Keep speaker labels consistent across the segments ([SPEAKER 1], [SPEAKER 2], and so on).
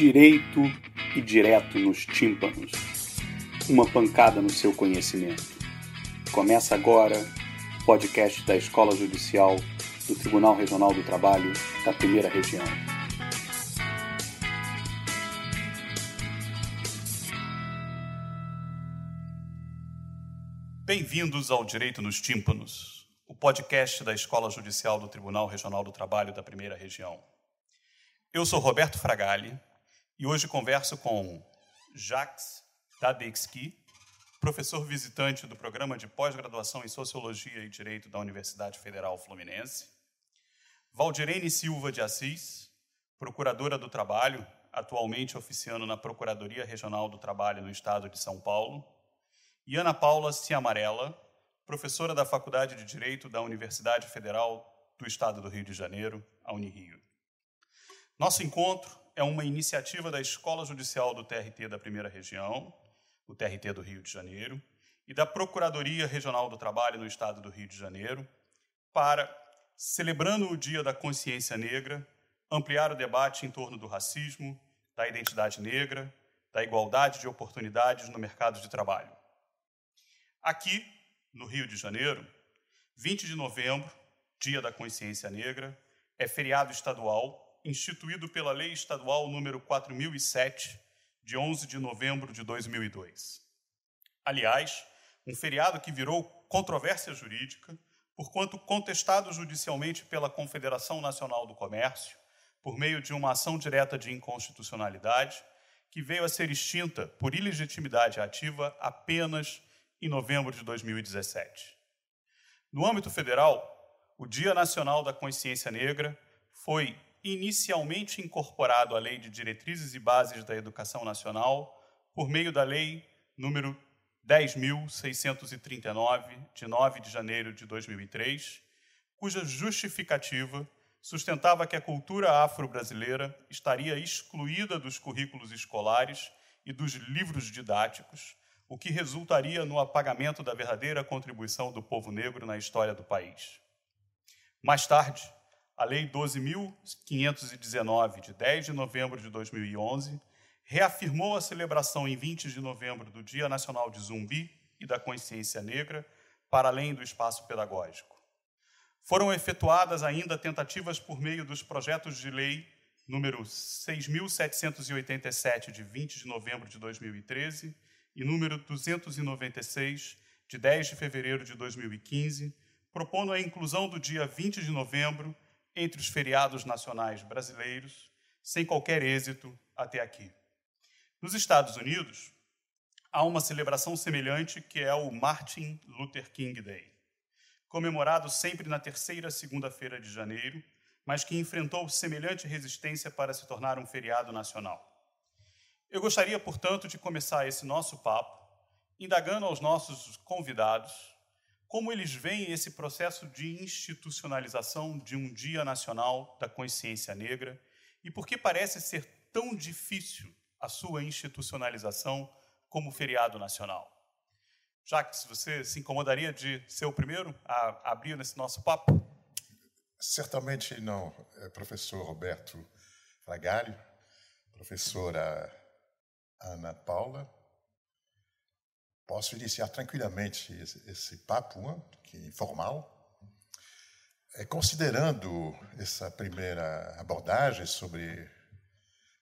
[SPEAKER 1] Direito e direto nos tímpanos. Uma pancada no seu conhecimento. Começa agora o podcast da Escola Judicial do Tribunal Regional do Trabalho da Primeira Região. Bem-vindos ao Direito nos Tímpanos, o podcast da Escola Judicial do Tribunal Regional do Trabalho da Primeira Região. Eu sou Roberto Fragali e hoje converso com Jacques Dadexki, professor visitante do programa de pós-graduação em Sociologia e Direito da Universidade Federal Fluminense, Valdirene Silva de Assis, procuradora do Trabalho, atualmente oficiando na Procuradoria Regional do Trabalho no Estado de São Paulo, e Ana Paula Ciamarella, professora da Faculdade de Direito da Universidade Federal do Estado do Rio de Janeiro, a Unirio. Nosso encontro é uma iniciativa da Escola Judicial do TRT da Primeira Região, o TRT do Rio de Janeiro, e da Procuradoria Regional do Trabalho no Estado do Rio de Janeiro, para, celebrando o Dia da Consciência Negra, ampliar o debate em torno do racismo, da identidade negra, da igualdade de oportunidades no mercado de trabalho. Aqui, no Rio de Janeiro, 20 de novembro, Dia da Consciência Negra, é feriado estadual instituído pela Lei Estadual número 4007, de 11 de novembro de 2002. Aliás, um feriado que virou controvérsia jurídica, porquanto contestado judicialmente pela Confederação Nacional do Comércio, por meio de uma ação direta de inconstitucionalidade, que veio a ser extinta por ilegitimidade ativa apenas em novembro de 2017. No âmbito federal, o Dia Nacional da Consciência Negra foi inicialmente incorporado à Lei de Diretrizes e Bases da Educação Nacional por meio da Lei número 10.639, de 9 de janeiro de 2003, cuja justificativa sustentava que a cultura afro-brasileira estaria excluída dos currículos escolares e dos livros didáticos, o que resultaria no apagamento da verdadeira contribuição do povo negro na história do país. Mais tarde, a Lei 12.519, de 10 de novembro de 2011, reafirmou a celebração em 20 de novembro do Dia Nacional de Zumbi e da Consciência Negra, para além do espaço pedagógico. Foram efetuadas ainda tentativas por meio dos projetos de lei número 6.787, de 20 de novembro de 2013, e número 296, de 10 de fevereiro de 2015, propondo a inclusão do dia 20 de novembro entre os feriados nacionais brasileiros, sem qualquer êxito até aqui. Nos Estados Unidos, há uma celebração semelhante que é o Martin Luther King Day, comemorado sempre na terceira segunda-feira de janeiro, mas que enfrentou semelhante resistência para se tornar um feriado nacional. Eu gostaria, portanto, de começar esse nosso papo indagando aos nossos convidados como eles veem esse processo de institucionalização de um Dia Nacional da Consciência Negra e por que parece ser tão difícil a sua institucionalização como feriado nacional. Jacques, você se incomodaria de ser o primeiro a abrir nesse nosso papo?
[SPEAKER 2] Certamente não, é, professor Roberto Fragalho, professora Ana Paula, posso iniciar tranquilamente esse, esse papo, que é informal, é, considerando essa primeira abordagem sobre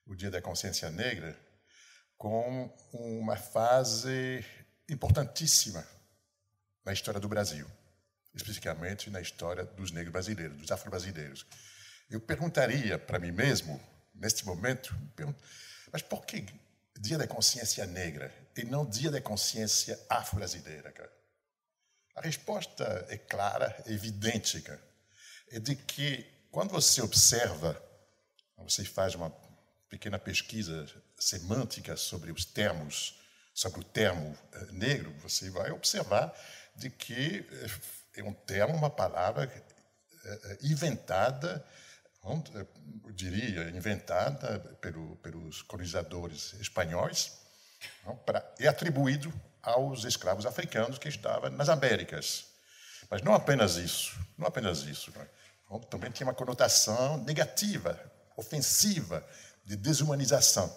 [SPEAKER 2] o Dia da Consciência Negra como uma fase importantíssima na história do Brasil, especificamente na história dos negros brasileiros, dos afro-brasileiros. Eu perguntaria para mim mesmo, neste momento, mas por que Dia da Consciência Negra e não Dia da Consciência Afro-Brasileira? A resposta é clara, é evidente. É de que quando você observa, você faz uma pequena pesquisa semântica sobre os termos, sobre o termo eh, negro, você vai observar de que eh, é um termo, uma palavra eh, inventada eu diria, inventada pelo, pelos colonizadores espanhóis e atribuído aos escravos africanos que estavam nas Américas. Mas não apenas isso, não apenas isso. Né? também tinha uma conotação negativa, ofensiva, de desumanização.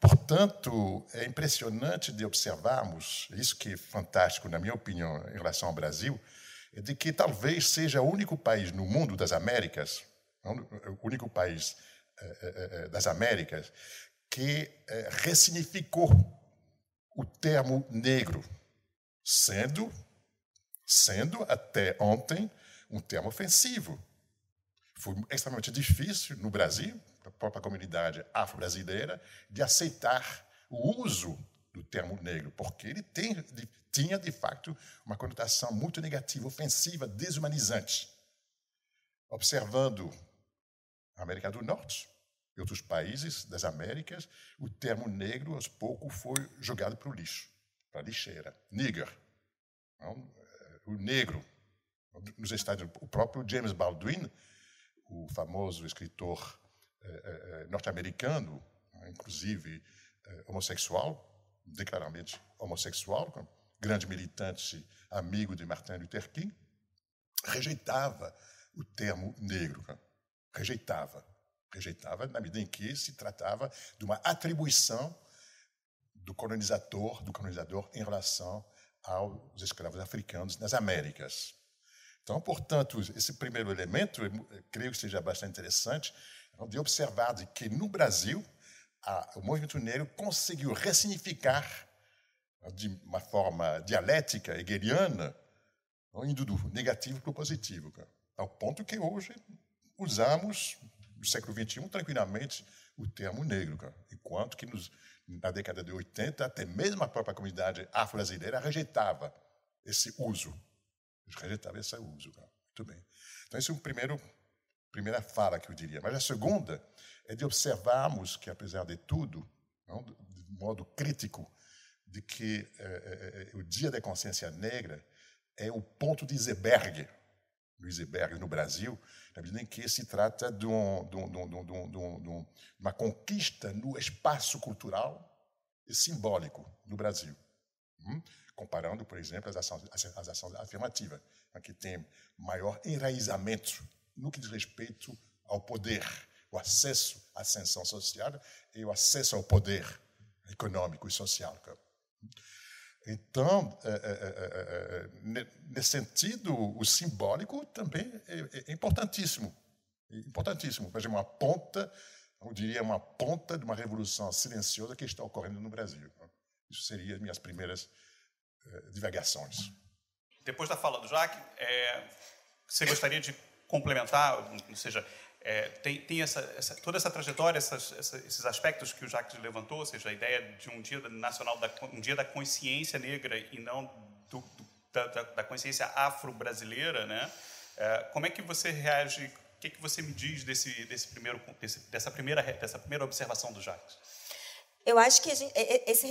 [SPEAKER 2] Portanto, é impressionante de observarmos, isso que é fantástico, na minha opinião, em relação ao Brasil, é de que talvez seja o único país no mundo das Américas, o único país das Américas, que ressignificou o termo negro, sendo, sendo até ontem um termo ofensivo. Foi extremamente difícil no Brasil, a própria comunidade afro-brasileira, de aceitar o uso do termo negro, porque ele tem, tinha, de fato, uma conotação muito negativa, ofensiva, desumanizante. Observando América do Norte e outros países das Américas, o termo negro, aos poucos, foi jogado para o lixo, para a lixeira. Nigger. Não? O negro. Nos Estados Unidos, o próprio James Baldwin, o famoso escritor eh, eh, norte-americano, inclusive eh, homossexual, declaradamente homossexual, grande militante, amigo de Martin Luther King, rejeitava o termo negro. Rejeitava. Rejeitava na medida em que se tratava de uma atribuição do colonizador, do colonizador em relação aos escravos africanos nas Américas. Então, portanto, esse primeiro elemento, creio que seja bastante interessante, é de observar de que no Brasil a, o movimento negro conseguiu ressignificar de uma forma dialética, hegeliana, indo do negativo para o positivo, ao ponto que hoje usamos no século XXI tranquilamente o termo negro, enquanto que nos, na década de 80 até mesmo a própria comunidade afro-brasileira rejeitava esse uso, rejeitava esse uso. Muito bem. Então esse é o primeiro primeira fala que eu diria. Mas a segunda é de observarmos que, apesar de tudo, não, de modo crítico, de que é, é, o Dia da Consciência Negra é o ponto de iceberg, no iceberg no Brasil, na medida em que se trata de, um, de, um, de, um, uma conquista no espaço cultural e simbólico no Brasil. Hum? Comparando, por exemplo, as ações, as ações afirmativas, que tem maior enraizamento no que diz respeito ao poder, o acesso à ascensão social e o acesso ao poder econômico e social. Então, é, é, é, nesse sentido, o simbólico também é, importantíssimo. Importantíssimo. Por exemplo, uma ponta, eu diria, uma ponta de uma revolução silenciosa que está ocorrendo no Brasil. Isso seriam as minhas primeiras divagações.
[SPEAKER 1] Depois da fala do Jacques, você gostaria de complementar, ou seja, é, tem, tem essa, essa, toda essa trajetória, essas, essa, esses aspectos que o Jacques levantou, ou seja, a ideia de um dia nacional, da, um dia da consciência negra e não do, do, da, da, consciência afro-brasileira, né? É, como é que você reage? O que, que você me diz desse, desse primeiro, desse, dessa, primeira, dessa primeira observação do Jacques?
[SPEAKER 3] Eu acho que gente, esse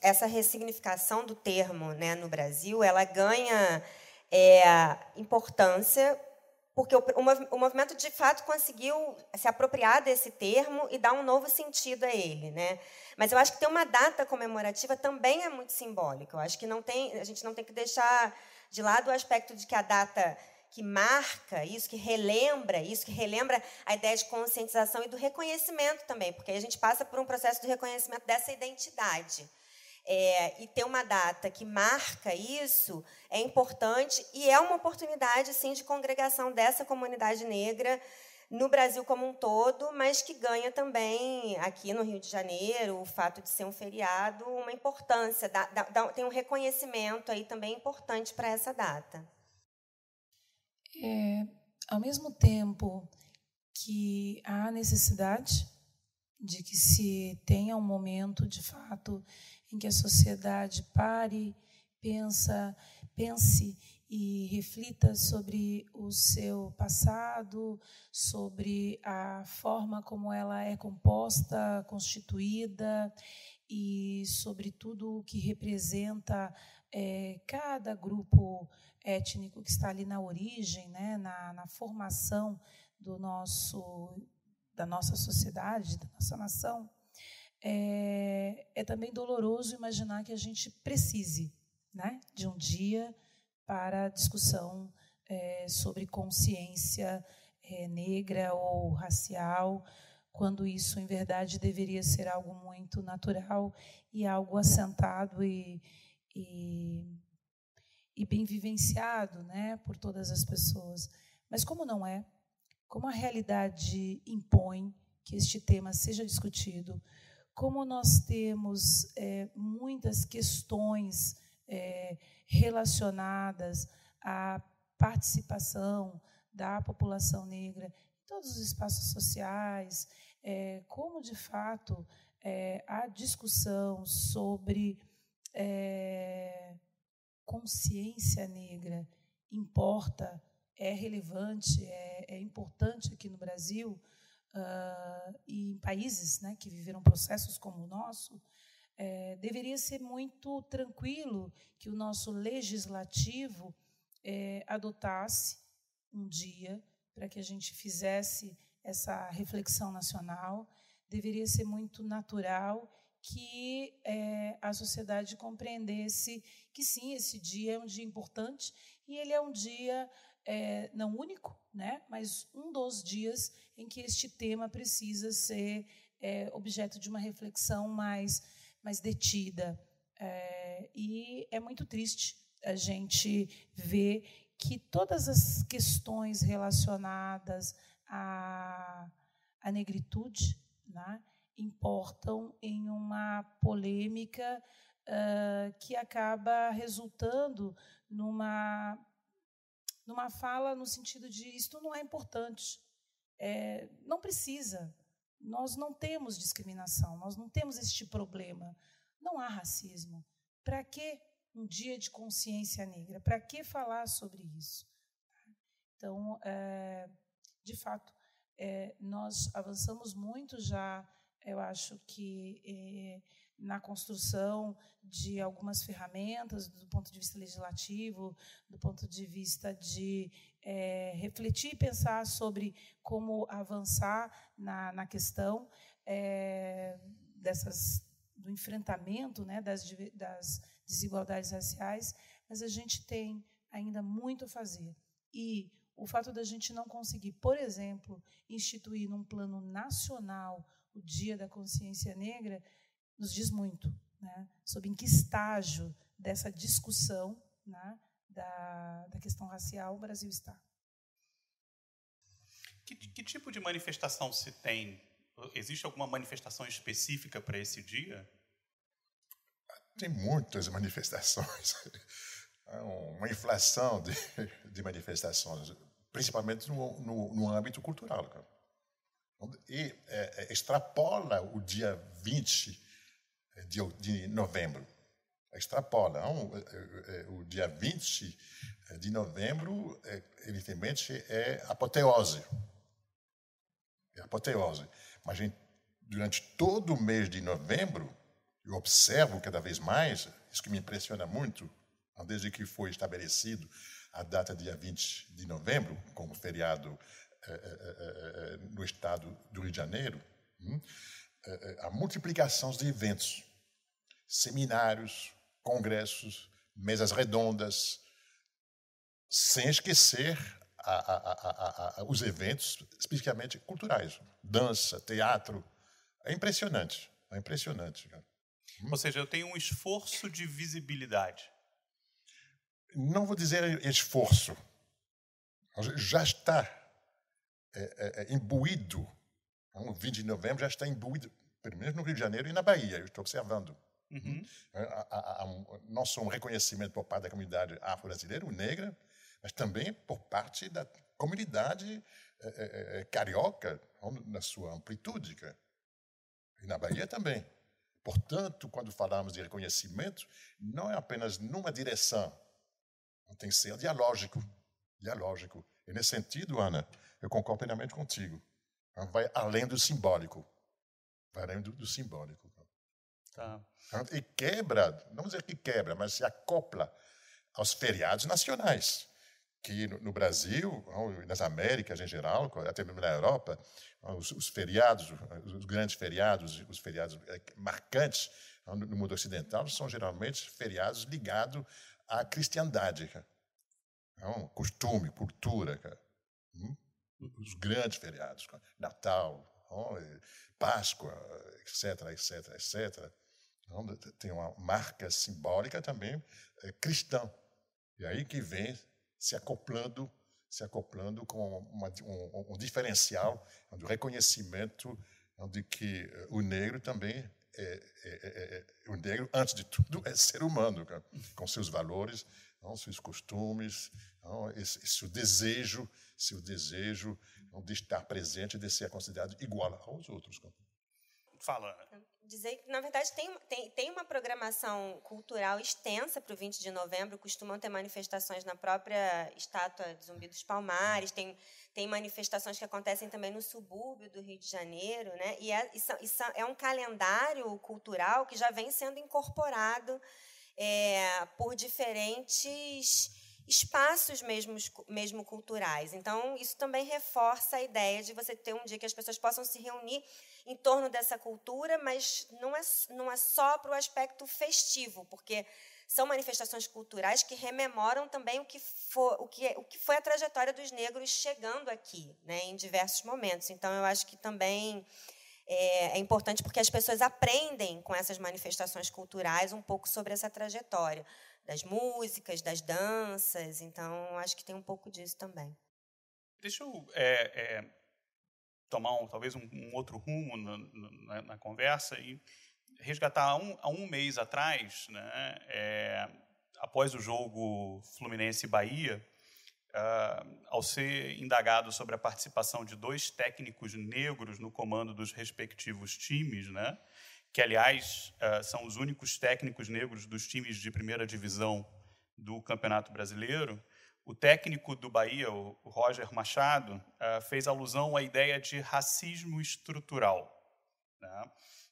[SPEAKER 3] essa ressignificação do termo né, no Brasil, ela ganha é, importância porque o, movimento de fato conseguiu se apropriar desse termo e dar um novo sentido a ele, né? Mas eu acho que ter uma data comemorativa também é muito simbólica. Eu acho que não tem, a gente não tem que deixar de lado o aspecto de que a data que marca isso, que relembra isso, que relembra a ideia de conscientização e do reconhecimento também, porque a gente passa por um processo de reconhecimento dessa identidade. É, e ter uma data que marca isso é importante e é uma oportunidade, sim, de congregação dessa comunidade negra no Brasil como um todo, mas que ganha também aqui no Rio de Janeiro o fato de ser um feriado uma importância, tem um reconhecimento aí também importante para essa data.
[SPEAKER 4] É, ao mesmo tempo que há necessidade de que se tenha um momento de fato em que a sociedade pare, pensa, pense e reflita sobre o seu passado, sobre a forma como ela é composta, constituída e sobre tudo o que representa é, cada grupo étnico que está ali na origem, né, na, na formação do nosso da nossa sociedade, da nossa nação é, é também doloroso imaginar que a gente precise né, de um dia para discussão é, sobre consciência é, negra ou racial, quando isso, em verdade, deveria ser algo muito natural e algo assentado e, e, e bem vivenciado né, por todas as pessoas. Mas, como não é, como a realidade impõe que este tema seja discutido, como nós temos é, muitas questões é, relacionadas à participação da população negra em todos os espaços sociais, é, como de fato é, a discussão sobre é, consciência negra importa, é relevante, é, é importante aqui no Brasil uh, e em países né, que viveram processos como o nosso, é, deveria ser muito tranquilo que o nosso legislativo é, adotasse um dia para que a gente fizesse essa reflexão nacional. Deveria ser muito natural que é, a sociedade compreendesse que sim, esse dia é um dia importante e ele é um dia é, não único, né, mas um dos dias em que este tema precisa ser é, objeto de uma reflexão mais, mais detida. É, e é muito triste a gente ver que todas as questões relacionadas à, à negritude né, importam em uma polêmica uh, que acaba resultando numa, numa fala no sentido de isto não é importante, é, não precisa, nós não temos discriminação, nós não temos este problema, não há racismo. Para que um dia de consciência negra. Para que falar sobre isso? Então, é, de fato, é, nós avançamos muito já, eu acho que é, na construção de algumas ferramentas, do ponto de vista legislativo, do ponto de vista de é, refletir e pensar sobre como avançar na, na questão é, dessas do enfrentamento né, das, das desigualdades raciais, mas a gente tem ainda muito a fazer. E o fato da gente não conseguir, por exemplo, instituir num plano nacional o Dia da Consciência Negra, nos diz muito né, sobre em que estágio dessa discussão né, da, da questão racial o Brasil está.
[SPEAKER 1] Que, que tipo de manifestação se tem? Existe alguma manifestação específica para esse dia?
[SPEAKER 2] tem muitas manifestações, uma inflação de, de manifestações, principalmente no, no, no âmbito cultural. E é, é extrapola o dia 20 de, de novembro. Extrapola. Não? É, é, o dia 20 de novembro, evidentemente, é apoteose. É apoteose. Mas gente, durante todo o mês de novembro, eu observo cada vez mais, isso que me impressiona muito, desde que foi estabelecido a data dia 20 de novembro como feriado no estado do Rio de Janeiro, hum, a multiplicação de eventos, seminários, congressos, mesas redondas, sem esquecer a, a, a, os eventos especificamente culturais, dança, teatro. É impressionante, é impressionante.
[SPEAKER 1] Ou seja, eu tenho um esforço de visibilidade.
[SPEAKER 2] Não vou dizer esforço. Já está é, é imbuído. O 20 de novembro já está imbuído, pelo menos no Rio de Janeiro e na Bahia, eu estou observando. Uhum. não só um reconhecimento por parte da comunidade afro-brasileira, negra, mas também por parte da comunidade é, é, é carioca, na sua amplitude. E na Bahia também. Portanto, quando falamos de reconhecimento, não é apenas numa direção, tem que ser dialógico. Dialógico. E nesse sentido, Ana, eu concordo plenamente contigo. Vai além do simbólico. Vai além do, do simbólico. Tá. E quebra, não dizer que quebra, mas se acopla aos feriados nacionais que no Brasil, nas Américas em geral, até mesmo na Europa, os, os feriados, os grandes feriados, os feriados eh, marcantes no mundo ocidental são geralmente feriados ligados à cristiandade. É um costume, cultura. Hum? Os grandes feriados, Natal, Páscoa, etc, etc, etc. Tem uma marca simbólica também é, cristã. E aí que vem se acoplando, se acoplando com uma, um, um, diferencial do reconhecimento de que o negro também é, é, é, é, o negro antes de tudo é ser humano, com seus valores, não, seus costumes, não, esse, esse desejo, seu desejo de estar presente, de ser considerado igual aos outros.
[SPEAKER 1] Fala.
[SPEAKER 3] Dizer que, na verdade, tem, tem, tem uma programação cultural extensa para o 20 de novembro. Costumam ter manifestações na própria estátua de Zumbi dos Palmares, tem, tem manifestações que acontecem também no subúrbio do Rio de Janeiro. Né? E, é, e, são, e são, é um calendário cultural que já vem sendo incorporado é, por diferentes espaços mesmo, mesmo culturais. Então, isso também reforça a ideia de você ter um dia que as pessoas possam se reunir em torno dessa cultura, mas não é, não é só para o aspecto festivo, porque são manifestações culturais que rememoram também o que, for, o que, o que foi a trajetória dos negros chegando aqui, né, em diversos momentos. Então, eu acho que também é, é importante porque as pessoas aprendem com essas manifestações culturais um pouco sobre essa trajetória das músicas, das danças. Então, acho que tem um pouco disso também.
[SPEAKER 1] Deixa eu é, é, tomar um, talvez um, um outro rumo na, na, na, conversa e resgatar há um, há um mês atrás, né, é, após o jogo Fluminense-Bahia, uh, ao ser indagado sobre a participação de dois técnicos negros no comando dos respectivos times, né, que, aliás, uh, são os únicos técnicos negros dos times de primeira divisão do Campeonato Brasileiro, o técnico do Bahia, o Roger Machado, uh, fez alusão à ideia de racismo estrutural, né?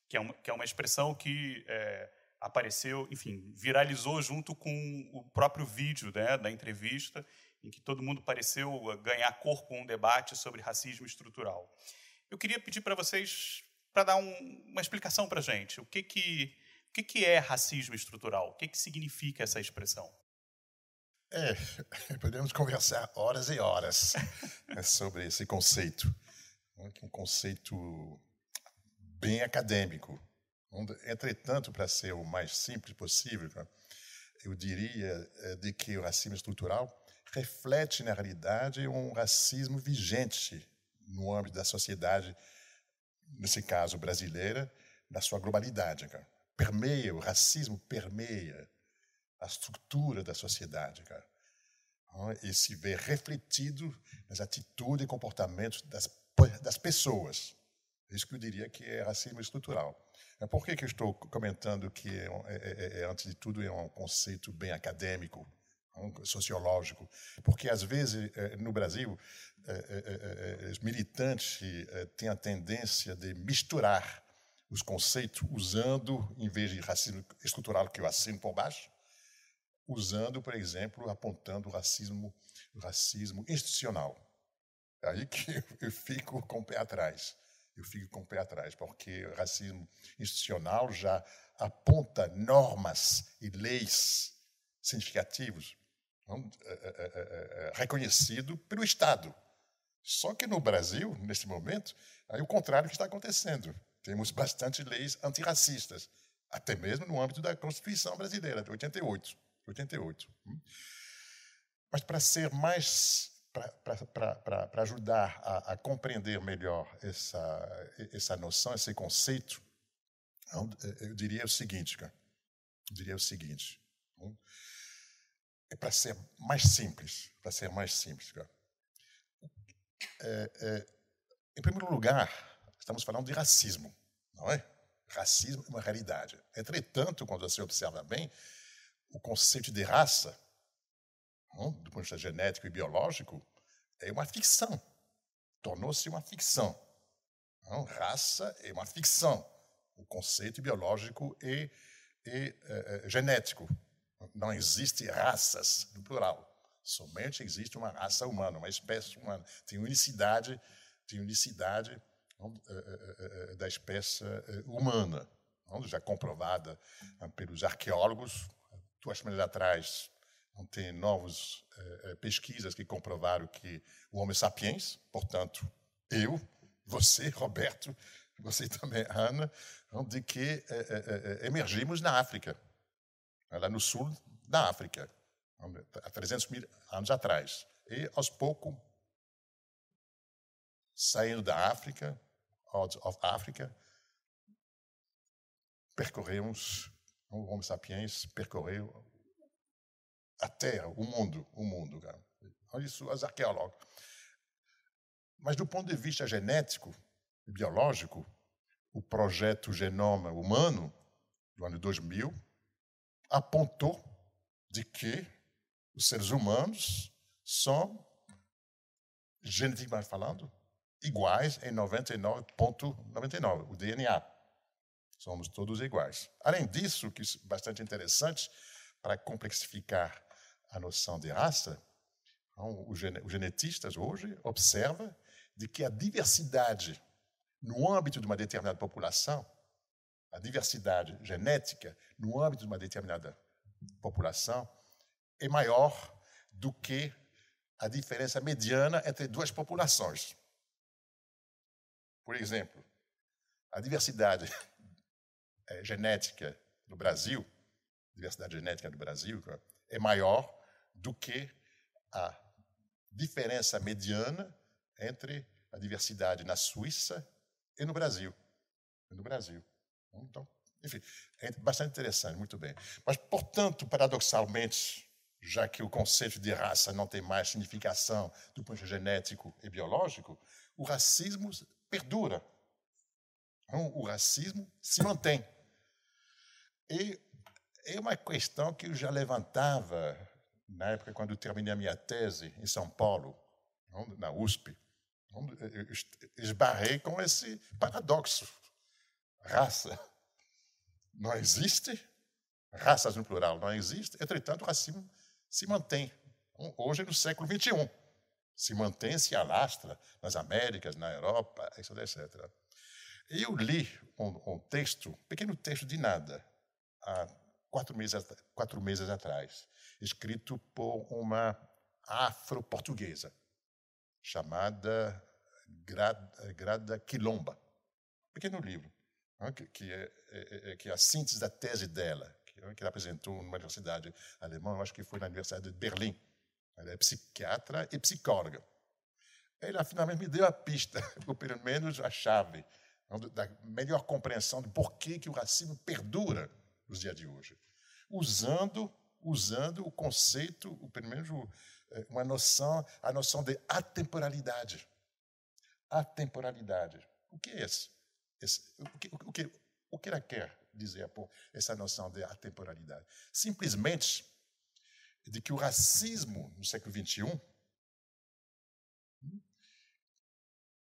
[SPEAKER 1] que, é uma, que, é uma, expressão que é, apareceu, enfim, viralizou junto com o próprio vídeo né, da entrevista, em que todo mundo pareceu ganhar corpo com um debate sobre racismo estrutural. Eu queria pedir para vocês para dar um, uma explicação para a gente. O que, que, o que, que é racismo estrutural? O que, que significa essa expressão?
[SPEAKER 2] É, podemos conversar horas e horas né, sobre esse conceito. Né, um conceito bem acadêmico. Entretanto, para ser o mais simples possível, né, eu diria é, de que o racismo estrutural reflete, na realidade, um racismo vigente no âmbito da sociedade nesse caso brasileira, na sua globalidade. Permeia, o racismo permeia a estrutura da sociedade. Cara. E se vê refletido nas atitudes e comportamentos das, das pessoas. Isso que eu diria que é racismo estrutural. Por que, que eu estou comentando que, é, é, é, antes de tudo, é um conceito bem acadêmico, sociológico? Porque, às vezes, no Brasil, é, é, os militantes têm a tendência de misturar os conceitos, usando, em vez de racismo estrutural que eu assino por baixo, usando, por exemplo, apontando o racismo, racismo institucional. É aí que eu fico com o pé atrás. Eu fico com o pé atrás, porque o racismo institucional já aponta normas e leis significativos reconhecido pelo Estado. Só que no Brasil, nesse momento, aí o contrário que está acontecendo. Temos bastante leis antirracistas, até mesmo no âmbito da Constituição brasileira, de 88. 88. Hum. Mas para ser mais. para ajudar a, a, compreender melhor essa, essa noção, esse conceito, eu diria o seguinte, cara. Eu diria o seguinte. Hum. É para ser mais simples, para ser mais simples, é, é, em primeiro lugar, estamos falando de racismo, não é? Racismo é uma realidade. Entretanto, quando você observa bem, o conceito de raça, não, do ponto de vista genético e biológico, é uma ficção. Tornou-se uma ficção. Não? Raça é uma ficção. O conceito biológico e, e é, é, genético. Não existe raças, no plural. Somente existe uma raça humana, uma espécie humana. Tem unicidade, tem unicidade eh, eh, eh, da espécie humana, já comprovada pelos arqueólogos. Duas semanas atrás, tem novas pesquisas que comprovaram que o Homo sapiens, portanto, eu, você, Roberto, você também, Ana, de que emergimos na África, lá no sul da África, há 300 mil anos atrás. E, aos poucos, saindo da África, out of África, percorremos, o Homo sapiens percorreu a Terra, o mundo, o mundo. Isso, os arqueólogos. Mas do ponto de vista genético e biológico, o projeto Genoma Humano, do ano 2000, apontou de que os seres humanos são, geneticamente falando, iguais em 99,99, ,99, o DNA. Somos todos iguais. Além disso, que é bastante interessante para complexificar a noção de raça, então, os genetistas hoje observam de que a diversidade no âmbito de uma determinada população, a diversidade genética no âmbito de uma determinada população é maior do que a diferença mediana entre duas populações. Por exemplo, a diversidade eh, genética no Brasil, diversidade genética do Brasil é maior do que a diferença mediana entre a diversidade na Suíça e no Brasil. E no Brasil. Então, enfim, é bastante interessante, muito bem. Mas, portanto, paradoxalmente, já que o conceito de raça não tem mais significação do ponto de vista genético e biológico, o racismo perdura. Então, o racismo se mantém. E é uma questão que eu já levantava na época quando terminei a minha tese em São Paulo, na USP. Esbarrei com esse paradoxo. Raça não existe, raças no plural não existe, entretanto, o racismo se mantém. Hoje, no século XXI, se mantém, se alastra nas Américas, na Europa, etc. etc. Eu li um, um texto, um pequeno texto de nada, há quatro meses, quatro meses atrás, escrito por uma afro-portuguesa, chamada Grada, Grada Quilomba. Pequeno livro, né, que é, é, é, que é a síntese da tese dela, que ela apresentou numa universidade alemã, acho que foi na Universidade de Berlim. Ela é psiquiatra e psicóloga. Ela finalmente me deu a pista, ou pelo menos a chave, da melhor compreensão de por que, que o racismo perdura nos dias de hoje. Usando, usando o conceito, ou pelo menos é, uma noção, a noção de atemporalidade. Atemporalidade. O que é esse? Esse o, que, o, que, o que ela quer? dizer essa noção de atemporalidade. Simplesmente de que o racismo no século XXI,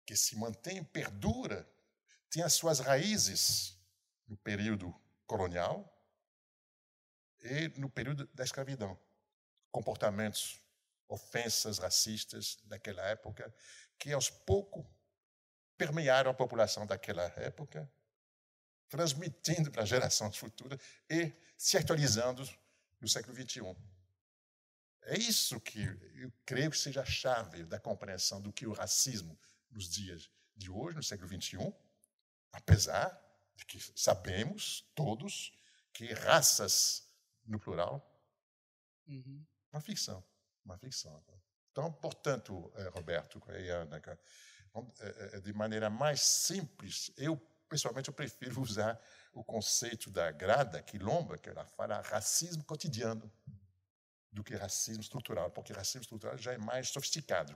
[SPEAKER 2] que se mantém, perdura, tem as suas raízes no período colonial e no período da escravidão. Comportamentos, ofensas racistas daquela época, que aos poucos permearam a população daquela época transmitindo para gerações futuras e se atualizando no século XXI. É isso que eu creio que seja a chave da compreensão do que o racismo nos dias de hoje, no século XXI, apesar de que sabemos todos que raças, no plural, uhum. uma ficção, uma ficção. Então, portanto, eh, Roberto e Ana, eh, eh, de maneira mais simples, eu pessoalmente, eu prefiro usar o conceito da Grada Quilomba, que ela fala racismo cotidiano, do que racismo estrutural, porque racismo estrutural já é mais sofisticado.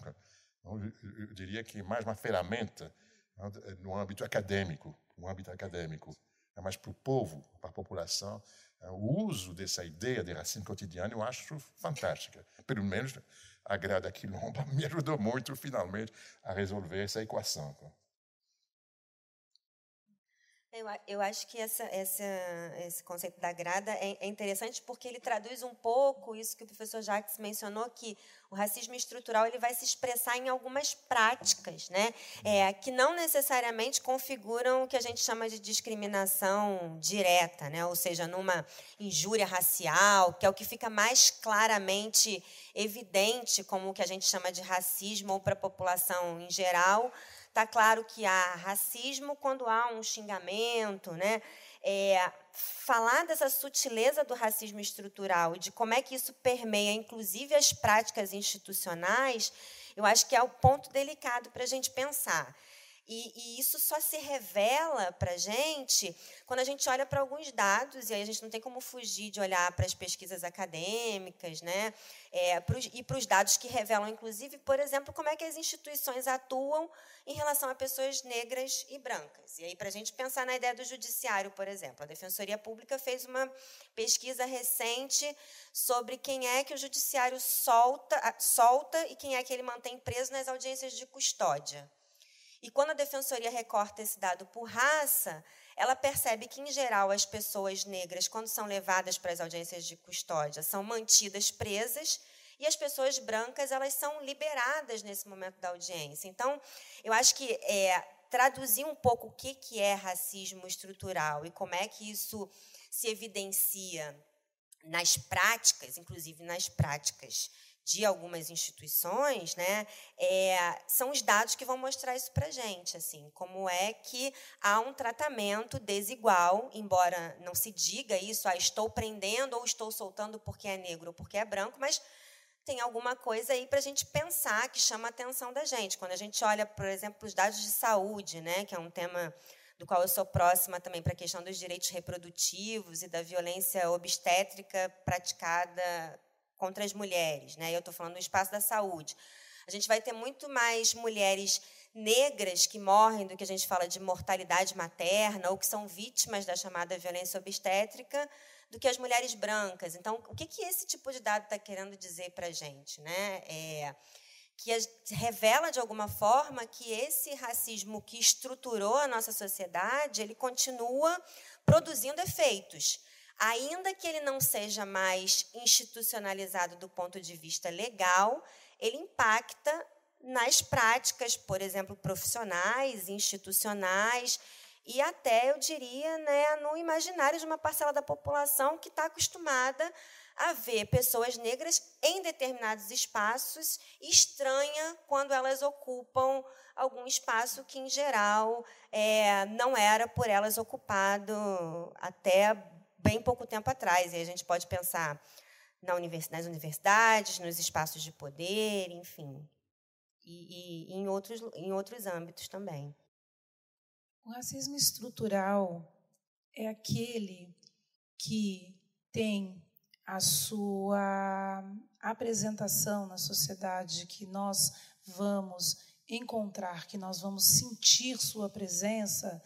[SPEAKER 2] Então, eu diria que é mais uma ferramenta no âmbito acadêmico, no âmbito acadêmico, é mais para o povo, para a população. O uso dessa ideia de racismo cotidiano eu acho fantástica. Pelo menos a Grada Quilomba me ajudou muito, finalmente, a resolver essa equação.
[SPEAKER 3] Eu, eu acho que essa, essa, esse conceito da grada é, é, interessante porque ele traduz um pouco isso que o professor Jacques mencionou, que o racismo estrutural ele vai se expressar em algumas práticas, né? É, que não necessariamente configuram o que a gente chama de discriminação direta, né? ou seja, numa injúria racial, que é o que fica mais claramente evidente como o que a gente chama de racismo ou para a população em geral, Tá claro que há racismo quando há um xingamento, né? É, falar dessa sutileza do racismo estrutural e de como é que isso permeia, inclusive, as práticas institucionais, eu acho que é o ponto delicado para a gente pensar. E, e, isso só se revela para a gente quando a gente olha para alguns dados, e aí a gente não tem como fugir de olhar para as pesquisas acadêmicas, né? É, pros, e para os dados que revelam, inclusive, por exemplo, como é que as instituições atuam em relação a pessoas negras e brancas. E aí, para a gente pensar na ideia do judiciário, por exemplo, a Defensoria Pública fez uma pesquisa recente sobre quem é que o judiciário solta, solta e quem é que ele mantém preso nas audiências de custódia. E quando a defensoria recorta esse dado por raça, ela percebe que, em geral, as pessoas negras, quando são levadas para as audiências de custódia, são mantidas presas e as pessoas brancas elas são liberadas nesse momento da audiência. Então, eu acho que é, traduzir um pouco o que, que é racismo estrutural e como é que isso se evidencia nas práticas, inclusive nas práticas de algumas instituições, né, é, são os dados que vão mostrar isso para a gente, assim, como é que há um tratamento desigual, embora não se diga isso, ah, estou prendendo ou estou soltando porque é negro ou porque é branco, mas tem alguma coisa aí para a gente pensar que chama a atenção da gente. Quando a gente olha, por exemplo, os dados de saúde, né, que é um tema do qual eu sou próxima também para a questão dos direitos reprodutivos e da violência obstétrica praticada contra as mulheres, né? Eu estou falando do espaço da saúde. A gente vai ter muito mais mulheres negras que morrem do que a gente fala de mortalidade materna ou que são vítimas da chamada violência obstétrica do que as mulheres brancas. Então, o que, que esse tipo de dado está querendo dizer para a gente? Né? É, que revela, de alguma forma, que esse racismo que estruturou a nossa sociedade, ele continua produzindo efeitos ainda que ele não seja mais institucionalizado do ponto de vista legal, ele impacta nas práticas, por exemplo, profissionais, institucionais e até, eu diria, né, no imaginário de uma parcela da população que está acostumada a ver pessoas negras em determinados espaços estranha quando elas ocupam algum espaço que, em geral, é, não era por elas ocupado até bem pouco tempo atrás. E a gente pode pensar na univers, nas universidades, nos espaços de poder, enfim, e, e, em, outros, em outros âmbitos também.
[SPEAKER 4] O racismo estrutural é aquele que tem a sua apresentação na sociedade, que nós vamos encontrar, que nós vamos sentir sua presença,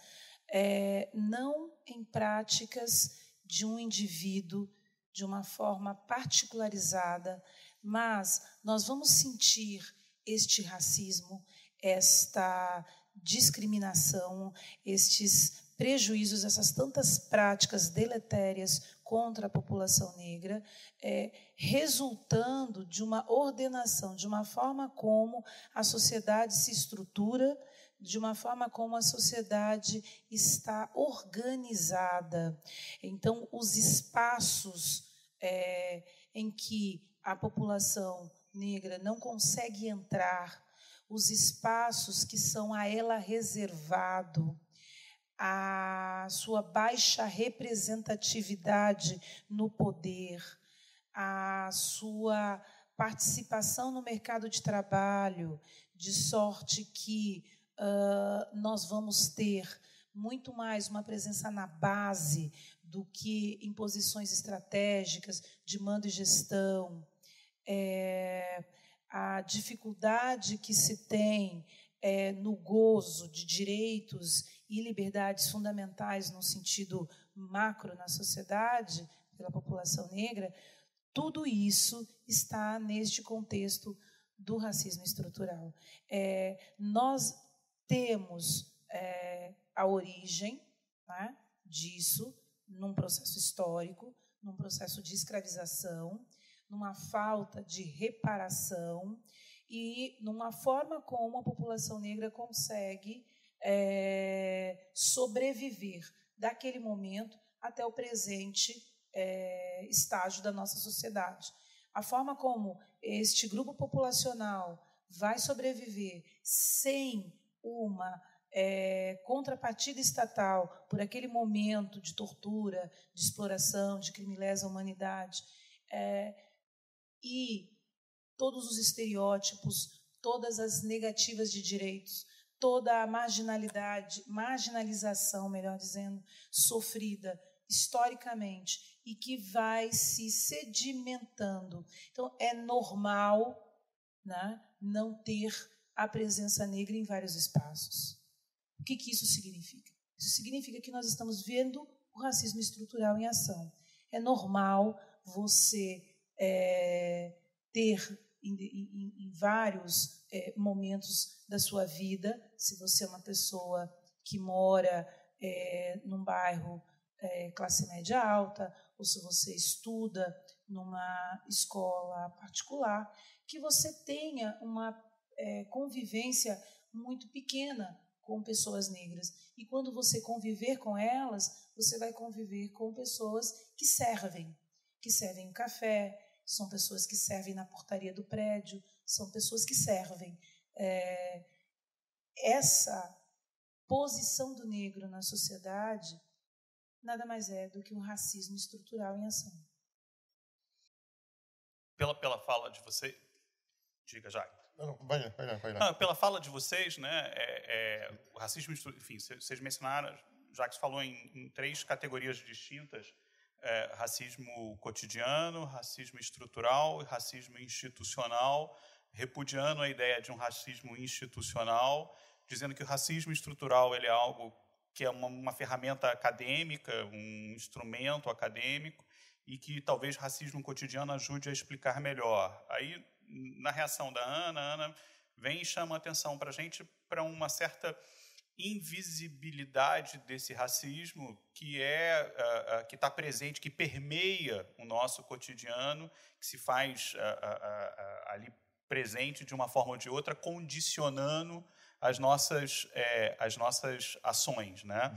[SPEAKER 4] é, não em práticas de um indivíduo de uma forma particularizada, mas nós vamos sentir este racismo, esta discriminação, estes prejuízos, essas tantas práticas deletérias contra a população negra, é, resultando de uma ordenação, de uma forma como a sociedade se estrutura de uma forma como a sociedade está organizada. Então, os espaços é, em que a população negra não consegue entrar, os espaços que são a ela reservado, a sua baixa representatividade no poder, a sua participação no mercado de trabalho, de sorte que nós vamos ter muito mais uma presença na base do que em posições estratégicas de mando e gestão. É, a dificuldade que se tem é, no gozo de direitos e liberdades fundamentais no sentido macro na sociedade, pela população negra, tudo isso está neste contexto do racismo estrutural. É, nós temos é, a origem né, disso num processo histórico, num processo de escravização, numa falta de reparação e numa forma como a população negra consegue é, sobreviver daquele momento até o presente é, estágio da nossa sociedade. A forma como este grupo populacional vai sobreviver sem uma é, contrapartida estatal por aquele momento de tortura, de exploração, de crime lesa humanidade, é, e todos os estereótipos, todas as negativas de direitos, toda a marginalidade, marginalização, melhor dizendo, sofrida historicamente e que vai se sedimentando. Então, é normal né, não ter a presença negra em vários espaços. O que, que isso significa? Isso significa que nós estamos vendo o racismo estrutural em ação. É normal você é, ter em, em, em vários é, momentos da sua vida, se você é uma pessoa que mora é, num bairro é, classe média alta, ou se você estuda numa escola particular, que você tenha uma é, convivência muito pequena com pessoas negras. E quando você conviver com elas, você vai conviver com pessoas que servem, que servem o café, são pessoas que servem na portaria do prédio, são pessoas que servem. É, essa posição do negro na sociedade nada mais é do que um racismo estrutural em ação.
[SPEAKER 1] Pela, pela fala de você, diga, Jaque.
[SPEAKER 2] Vai, vai, vai,
[SPEAKER 1] pela fala de vocês, né, é, é, o racismo, enfim, vocês mencionaram, Jacques falou em, em três categorias distintas, é, racismo cotidiano, racismo estrutural e racismo institucional, repudiando a ideia de um racismo institucional, dizendo que o racismo estrutural ele é algo que é uma, uma ferramenta acadêmica, um instrumento acadêmico, e que talvez racismo cotidiano ajude a explicar melhor. Aí, na reação da Ana, a Ana vem e chama a atenção para a gente para uma certa invisibilidade desse racismo que é uh, uh, que está presente, que permeia o nosso cotidiano, que se faz uh, ali presente de uma forma ou de outra, condicionando as nossas, é, as nossas ações. Né?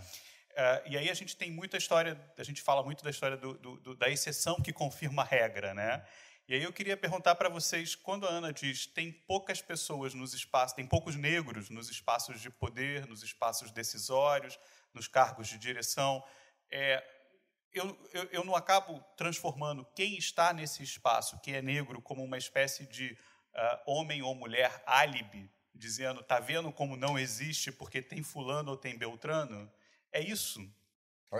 [SPEAKER 1] Uh, e aí a gente tem muita história, a gente fala muito da história do, do, do, da exceção que confirma a regra. Né? E aí eu queria perguntar para vocês, quando a Ana diz tem poucas pessoas nos espaços, tem poucos negros nos espaços de poder, nos espaços decisórios, nos cargos de direção, é, eu, eu, eu não acabo transformando quem está nesse espaço, que é negro, como uma espécie de uh, homem ou mulher álibi dizendo, tá vendo como não existe porque tem fulano ou tem beltrano? É isso?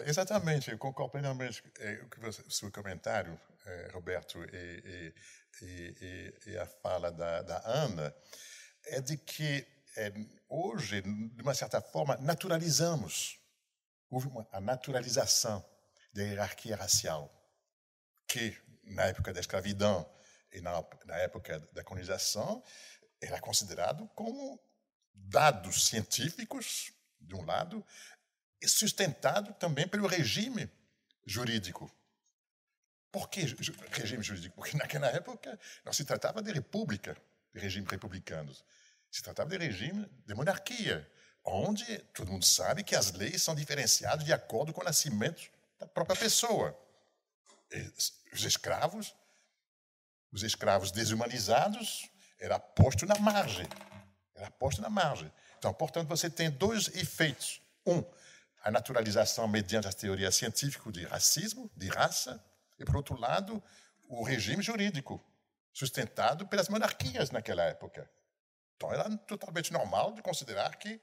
[SPEAKER 2] Exatamente, eu concordo plenamente com o seu comentário, eh, Roberto, e, e, e, e, a fala da, da, Ana, é de que é, hoje, de uma certa forma, naturalizamos, houve uma, a naturalização da hierarquia racial, que na época da escravidão e na, na época da colonização era considerado como dados científicos, de um lado, sustentado também pelo regime jurídico. Por que regime jurídico? Porque naquela época não se tratava de república, de regime republicanos. Se tratava de regime de monarquia, onde todo mundo sabe que as leis são diferenciadas de acordo com o nascimento da própria pessoa. E os escravos, os escravos desumanizados, era posto na margem. Era posto na margem. Então, portanto, você tem dois efeitos. Um, a naturalização mediante as teorias científicas de racismo, de raça, e, por outro lado, o regime jurídico, sustentado pelas monarquias naquela época. Então, era totalmente normal de considerar que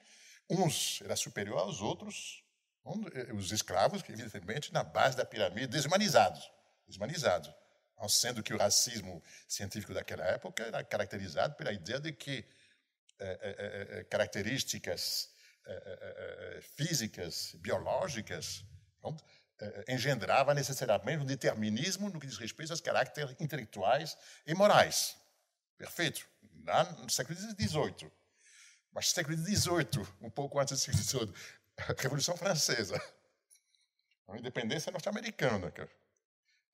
[SPEAKER 2] uns eram superiores aos outros, os escravos, evidentemente, na base da pirâmide, desumanizados. Desumanizados sendo que o racismo científico daquela época era caracterizado pela ideia de que é, é, é, características físicas, biológicas, pronto, engendrava necessariamente um determinismo no que diz respeito aos caracteres intelectuais e morais. Perfeito. Lá no século XVIII. Mas século XVIII, um pouco antes do século XVIII, a Revolução Francesa, a independência norte-americana,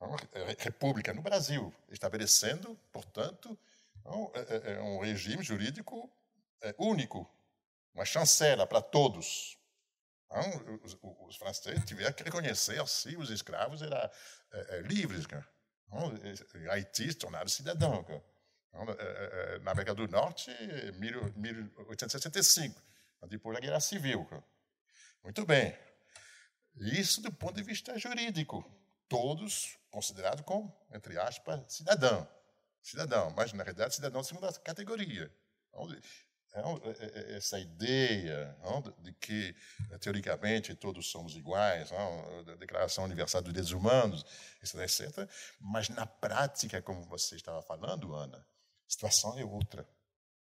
[SPEAKER 2] uma república no Brasil, estabelecendo, portanto, é, é, é um regime jurídico único, uma chancela para todos. Os, os, franceses tiveram que reconhecer assim os escravos eram livres. Haiti se tornaram cidadão. Na América do Norte, 1865. depois da Guerra Civil. Muito bem. Isso do ponto de vista jurídico. Todos considerados como, entre aspas, cidadão. Cidadão, mas na realidade cidadão de segunda categoria. É é, é, essa ideia de que, teoricamente, todos somos iguais, a Declaração Universal dos Direitos Humanos, etc. Mas, na prática, como você estava falando, Ana, a situação é outra.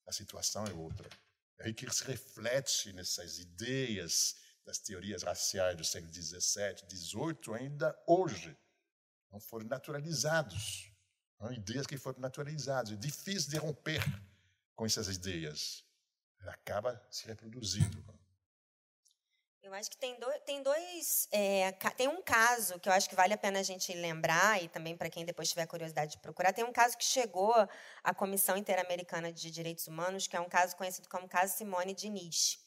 [SPEAKER 2] A situação é outra. É que se reflete nessas ideias das teorias raciais do século XVII, XVIII, ainda hoje. Não foram naturalizados. São ideias que foram naturalizadas. É difícil de romper com essas ideias acaba se reproduzindo.
[SPEAKER 3] Eu acho que tem dois, tem, dois é, tem um caso que eu acho que vale a pena a gente lembrar e também para quem depois tiver curiosidade de procurar. Tem um caso que chegou à Comissão Interamericana de Direitos Humanos, que é um caso conhecido como caso Simone Diniz,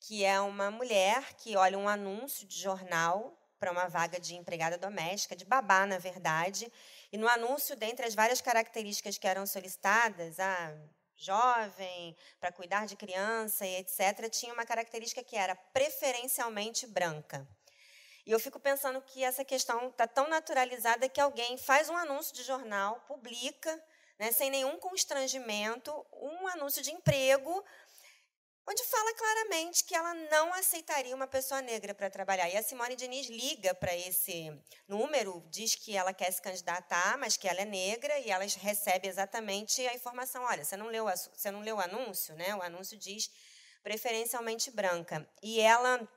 [SPEAKER 3] que é uma mulher que olha um anúncio de jornal para uma vaga de empregada doméstica, de babá, na verdade, e no anúncio, dentre as várias características que eram solicitadas, ah, jovem, para cuidar de criança e etc., tinha uma característica que era preferencialmente branca. E eu fico pensando que essa questão está tão naturalizada que alguém faz um anúncio de jornal, publica, né, sem nenhum constrangimento, um anúncio de emprego onde fala claramente que ela não aceitaria uma pessoa negra para trabalhar. E a Simone Diniz liga para esse número, diz que ela quer se candidatar, mas que ela é negra, e ela recebe exatamente a informação: olha, você não leu, você não leu o anúncio? Né? O anúncio diz preferencialmente branca. E ela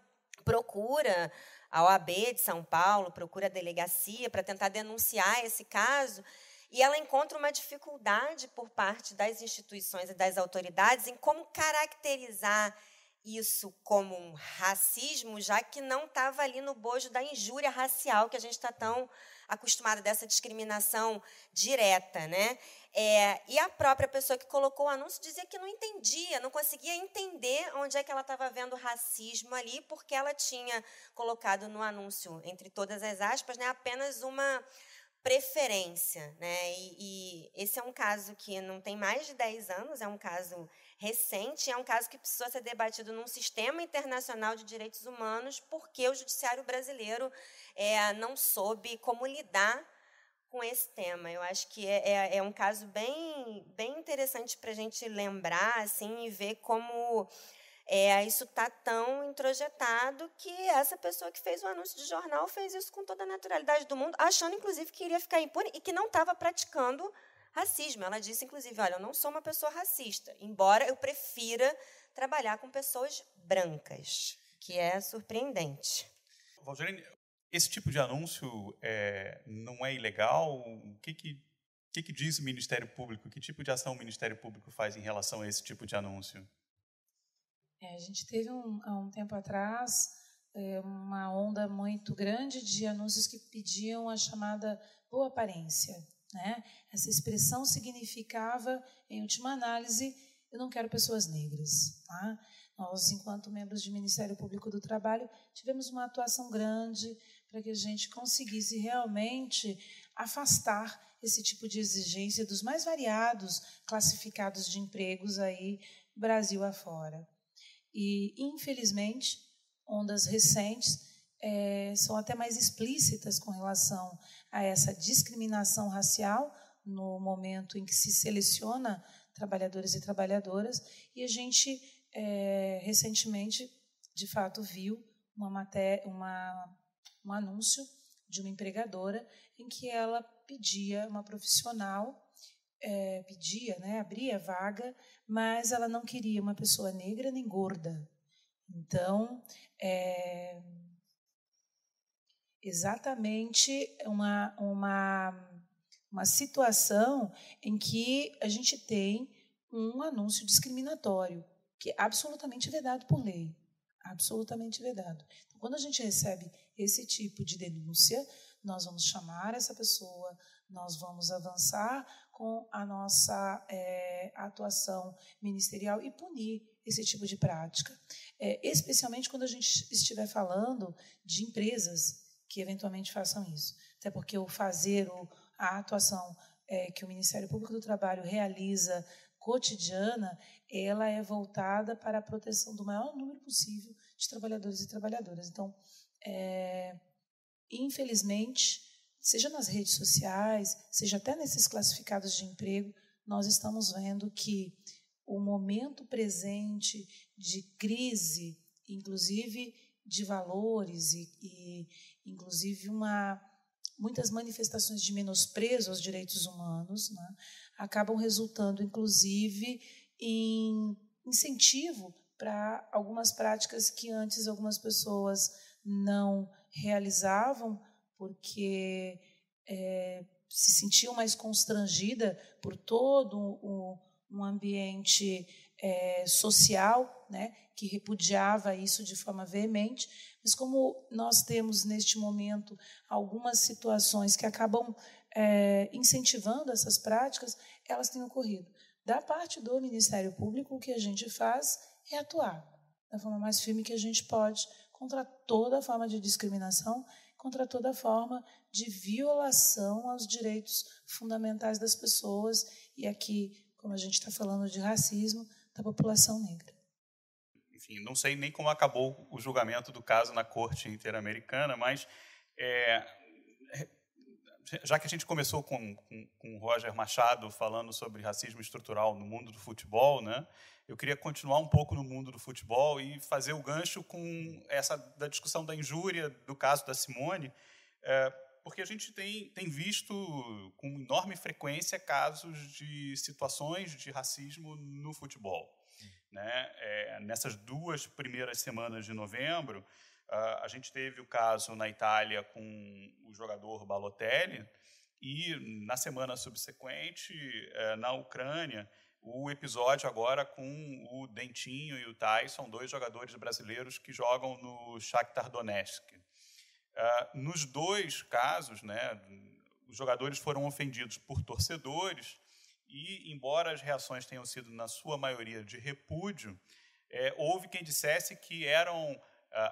[SPEAKER 3] procura a OAB de São Paulo, procura a delegacia para tentar denunciar esse caso. E ela encontra uma dificuldade por parte das instituições e das autoridades em como caracterizar isso como um racismo, já que não estava ali no bojo da injúria racial que a gente está tão acostumado dessa discriminação direta, né? É, e a própria pessoa que colocou o anúncio dizia que não entendia, não conseguia entender onde é que ela estava vendo racismo ali, porque ela tinha colocado no anúncio, entre todas as aspas, né, apenas uma preferência. Né? E, e, esse é um caso que não tem mais de 10 anos, é um caso recente, é um caso que precisou ser debatido num sistema internacional de direitos humanos, porque o judiciário brasileiro é, não soube como lidar com esse tema. Eu acho que é, é, é um caso bem, bem interessante para a gente lembrar assim, e ver como é, isso está tão introjetado que essa pessoa que fez o anúncio de jornal fez isso com toda a naturalidade do mundo, achando, inclusive, que iria ficar impune e que não estava praticando racismo. Ela disse, inclusive, olha, eu não sou uma pessoa racista, embora eu prefira trabalhar com pessoas brancas, que é surpreendente.
[SPEAKER 1] Valdirene, esse tipo de anúncio é, não é ilegal? O que, que, que, que diz o Ministério Público? Que tipo de ação o Ministério Público faz em relação a esse tipo de anúncio?
[SPEAKER 4] É, a gente teve um, há um tempo atrás é, uma onda muito grande de anúncios que pediam a chamada boa aparência. Né? Essa expressão significava, em última análise, eu não quero pessoas negras. Tá? Nós, enquanto membros do Ministério Público do Trabalho, tivemos uma atuação grande para que a gente conseguisse realmente afastar esse tipo de exigência dos mais variados classificados de empregos aí Brasil afora. E, infelizmente, ondas recentes é, são até mais explícitas com relação a essa discriminação racial no momento em que se seleciona trabalhadores e trabalhadoras. E a gente, é, recentemente, de fato, viu uma matéria, uma, um anúncio de uma empregadora em que ela pedia uma profissional é, pedia, né, abria vaga, mas ela não queria uma pessoa negra nem gorda. Então, é exatamente uma, uma, uma situação em que a gente tem um anúncio discriminatório, que é absolutamente vedado por lei. Absolutamente vedado. Então, quando a gente recebe esse tipo de denúncia, nós vamos chamar essa pessoa, nós vamos avançar com a nossa é, atuação ministerial e punir esse tipo de prática. É, especialmente quando a gente estiver falando de empresas que eventualmente façam isso. Até porque o fazer, o, a atuação é, que o Ministério Público do Trabalho realiza cotidiana, ela é voltada para a proteção do maior número possível de trabalhadores e trabalhadoras. Então, é, infelizmente, seja nas redes sociais, seja até nesses classificados de emprego, nós estamos vendo que o momento presente de crise, inclusive de valores e, e inclusive uma muitas manifestações de menosprezo aos direitos humanos, né, acabam resultando, inclusive, em incentivo para algumas práticas que antes algumas pessoas não realizavam porque é, se sentiam mais constrangida por todo o, um ambiente é, social, né, que repudiava isso de forma veemente, mas como nós temos neste momento algumas situações que acabam é, incentivando essas práticas, elas têm ocorrido. Da parte do Ministério Público, o que a gente faz é atuar da forma mais firme que a gente pode contra toda forma de discriminação, contra toda forma de violação aos direitos fundamentais das pessoas e aqui, como a gente está falando de racismo, da população negra.
[SPEAKER 1] Enfim, não sei nem como acabou o julgamento do caso na Corte Interamericana, mas é, já que a gente começou com, com, com o Roger Machado falando sobre racismo estrutural no mundo do futebol, né? eu queria continuar um pouco no mundo do futebol e fazer o gancho com essa da discussão da injúria do caso da Simone, é, porque a gente tem, tem visto com enorme frequência casos de situações de racismo no futebol. Né? É, nessas duas primeiras semanas de novembro, uh, a gente teve o caso na Itália com o jogador Balotelli, e na semana subsequente, uh, na Ucrânia, o episódio agora com o Dentinho e o Tyson, dois jogadores brasileiros que jogam no Shakhtar Donetsk. Uh, nos dois casos, né, os jogadores foram ofendidos por torcedores e, embora as reações tenham sido, na sua maioria, de repúdio, é, houve quem dissesse que eram,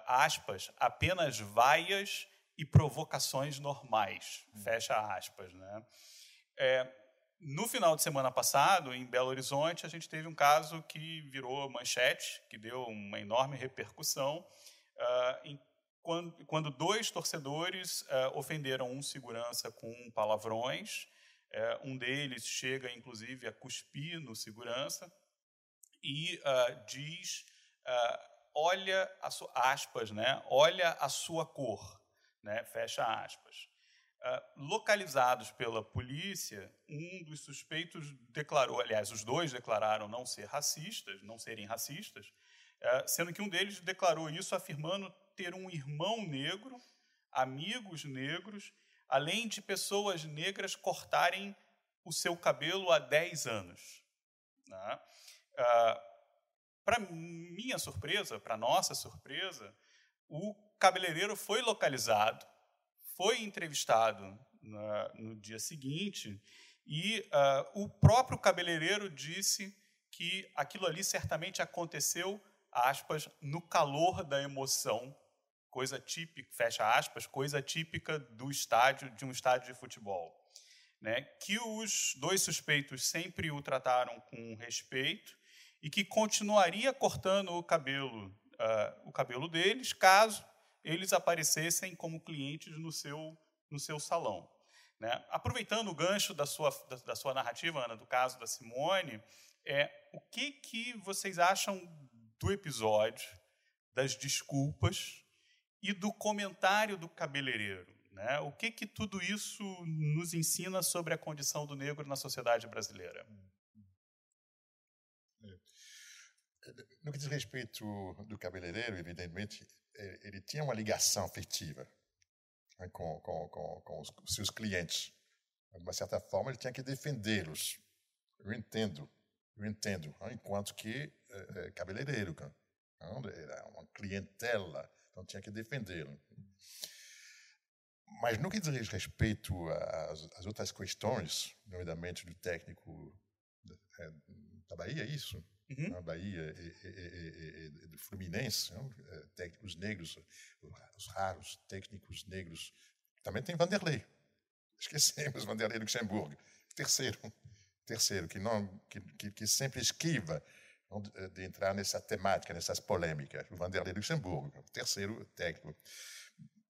[SPEAKER 1] aspas, apenas vaias e provocações normais, fecha aspas. Né? É, no final de semana passado, em Belo Horizonte, a gente teve um caso que virou manchete, que deu uma enorme repercussão, uh, em, quando, quando, dois torcedores uh, ofenderam um segurança com palavrões. Uh, um deles chega, inclusive, a cuspir no segurança e diz: olha, a aspas, né? Olha a sua cor, né? Fecha aspas. Ah, localizados pela polícia, um dos suspeitos declarou, aliás, os dois declararam não ser racistas, não serem racistas, uh, sendo que um deles declarou isso afirmando ter um irmão negro, amigos negros, além de pessoas negras cortarem o seu cabelo há 10 anos. Né? Uh, para minha surpresa, para nossa surpresa, o cabeleireiro foi localizado foi entrevistado na, no dia seguinte e uh, o próprio cabeleireiro disse que aquilo ali certamente aconteceu, aspas, no calor da emoção, coisa típica, fecha aspas, coisa típica do estádio, de um estádio de futebol. Né? Que os dois suspeitos sempre o trataram com respeito e que continuaria cortando o cabelo, uh, o cabelo deles, caso eles aparecessem como clientes no seu, no seu salão. Né? Aproveitando o gancho da sua, da, da, sua narrativa, Ana, do caso da Simone, é, o que, que vocês acham do episódio, das desculpas e do comentário do cabeleireiro? Né? O que, que tudo isso nos ensina sobre a condição do negro na sociedade brasileira?
[SPEAKER 2] É. No que diz respeito do cabeleireiro, evidentemente, é, ele tinha uma ligação afetiva né, com, com, com, com os seus clientes. De uma certa forma, ele tinha que defendê-los. Eu entendo, eu entendo. Né, enquanto que é, é, cabeleireiro, era uma clientela, então tinha que defendê-lo. Mas no que diz respeito às, às outras questões, nomeadamente do técnico da, da Bahia, é isso? Uhum. Bahia e, e, e, do Fluminense, não? É, técnicos negros, os raros técnicos negros. Também tem Vanderlei. Esquecemos Vanderlei Luxemburgo, terceiro. terceiro, que, não, que, que, que sempre esquiva de entrar nessa temática, nessas polêmicas, o Vanderlei Luxemburgo, terceiro técnico.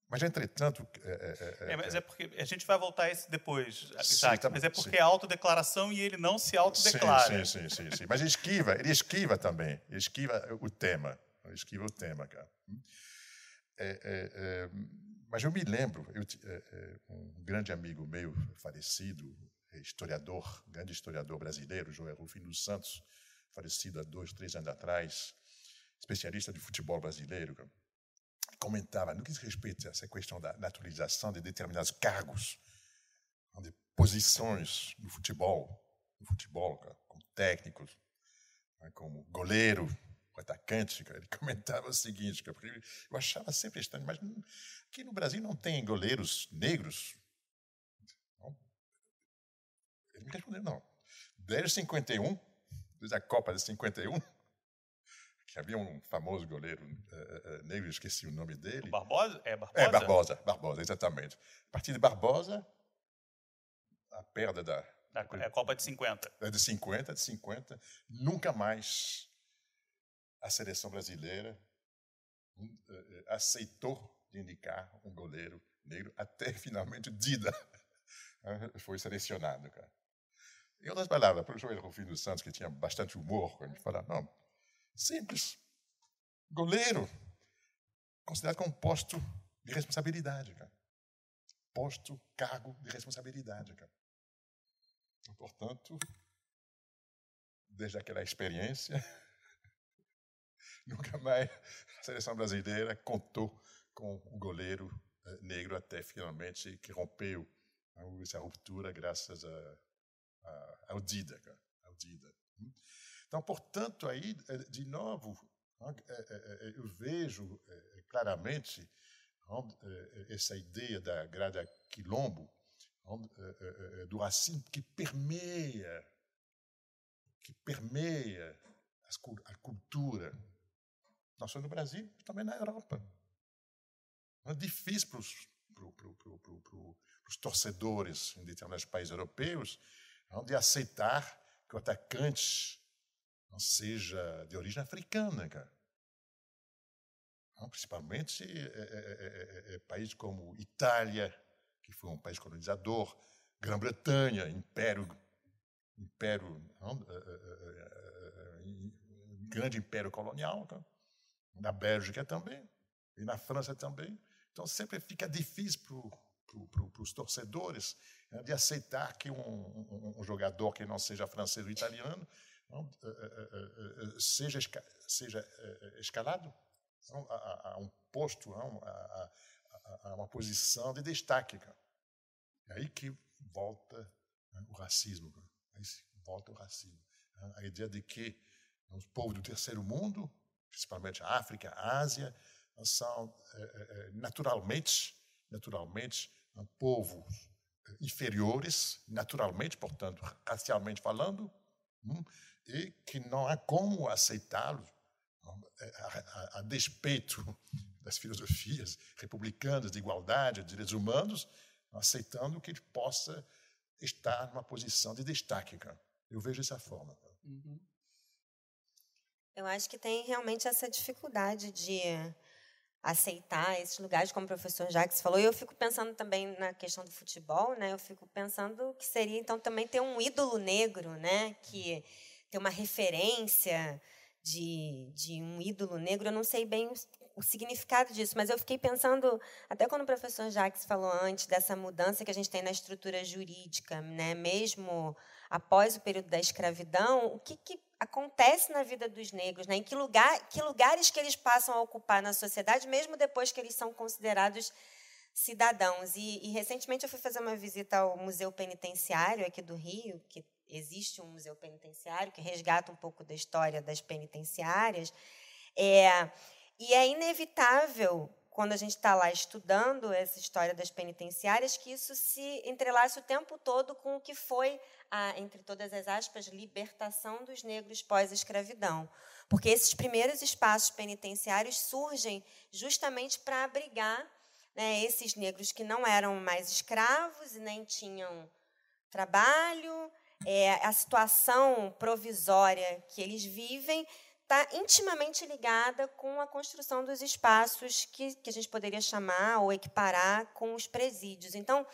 [SPEAKER 2] Mas, entretanto.
[SPEAKER 1] É, é, é, é, mas é porque. A gente vai voltar a isso depois, sim, mas é porque sim. é autodeclaração e ele não se autodeclara.
[SPEAKER 2] Sim, sim, sim, sim, sim. Mas esquiva, ele esquiva também. Ele esquiva o tema. Ele esquiva o tema, cara. É, mas eu me lembro, eu, um grande amigo meu, falecido, historiador, grande historiador brasileiro, Joel Rufino dos Santos, falecido há dois, três anos atrás, especialista de futebol brasileiro, comentava, no que diz respeito a essa questão da naturalização de determinados cargos, de posições no futebol, no futebol, como técnicos, né, como goleiro, atacante, ele comentava o seguinte, eu achava sempre estranho, mas aqui no Brasil não tem goleiros negros. Ele me respondeu, não. Desde 51, desde a Copa de 51, que havia um famoso goleiro uh, uh, negro, esqueci o nome dele.
[SPEAKER 1] O Barbosa? É Barbosa?
[SPEAKER 2] É, Barbosa, Barbosa, exatamente. A partir de Barbosa, a perda da...
[SPEAKER 1] da é a Copa de 50.
[SPEAKER 2] É de 50, de 50. Nunca mais a seleção brasileira uh, aceitou de indicar um goleiro negro, até finalmente Dida foi selecionado, cara. Em outras palavras, para o Joel Rufino Santos, que tinha bastante humor, quando ele falava, não, simples, goleiro, considerado como posto de responsabilidade, cara. Posto, cargo de responsabilidade, cara. Portanto, desde aquela experiência, nunca mais a seleção brasileira contou com o goleiro eh, negro até finalmente que rompeu né, essa ruptura graças a ao Dida, ao Dida. Então, portanto, aí, é, de novo, é, é, eu vejo claramente essa ideia da grada quilombo, do racismo que permeia, que permeia a cultura, não só no Brasil, também na Europa. É difícil para os, para, para, para, os torcedores em determinados países europeus de aceitar que o atacante seja de origem africana, cara. Não, principalmente é, é, é, é, países como Itália, que foi um país colonizador, Grã-Bretanha, Império, Império, não, grande império colonial, cara. na Bélgica também, e na França também. Então sempre fica difícil para os torcedores né, de aceitar que um, um, um, jogador que não seja francês ou italiano seja, seja escalado a, um posto, a, uma posição de destaque. É aí que volta né, o racismo. Cara. Aí volta o racismo. Né. A ideia de que os povos do terceiro mundo, principalmente a África, a Ásia, são naturalmente, naturalmente, povos inferiores, naturalmente, portanto, racialmente falando, hum, e que não há como aceitá-los a, a, a, despeito das filosofias republicanas de igualdade, de direitos humanos, aceitando que ele possa estar numa posição de destaque. Eu vejo dessa forma. Uhum.
[SPEAKER 3] Eu acho que tem realmente essa dificuldade de aceitar esses lugares, como o professor Jacques falou. E eu fico pensando também na questão do futebol, né? Eu fico pensando que seria então também ter um ídolo negro, né? Que ter uma referência de, de um ídolo negro. Eu não sei bem o, significado disso, mas eu fiquei pensando até quando o professor Jacques falou antes dessa mudança que a gente tem na estrutura jurídica, né? Mesmo após o período da escravidão, o que, que acontece na vida dos negros, né? em que, lugar, que lugares que eles passam a ocupar na sociedade, mesmo depois que eles são considerados cidadãos. E, e, recentemente eu fui fazer uma visita ao Museu Penitenciário aqui do Rio, que existe um museu penitenciário que resgata um pouco da história das penitenciárias. É, e é inevitável quando a gente está lá estudando essa história das penitenciárias, que isso se entrelaça o tempo todo com o que foi a, entre todas as aspas, libertação dos negros pós-escravidão. Porque esses primeiros espaços penitenciários surgem justamente para abrigar né, esses negros que não eram mais escravos e nem tinham trabalho, é, a situação provisória que eles vivem está intimamente ligada com a construção dos espaços que, que a gente poderia chamar ou equiparar com os presídios. Então,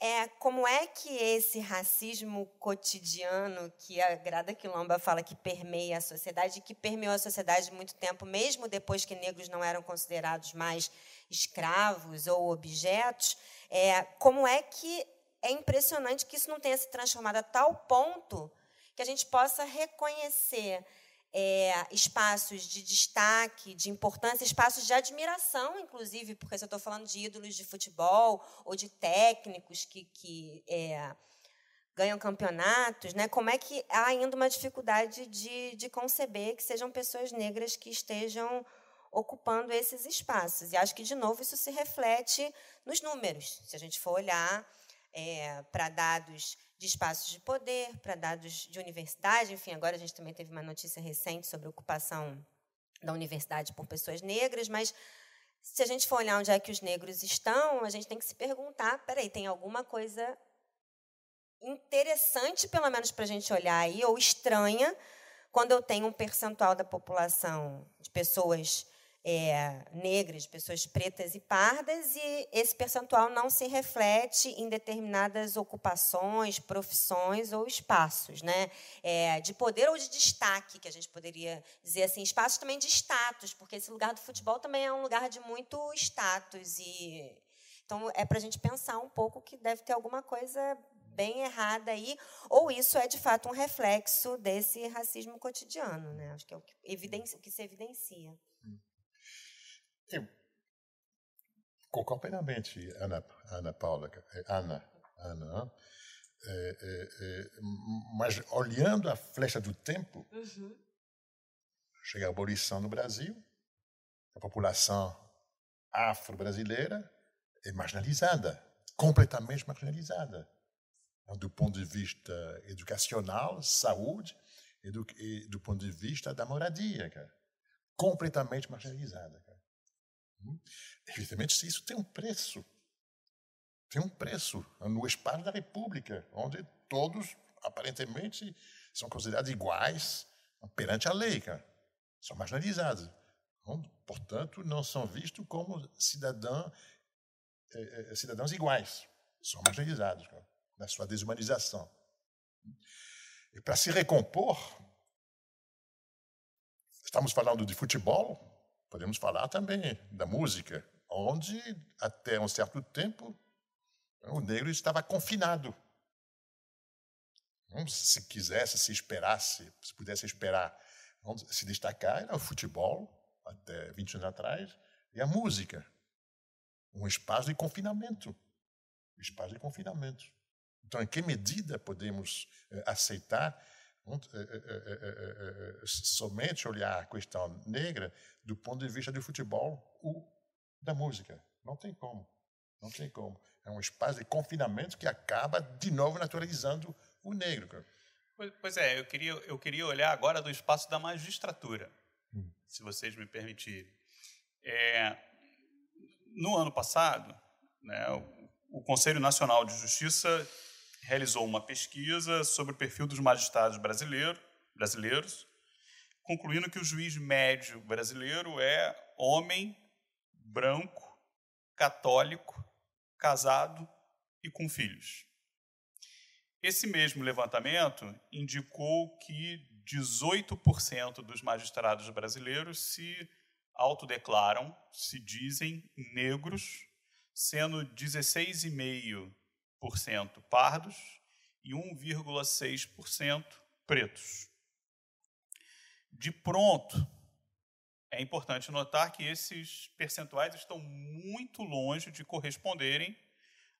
[SPEAKER 3] é, como é que esse racismo cotidiano que a Grada Quilomba fala que permeia a sociedade, que permeou a sociedade muito tempo, mesmo depois que negros não eram considerados mais escravos ou objetos, é, como é que é impressionante que isso não tenha se transformado a tal ponto que a gente possa reconhecer é, espaços de destaque, de importância, espaços de admiração, inclusive, porque se eu estou falando de ídolos de futebol ou de técnicos que, que é, ganham campeonatos, né? como é que há ainda uma dificuldade de, de conceber que sejam pessoas negras que estejam ocupando esses espaços? E acho que, de novo, isso se reflete nos números. Se a gente for olhar é, para dados de espaços de poder, para dados de universidade. Enfim, agora a gente também teve uma notícia recente sobre a ocupação da universidade por pessoas negras, mas se a gente for olhar onde é que os negros estão, a gente tem que se perguntar, peraí, tem alguma coisa interessante, pelo menos, para a gente olhar aí, ou estranha, quando eu tenho um percentual da população de pessoas é, negras, pessoas pretas e pardas, e esse percentual não se reflete em determinadas ocupações, profissões ou espaços né? É, de poder ou de destaque, que a gente poderia dizer assim, espaços também de status, porque esse lugar do futebol também é um lugar de muito status. e Então, é para a gente pensar um pouco que deve ter alguma coisa bem errada aí, ou isso é de fato um reflexo desse racismo cotidiano, né? Acho que é o que, evidencia, o que se evidencia.
[SPEAKER 2] Eu concordo plenamente, Ana, Ana Paula, Ana, Ana, é, é, é, mas olhando a flecha do tempo, uhum. chega a abolição no Brasil, a população afro-brasileira é marginalizada, completamente marginalizada, do ponto de vista educacional, saúde, e do, e do ponto de vista da moradia, cara. completamente marginalizada. Cara. Hum? Evidentemente, isso tem um preço. Tem um preço no espaço da República, onde todos, aparentemente, são considerados iguais perante a lei. São marginalizados. Portanto, não são vistos como cidadão, eh, cidadãos iguais. São marginalizados na sua desumanização. E para se recompor, estamos falando de futebol, Podemos falar também da música, onde até um certo tempo o negro estava confinado. Se quisesse, se esperasse, se pudesse esperar, se destacar, era o futebol, até 20 anos atrás, e a música. Um espaço de confinamento. Um espaço de confinamento. Então, em que medida podemos eh, aceitar somente olhar a questão negra do ponto de vista do futebol ou da música. Não tem como. Não tem como. É um espaço de confinamento que acaba, de novo, naturalizando o negro.
[SPEAKER 1] Pois é, eu queria, eu queria olhar agora do espaço da magistratura, hum. se vocês me permitirem. É, no ano passado, né, o, o Conselho Nacional de Justiça realizou uma pesquisa sobre o perfil dos magistrados brasileiro, brasileiros, concluindo que o juiz médio brasileiro é homem, branco, católico, casado e com filhos. Esse mesmo levantamento indicou que 18% dos magistrados brasileiros se autodeclaram, se dizem negros, sendo 16,5% pardos e 1,6% pretos. De pronto, é importante notar que esses percentuais estão muito longe de corresponderem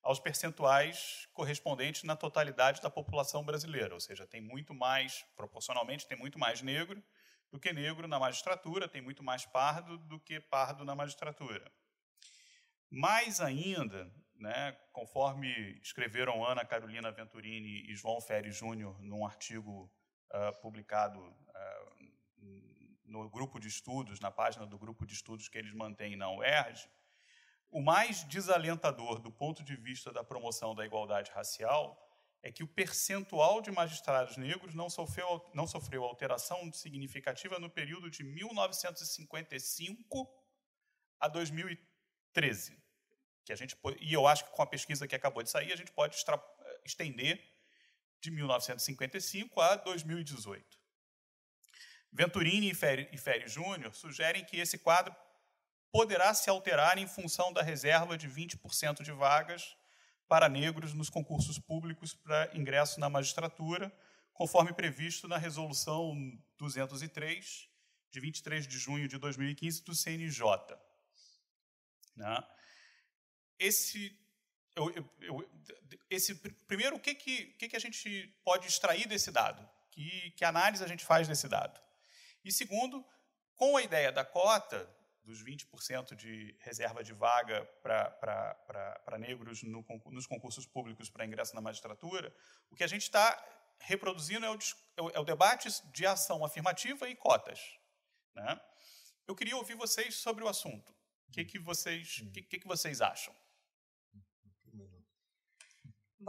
[SPEAKER 1] aos percentuais correspondentes na totalidade da população brasileira, ou seja, tem muito mais, proporcionalmente, tem muito mais negro do que negro na magistratura, tem muito mais pardo do que pardo na magistratura. Mais ainda, né, conforme escreveram Ana Carolina Venturini e João Ferri Júnior num artigo uh, publicado uh, no grupo de estudos, na página do grupo de estudos que eles mantêm na UERJ, o mais desalentador do ponto de vista da promoção da igualdade racial é que o percentual de magistrados negros não sofreu, não sofreu alteração significativa no período de 1955 a 2013. Que a gente, e eu acho que com a pesquisa que acabou de sair, a gente pode estender de 1955 a 2018. Venturini e Ferri, e Ferri Júnior sugerem que esse quadro poderá se alterar em função da reserva de 20% de vagas para negros nos concursos públicos para ingresso na magistratura, conforme previsto na Resolução 203, de 23 de junho de 2015, do CNJ. Né? Esse, eu, eu, esse, primeiro, o que, que, que, que a gente pode extrair desse dado? Que, que análise a gente faz desse dado? E segundo, com a ideia da cota, dos 20% de reserva de vaga para negros no, nos concursos públicos para ingresso na magistratura, o que a gente está reproduzindo é o, é o, debate de ação afirmativa e cotas. Né? Eu queria ouvir vocês sobre o assunto. O que, que, vocês, que, que, que vocês acham?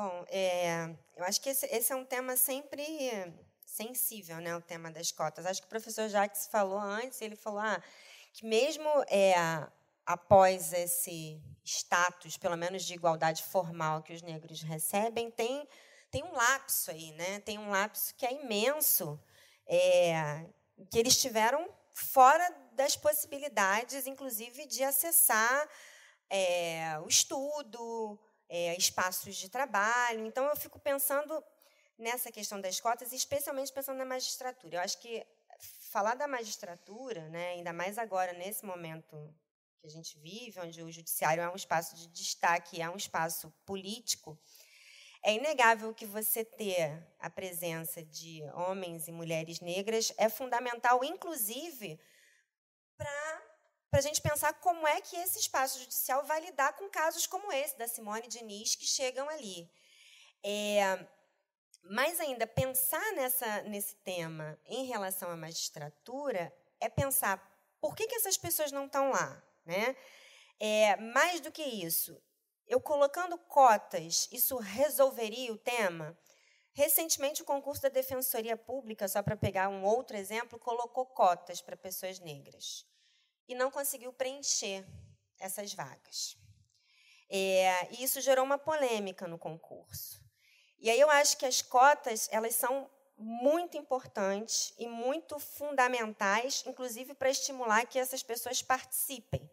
[SPEAKER 3] Bom, é, eu acho que esse, esse, é um tema sempre sensível, né, o tema das cotas. Acho que o professor Jacques falou antes, ele falou, ah, que mesmo é, após esse status, pelo menos de igualdade formal que os negros recebem, tem, tem um lapso aí, né? tem um lapso que é imenso, é, que eles tiveram fora das possibilidades, inclusive, de acessar é, o estudo, é, espaços de trabalho. Então, eu fico pensando nessa questão das cotas, especialmente pensando na magistratura. Eu acho que falar da magistratura, né, ainda mais agora, nesse momento que a gente vive, onde o judiciário é um espaço de destaque, é um espaço político, é inegável que você ter a presença de homens e mulheres negras é fundamental, inclusive, para a gente pensar como é que esse espaço judicial vai lidar com casos como esse da Simone Diniz, que chegam ali. É, mais ainda, pensar nessa, nesse tema em relação à magistratura é pensar por que, que essas pessoas não estão lá. Né? É, mais do que isso, eu colocando cotas, isso resolveria o tema? Recentemente, o concurso da Defensoria Pública, só para pegar um outro exemplo, colocou cotas para pessoas negras e não conseguiu preencher essas vagas. É, e isso gerou uma polêmica no concurso. E aí eu acho que as cotas, elas são muito importantes e muito fundamentais, inclusive para estimular que essas pessoas participem.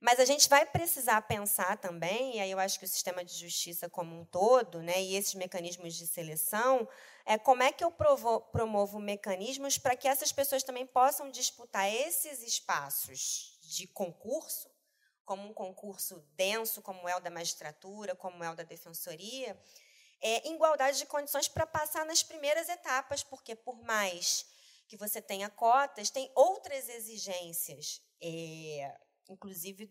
[SPEAKER 3] Mas a gente vai precisar pensar também, e aí eu acho que o sistema de justiça como um todo, né, e esses mecanismos de seleção, é como é que eu provo, promovo mecanismos para que essas pessoas também possam disputar esses espaços de concurso, como um concurso denso, como é o da magistratura, como é o da defensoria, é, igualdade de condições para passar nas primeiras etapas, porque por mais que você tenha cotas, tem outras exigências, é, inclusive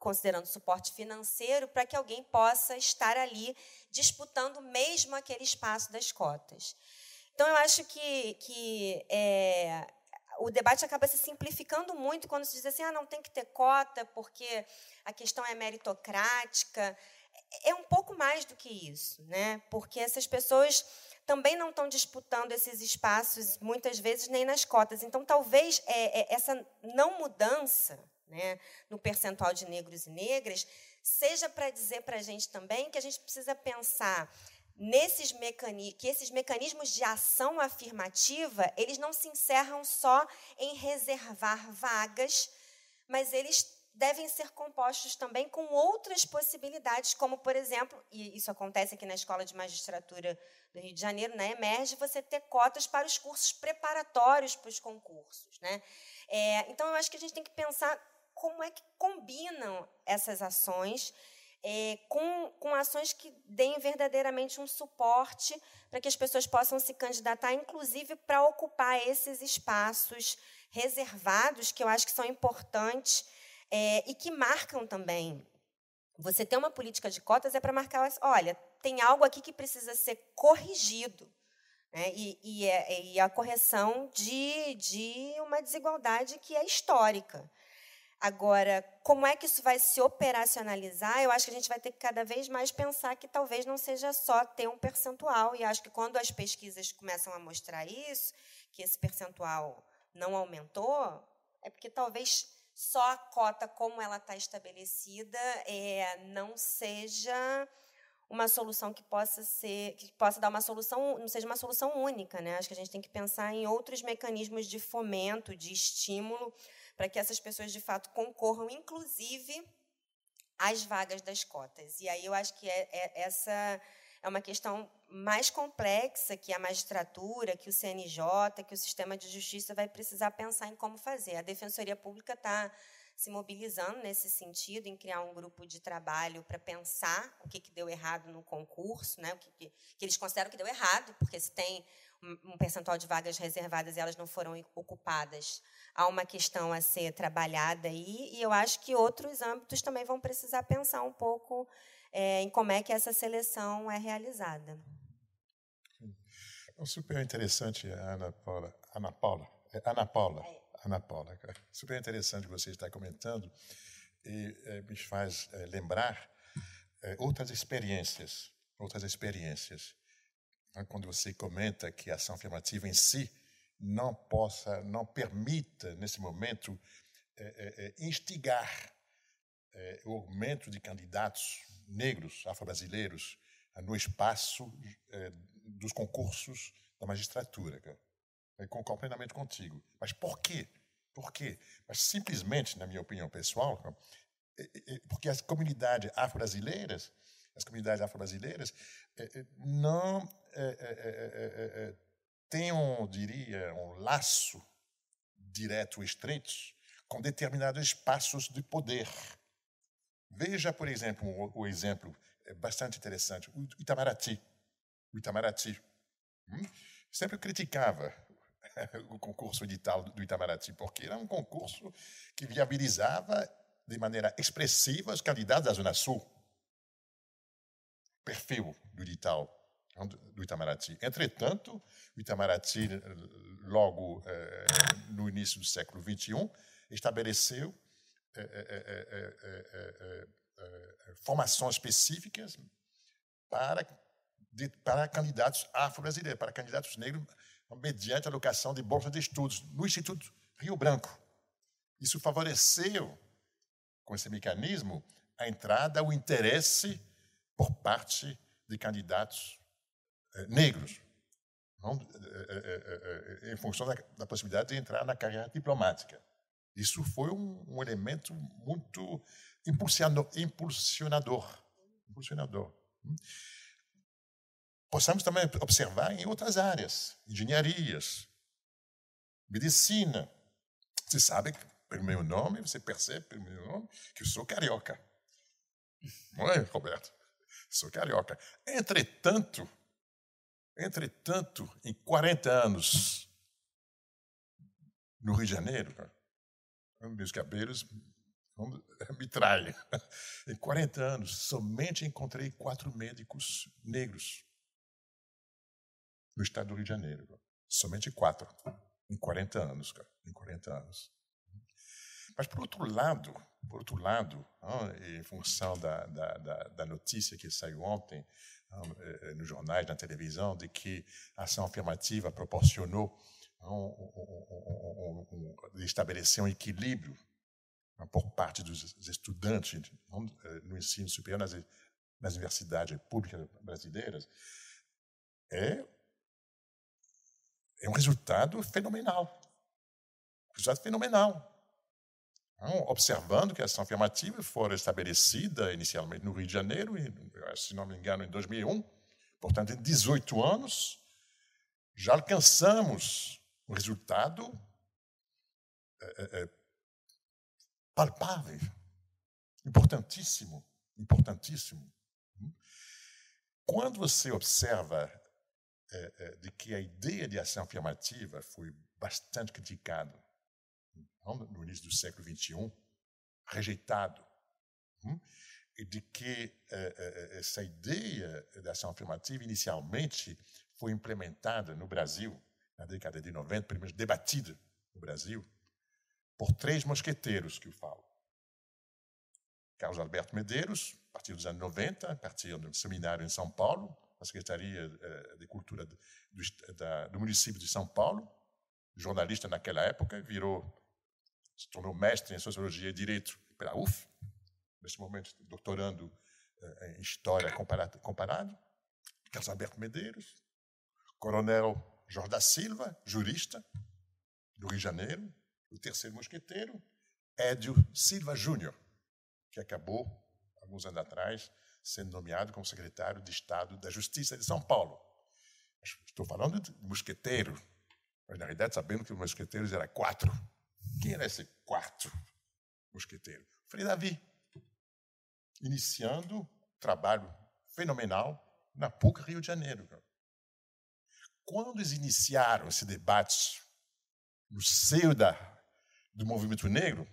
[SPEAKER 3] considerando suporte financeiro, para que alguém possa estar ali disputando mesmo aquele espaço das cotas. Então, eu acho que, que é, o debate acaba se simplificando muito quando se diz assim, ah, não tem que ter cota porque a questão é meritocrática é um pouco mais do que isso, né? Porque essas pessoas também não estão disputando esses espaços muitas vezes nem nas cotas. Então, talvez é, é, essa não mudança, né, no percentual de negros e negras, seja para dizer para a gente também que a gente precisa pensar nesses mecanismos, que esses mecanismos de ação afirmativa, eles não se encerram só em reservar vagas, mas eles devem ser compostos também com outras possibilidades, como, por exemplo, e isso acontece aqui na Escola de Magistratura do Rio de Janeiro, na EMERGE, você ter cotas para os cursos preparatórios para os concursos. Né? É, então, eu acho que a gente tem que pensar como é que combinam essas ações é, com, com ações que deem verdadeiramente um suporte para que as pessoas possam se candidatar, inclusive para ocupar esses espaços reservados, que eu acho que são importantes é, e que marcam também. Você ter uma política de cotas é para marcar, olha, tem algo aqui que precisa ser corrigido. Né? E, e, é, e a correção de, de uma desigualdade que é histórica. Agora, como é que isso vai se operacionalizar? Eu acho que a gente vai ter que cada vez mais pensar que talvez não seja só ter um percentual. E acho que quando as pesquisas começam a mostrar isso, que esse percentual não aumentou, é porque talvez só a cota como ela está estabelecida é, não seja uma solução que possa ser que possa dar uma solução não seja uma solução única né acho que a gente tem que pensar em outros mecanismos de fomento de estímulo para que essas pessoas de fato concorram inclusive às vagas das cotas e aí eu acho que é, é, essa é uma questão mais complexa que a magistratura, que o CNJ, que o sistema de justiça vai precisar pensar em como fazer. A Defensoria Pública está se mobilizando nesse sentido, em criar um grupo de trabalho para pensar o que, que deu errado no concurso, né? o que, que, que eles consideram que deu errado, porque se tem um percentual de vagas reservadas e elas não foram ocupadas, há uma questão a ser trabalhada aí, e eu acho que outros âmbitos também vão precisar pensar um pouco é, em como é que essa seleção é realizada.
[SPEAKER 2] É super interessante, Ana Paula. Ana Paula. É Ana Paula. É. Ana Paula. Super interessante que você está comentando e é, me faz é, lembrar é, outras experiências, outras experiências. Né, quando você comenta que a ação afirmativa em si não possa, não permita nesse momento instigar o aumento de candidatos negros, afro-brasileiros, no espaço dos concursos da magistratura. Eu concordo plenamente contigo. Mas por quê? Por quê? Mas simplesmente, na minha opinião pessoal, é, é, é, porque as comunidades afro-brasileiras, as comunidades afro-brasileiras não têm, um, diria, um laço direto estreito com determinados espaços de poder. Veja, por exemplo, o, o exemplo bastante interessante, o Itamaraty. O Itamaraty. Hum? Sempre criticava o concurso edital do Itamaraty, porque era um concurso que viabilizava de maneira expressiva os candidatos da Zona Sul. Perfil do edital do Itamaraty. Entretanto, o Itamaraty, logo eh, no início do século XXI, estabeleceu eh, eh, formações específicas para, de, para candidatos afro-brasileiros, para candidatos negros mediante a alocação de bolsa de estudos no Instituto Rio Branco. Isso favoreceu, com esse mecanismo, a entrada, o interesse por parte de candidatos eh, negros, não, eh, eh, em função da, da, possibilidade de entrar na carreira diplomática. Isso foi um, um elemento muito impulsionador. impulsionador. impulsionador possamos também observar em outras áreas, engenharias, medicina. Você sabe, pelo meu nome, você percebe pelo meu nome, que eu sou carioca. Não é, Roberto? Sou carioca. Entretanto, entretanto, em 40 anos no Rio de Janeiro, meus cabelos me traem. Em 40 anos, somente encontrei quatro médicos negros no estado do Rio de Janeiro. Somente quatro, em 40 anos, cara, em 40 anos. Mas, por outro lado, por outro lado, em função da, da, da, notícia que saiu ontem eh, nos jornais, na televisão, de que a ação afirmativa proporcionou um, um, um, estabelecer um equilíbrio por parte dos estudantes eh, no ensino superior nas, nas universidades públicas brasileiras, é é um resultado fenomenal. Um resultado fenomenal. Então, observando que a ação afirmativa foi estabelecida inicialmente no Rio de Janeiro, se não me engano, em 2001, portanto, em 18 anos, já alcançamos um resultado é, é, é palpável, importantíssimo, importantíssimo. Quando você observa é, é, de que a ideia de ação afirmativa foi bastante criticada no início do século XXI, rejeitado, hum, e de que é, essa ideia da ação afirmativa inicialmente foi implementada no Brasil, na década de 90, pelo menos debatida no Brasil, por três mosqueteiros que eu falo. Carlos Alberto Medeiros, a partir dos anos 90, a partir do seminário em São Paulo, na Secretaria eh, de Cultura do, do município de São Paulo, jornalista naquela época, virou, se tornou mestre em Sociologia e Direito pela UF, nesse momento doutorando eh, em História comparado, comparado. Carlos Alberto Medeiros, Coronel Jorge da Silva, jurista do Rio de Janeiro, o terceiro mosqueteiro, Édio Silva Júnior, que acabou, alguns anos atrás, sendo nomeado como secretário de Estado da Justiça de São Paulo. Estou falando de mosqueteiro, mas na realidade sabendo que os mosqueteiros eram quatro. Quem era esse quarto mosqueteiro? Frei Davi, iniciando trabalho fenomenal na PUC Rio de Janeiro. Quando eles iniciaram esse debate no seio da, do movimento negro,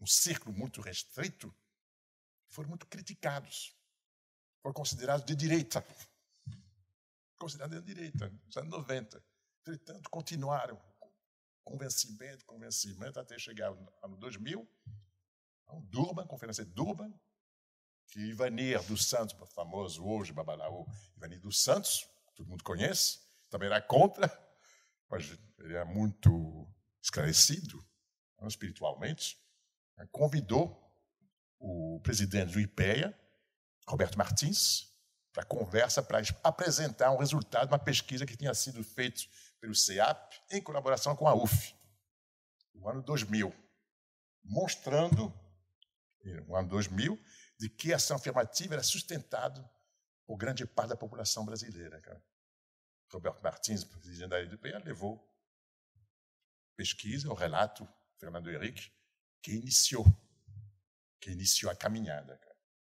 [SPEAKER 2] um círculo muito restrito, foram muito criticados. Foram considerados de direita. Considerados de direita, nos anos 90. Entretanto, continuaram convencimento, convencimento, até chegar no ano 2000, Durban, conferência de Durban, que Ivanir dos Santos, famoso hoje, Babalaú, Ivanir dos Santos, todo mundo conhece, também era contra, mas ele é muito esclarecido espiritualmente, convidou o presidente do IPEA, Roberto Martins, para conversa, para apresentar um resultado de uma pesquisa que tinha sido feita pelo CEAP em colaboração com a UF, no ano 2000, mostrando, no ano 2000, de que a ação afirmativa era sustentada por grande parte da população brasileira. Roberto Martins, presidente da IPEA, levou pesquisa, o relato, Fernando Henrique, que iniciou, que iniciou a caminhada.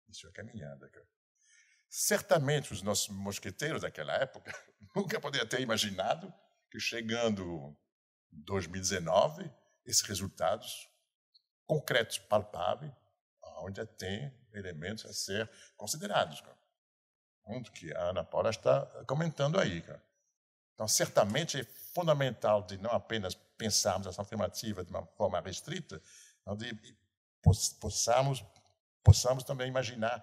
[SPEAKER 2] Iniciou a caminhada. Certamente os nossos mosqueteiros daquela época nunca poderiam ter imaginado que chegando em 2019, esses resultados concretos, palpáveis, onde tem elementos a ser considerados. Cara. Onde que a Ana Paula está comentando aí. Então, certamente é fundamental de não apenas pensarmos essa afirmativa de uma forma restrita, onde possamos, possamos também imaginar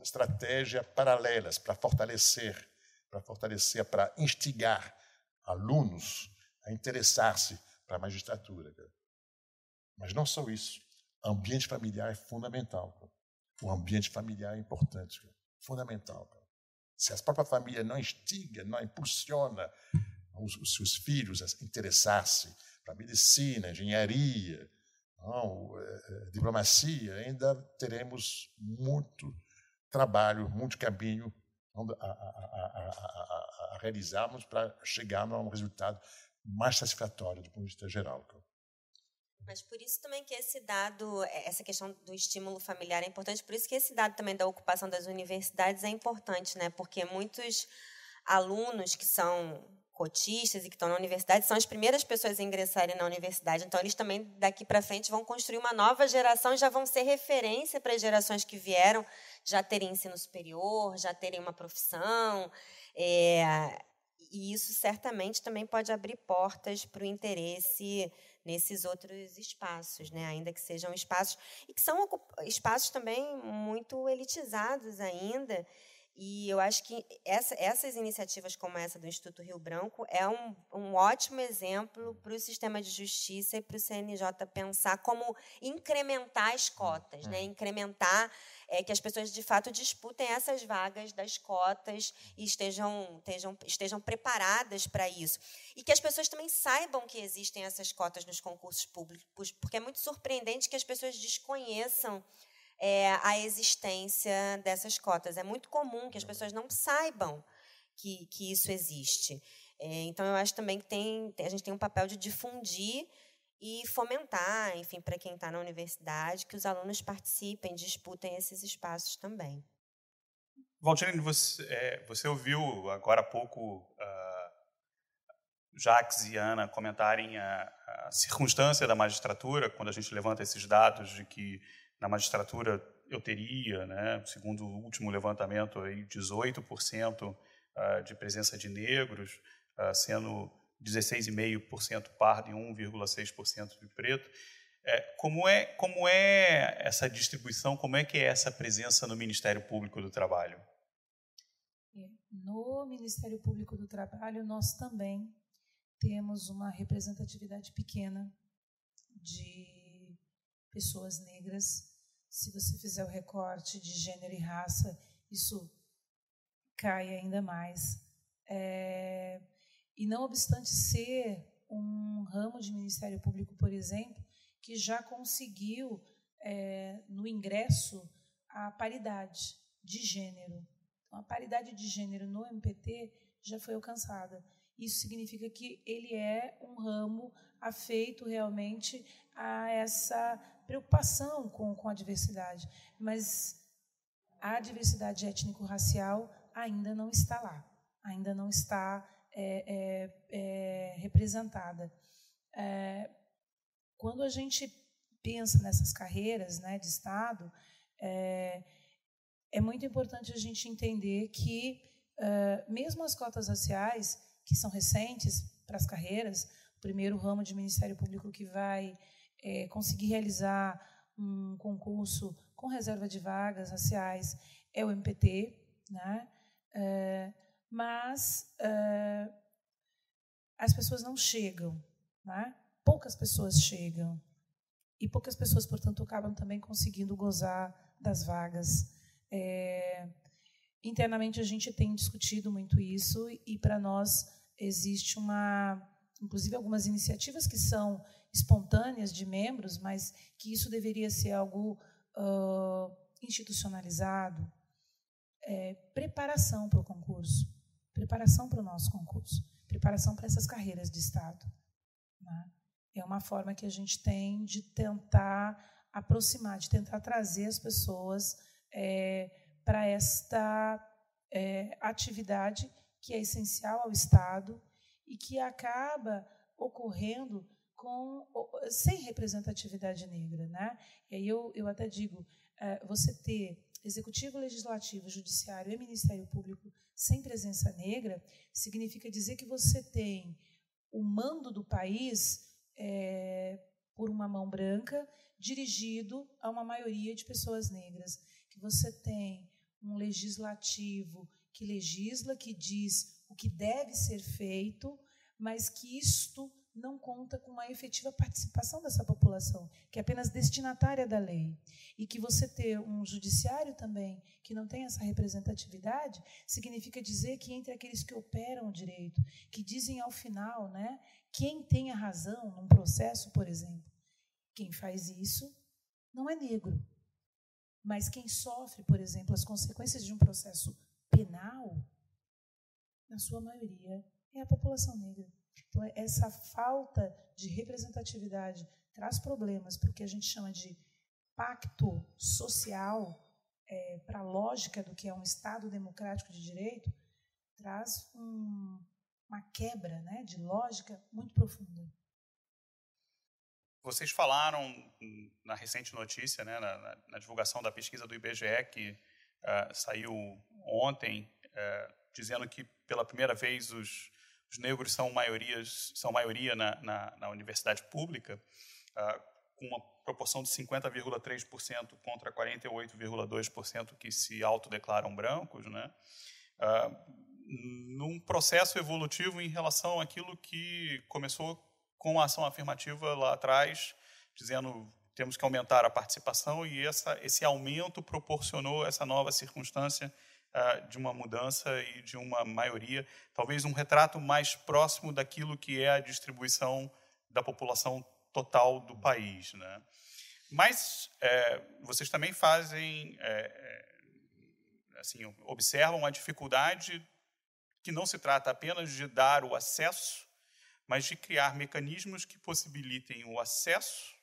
[SPEAKER 2] estratégias paralelas para fortalecer, para fortalecer, para instigar alunos a interessar-se para a magistratura. Mas não só isso. O ambiente familiar é fundamental. O ambiente familiar é importante, fundamental. Se a própria família não instiga, não impulsiona os, os seus filhos a interessar-se para medicina, engenharia, não, é, é, diplomacia, ainda teremos muito trabalho, muito caminho a, a, a, realizarmos para chegar a um resultado mais satisfatório do ponto de vista geral.
[SPEAKER 3] Mas por isso também que esse dado, é, essa questão do estímulo familiar é importante, por isso que esse dado também da ocupação das universidades é importante, né? Porque muitos alunos que são cotistas e que estão na universidade são as primeiras pessoas a ingressarem na universidade. Então, eles também, daqui para frente, vão construir uma nova geração e já vão ser referência para as gerações que vieram já terem ensino superior, já terem uma profissão. É, e isso certamente também pode abrir portas para o interesse nesses outros espaços, né? ainda que sejam espaços e que são espaços também muito elitizados ainda e eu acho que essa, essas iniciativas como essa do Instituto Rio Branco é um, um ótimo exemplo para o sistema de justiça e para o CNJ pensar como incrementar as cotas, né? Uhum. incrementar é, que as pessoas de fato disputem essas vagas das cotas e estejam, estejam, estejam preparadas para isso. E que as pessoas também saibam que existem essas cotas nos concursos públicos, porque é muito surpreendente que as pessoas desconheçam é, a existência dessas cotas. É muito comum que as pessoas não saibam que, que isso existe. É, então, eu acho também que tem, a gente tem um papel de difundir e fomentar, enfim, para quem está na universidade, que os alunos participem, disputem esses espaços também.
[SPEAKER 1] Valdirene, você, é, você ouviu agora há pouco uh, Jacques e Ana comentarem a, a circunstância da magistratura, quando a gente levanta esses dados de que na magistratura eu teria, né, segundo o último levantamento, aí 18% ah, de presença de negros, ah, sendo 16,5% pardo e 1,6% de preto. É, como, é, como é essa distribuição, como é que é essa presença no Ministério Público do Trabalho?
[SPEAKER 4] É, no Ministério Público do Trabalho, nós também temos uma representatividade pequena de pessoas negras. Se você fizer o recorte de gênero e raça, isso cai ainda mais. É, e não obstante ser um ramo de Ministério Público, por exemplo, que já conseguiu, é, no ingresso, a paridade de gênero. Então, a paridade de gênero no MPT já foi alcançada. Isso significa que ele é um ramo afeito realmente a essa preocupação com, com a diversidade. Mas a diversidade étnico-racial ainda não está lá, ainda não está é, é, é, representada. É, quando a gente pensa nessas carreiras né, de Estado, é, é muito importante a gente entender que, mesmo as cotas raciais, que são recentes para as carreiras, o primeiro ramo de Ministério Público que vai é, conseguir realizar um concurso com reserva de vagas raciais é o MPT, né? É, mas é, as pessoas não chegam, né? poucas pessoas chegam. E poucas pessoas, portanto, acabam também conseguindo gozar das vagas. É, internamente, a gente tem discutido muito isso, e para nós existe uma. Inclusive, algumas iniciativas que são espontâneas de membros, mas que isso deveria ser algo uh, institucionalizado. É, preparação para o concurso, preparação para o nosso concurso, preparação para essas carreiras de Estado. Né? É uma forma que a gente tem de tentar aproximar, de tentar trazer as pessoas é, para esta é, atividade que é essencial ao Estado e que acaba ocorrendo com sem representatividade negra, né? E aí eu, eu até digo, é, você ter executivo, legislativo, judiciário e Ministério Público sem presença negra significa dizer que você tem o mando do país é, por uma mão branca, dirigido a uma maioria de pessoas negras. Que você tem um legislativo que legisla, que diz o que deve ser feito, mas que isto não conta com uma efetiva participação dessa população, que é apenas destinatária da lei. E que você ter um judiciário também que não tem essa representatividade, significa dizer que entre aqueles que operam o direito, que dizem ao final, né, quem tem a razão num processo, por exemplo, quem faz isso não é negro. Mas quem sofre, por exemplo, as consequências de um processo penal, na sua maioria, é a população negra. Então, essa falta de representatividade traz problemas para o que a gente chama de pacto social, é, para a lógica do que é um Estado democrático de direito, traz um, uma quebra né, de lógica muito profunda.
[SPEAKER 1] Vocês falaram na recente notícia, né, na, na, divulgação da pesquisa do IBGE, que uh, saiu ontem, uh, dizendo que pela primeira vez os, os negros são, maiorias, são maioria na, na, na universidade pública, uh, com uma proporção de 50,3% contra 48,2% que se autodeclaram brancos, né? Uh, num processo evolutivo em relação àquilo que começou com a ação afirmativa lá atrás, dizendo temos que aumentar a participação e essa, esse aumento proporcionou essa nova circunstância uh, de uma mudança e de uma maioria, talvez um retrato mais próximo daquilo que é a distribuição da população total do país, né? Mas é, vocês também fazem, é, assim, observam a dificuldade que não se trata apenas de dar o acesso, mas de criar mecanismos que possibilitem o acesso,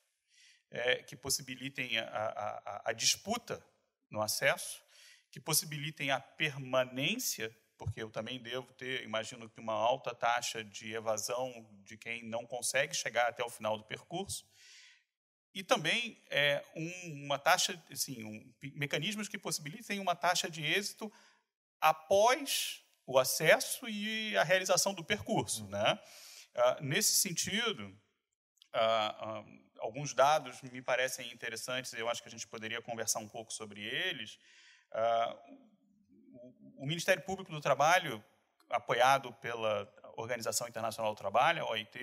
[SPEAKER 1] é, que possibilitem a, a, a, disputa no acesso, que possibilitem a permanência, porque eu também devo ter, imagino que uma alta taxa de evasão de quem não consegue chegar até o final do percurso, e também é, um, uma taxa, assim, um, mecanismos que possibilitem uma taxa de êxito após o acesso e a realização do percurso. Né? Uh, nesse sentido, uh, uh, alguns dados me parecem interessantes, eu acho que a gente poderia conversar um pouco sobre eles. Uh, o, Ministério Público do Trabalho, apoiado pela Organização Internacional do Trabalho, a OIT,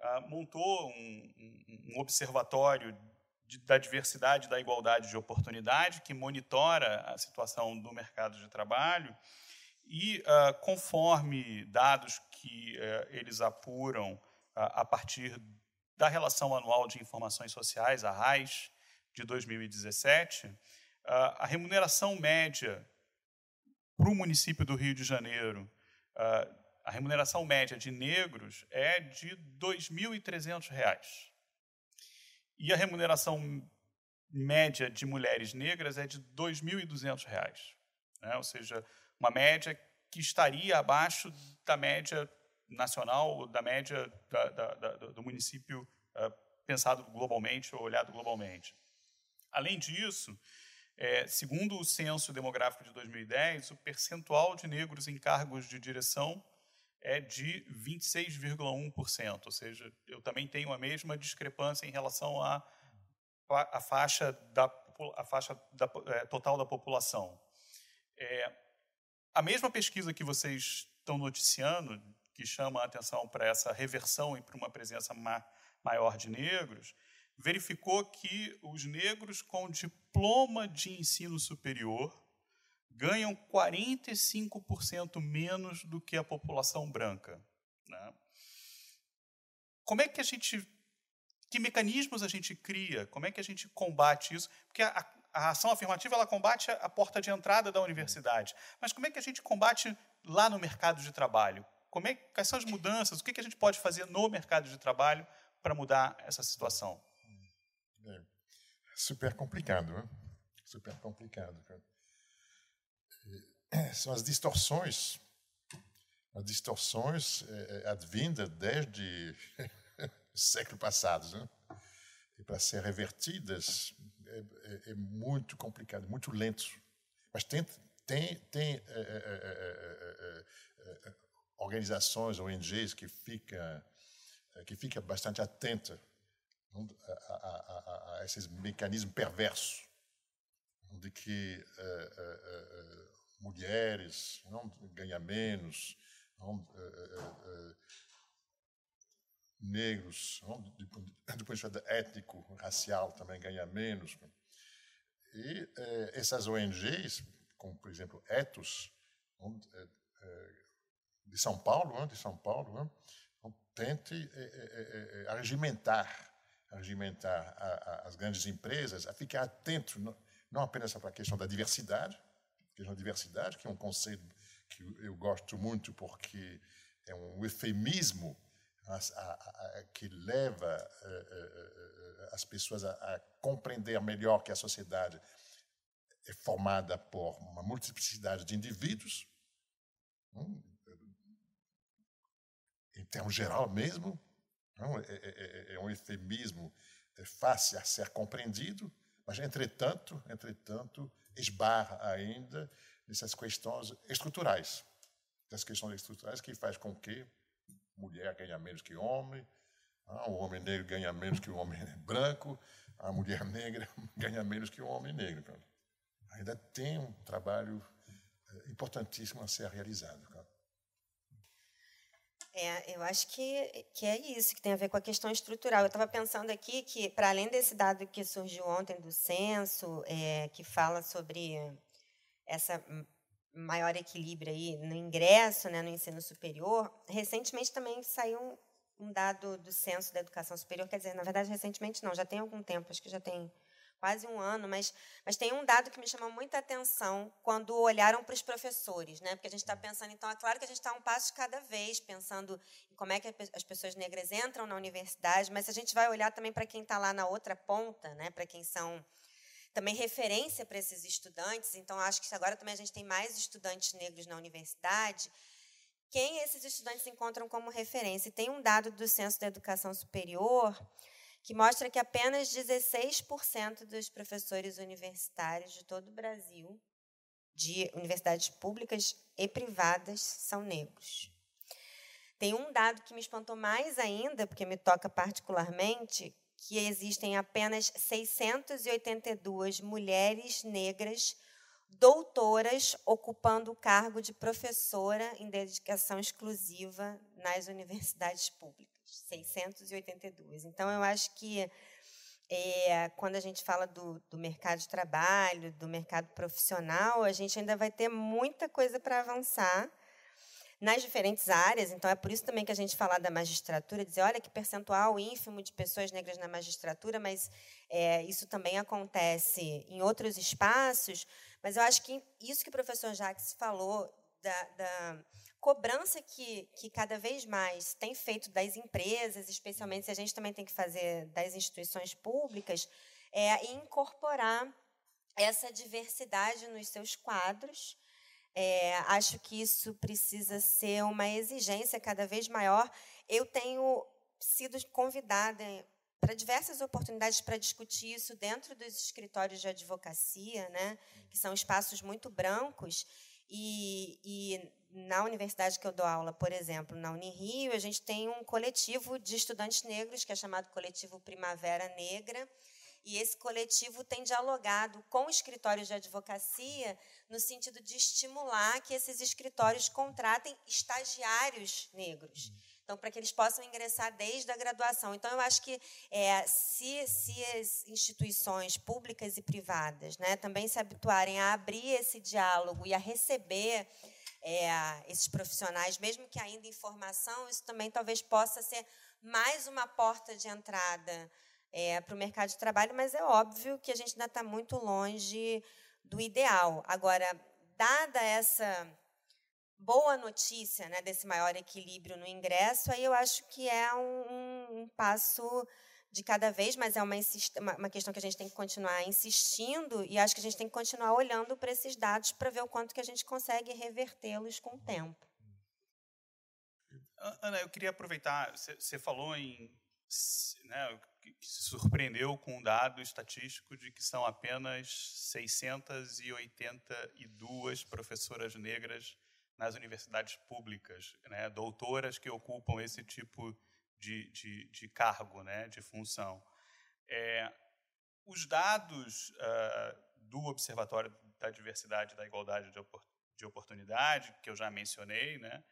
[SPEAKER 1] ah, montou um, um observatório de, da diversidade e da igualdade de oportunidade, que monitora a situação do mercado de trabalho e, uh, conforme dados que uh, eles apuram uh, a partir da Relação Anual de Informações Sociais, a RAIS, de 2017, a remuneração média para o município do Rio de Janeiro, a remuneração média de negros é de R$ 2.300 e a remuneração média de mulheres negras é de R$ 2.200, né? ou seja, uma média que estaria abaixo da média nacional, da média da, da, da, do município uh, pensado globalmente ou olhado globalmente. Além disso, é, segundo o censo demográfico de 2010, o percentual de negros em cargos de direção é de 26,1%, ou seja, eu também tenho a mesma discrepância em relação à a, faixa, da, a faixa da, é, total da população. É, a mesma pesquisa que vocês estão noticiando, que chama a atenção para essa reversão e para uma presença ma, maior de negros, verificou que os negros com diploma de ensino superior ganham 45% menos do que a população branca. Né? Como é que a gente. Que mecanismos a gente cria? Como é que a gente combate isso? Porque a, a ação afirmativa ela combate a porta de entrada da universidade. Mas como é que a gente combate lá no mercado de trabalho? Como é, quais são as mudanças? O que, que a gente pode fazer no mercado de trabalho para mudar essa situação?
[SPEAKER 2] É super complicado, né? super complicado. É, são as distorções, as distorções é, é advindas desde século passado, né? e para ser revertidas é, é, é, muito complicado, muito lento. Mas tem, tem, tem é, organizações, ONGs que fica que fica bastante atenta a, a, a, a esses mecanismos perversos de que mulheres, não ganha menos, não, uh, uh, uh, negros, não, do, ponto de vista étnico, racial, também ganha menos. E essas ONGs, como por exemplo Etos, de São Paulo, de São Paulo, tente arregimentar arregimentar as grandes empresas a ficar atento não apenas para a questão da diversidade, questão da diversidade, que é um conceito que eu gosto muito porque é um eufemismo a, a, a, que leva eh, eh, eh, as pessoas a, compreender melhor que a sociedade é formada por uma multiplicidade de indivíduos, hum, em termos geral mesmo, é, é, é um eufemismo fácil a ser compreendido, mas entretanto, entretanto, esbarra ainda nessas questões estruturais. Essas questões estruturais que faz com que mulher ganhe menos que homem, ah, o homem negro ganha menos que o homem branco, a mulher negra ganha menos que o homem negro. Ainda tem um trabalho eh, importantíssimo a ser realizado.
[SPEAKER 3] É, eu acho que, que é isso, que tem a ver com a questão estrutural. Eu estava pensando aqui que, para além desse dado que surgiu ontem do censo, é, que fala sobre essa maior equilíbrio aí no ingresso, né, no ensino superior, recentemente também saiu um, um dado do censo da educação superior, quer dizer, na verdade, recentemente não, já tem algum tempo, acho que já tem quase um ano, mas, mas tem um dado que me chamou muita atenção quando olharam para os professores, né? Porque a gente está pensando, então, é claro que a gente está um passo de cada vez, pensando em como é que as pessoas negras entram na universidade, mas a gente vai olhar também para quem está lá na outra ponta, né? Para quem são também referência para esses estudantes. Então, acho que agora também a gente tem mais estudantes negros na universidade. Quem esses estudantes encontram como referência? E tem um dado do Censo da Educação Superior que mostra que apenas 16% dos professores universitários de todo o Brasil, de universidades públicas e privadas, são negros. Tem um dado que me espantou mais ainda, porque me toca particularmente, que existem apenas 682 mulheres negras doutoras ocupando o cargo de professora em dedicação exclusiva nas universidades públicas. 682. Então, eu acho que é, quando a gente fala do, do, mercado de trabalho, do mercado profissional, a gente ainda vai ter muita coisa para avançar nas diferentes áreas. Então, é por isso também que a gente fala da magistratura, dizer, olha que percentual ínfimo de pessoas negras na magistratura, mas é, isso também acontece em outros espaços. Mas eu acho que isso que o professor Jacques falou da, da cobrança que, que cada vez mais tem feito das empresas, especialmente se a gente também tem que fazer das instituições públicas, é incorporar essa diversidade nos seus quadros. É, acho que isso precisa ser uma exigência cada vez maior. Eu tenho sido convidada para diversas oportunidades para discutir isso dentro dos escritórios de advocacia, né, que são espaços muito brancos, e, e na universidade que eu dou aula, por exemplo, na Unirio, a gente tem um coletivo de estudantes negros que é chamado Coletivo Primavera Negra. E esse coletivo tem dialogado com escritórios de advocacia no sentido de estimular que esses escritórios contratem estagiários negros. Então, para que eles possam ingressar desde a graduação. Então, eu acho que é, se, se as instituições públicas e privadas né, também se habituarem a abrir esse diálogo e a receber é, esses profissionais, mesmo que ainda em formação, isso também talvez possa ser mais uma porta de entrada é, para o mercado de trabalho, mas é óbvio que a gente ainda está muito longe do ideal. Agora, dada essa boa notícia né, desse maior equilíbrio no ingresso, aí eu acho que é um, um passo de cada vez, mas é uma, uma questão que a gente tem que continuar insistindo e acho que a gente tem que continuar olhando para esses dados para ver o quanto que a gente consegue revertê-los com o tempo.
[SPEAKER 1] Ana, eu queria aproveitar, você falou em né, que se surpreendeu com um dado estatístico de que são apenas 682 professoras negras nas universidades públicas, né, doutoras que ocupam esse tipo de de, de, cargo, né, de função. É, os dados uh, do Observatório da Diversidade e da Igualdade de, opor de Oportunidade, que eu já mencionei, né,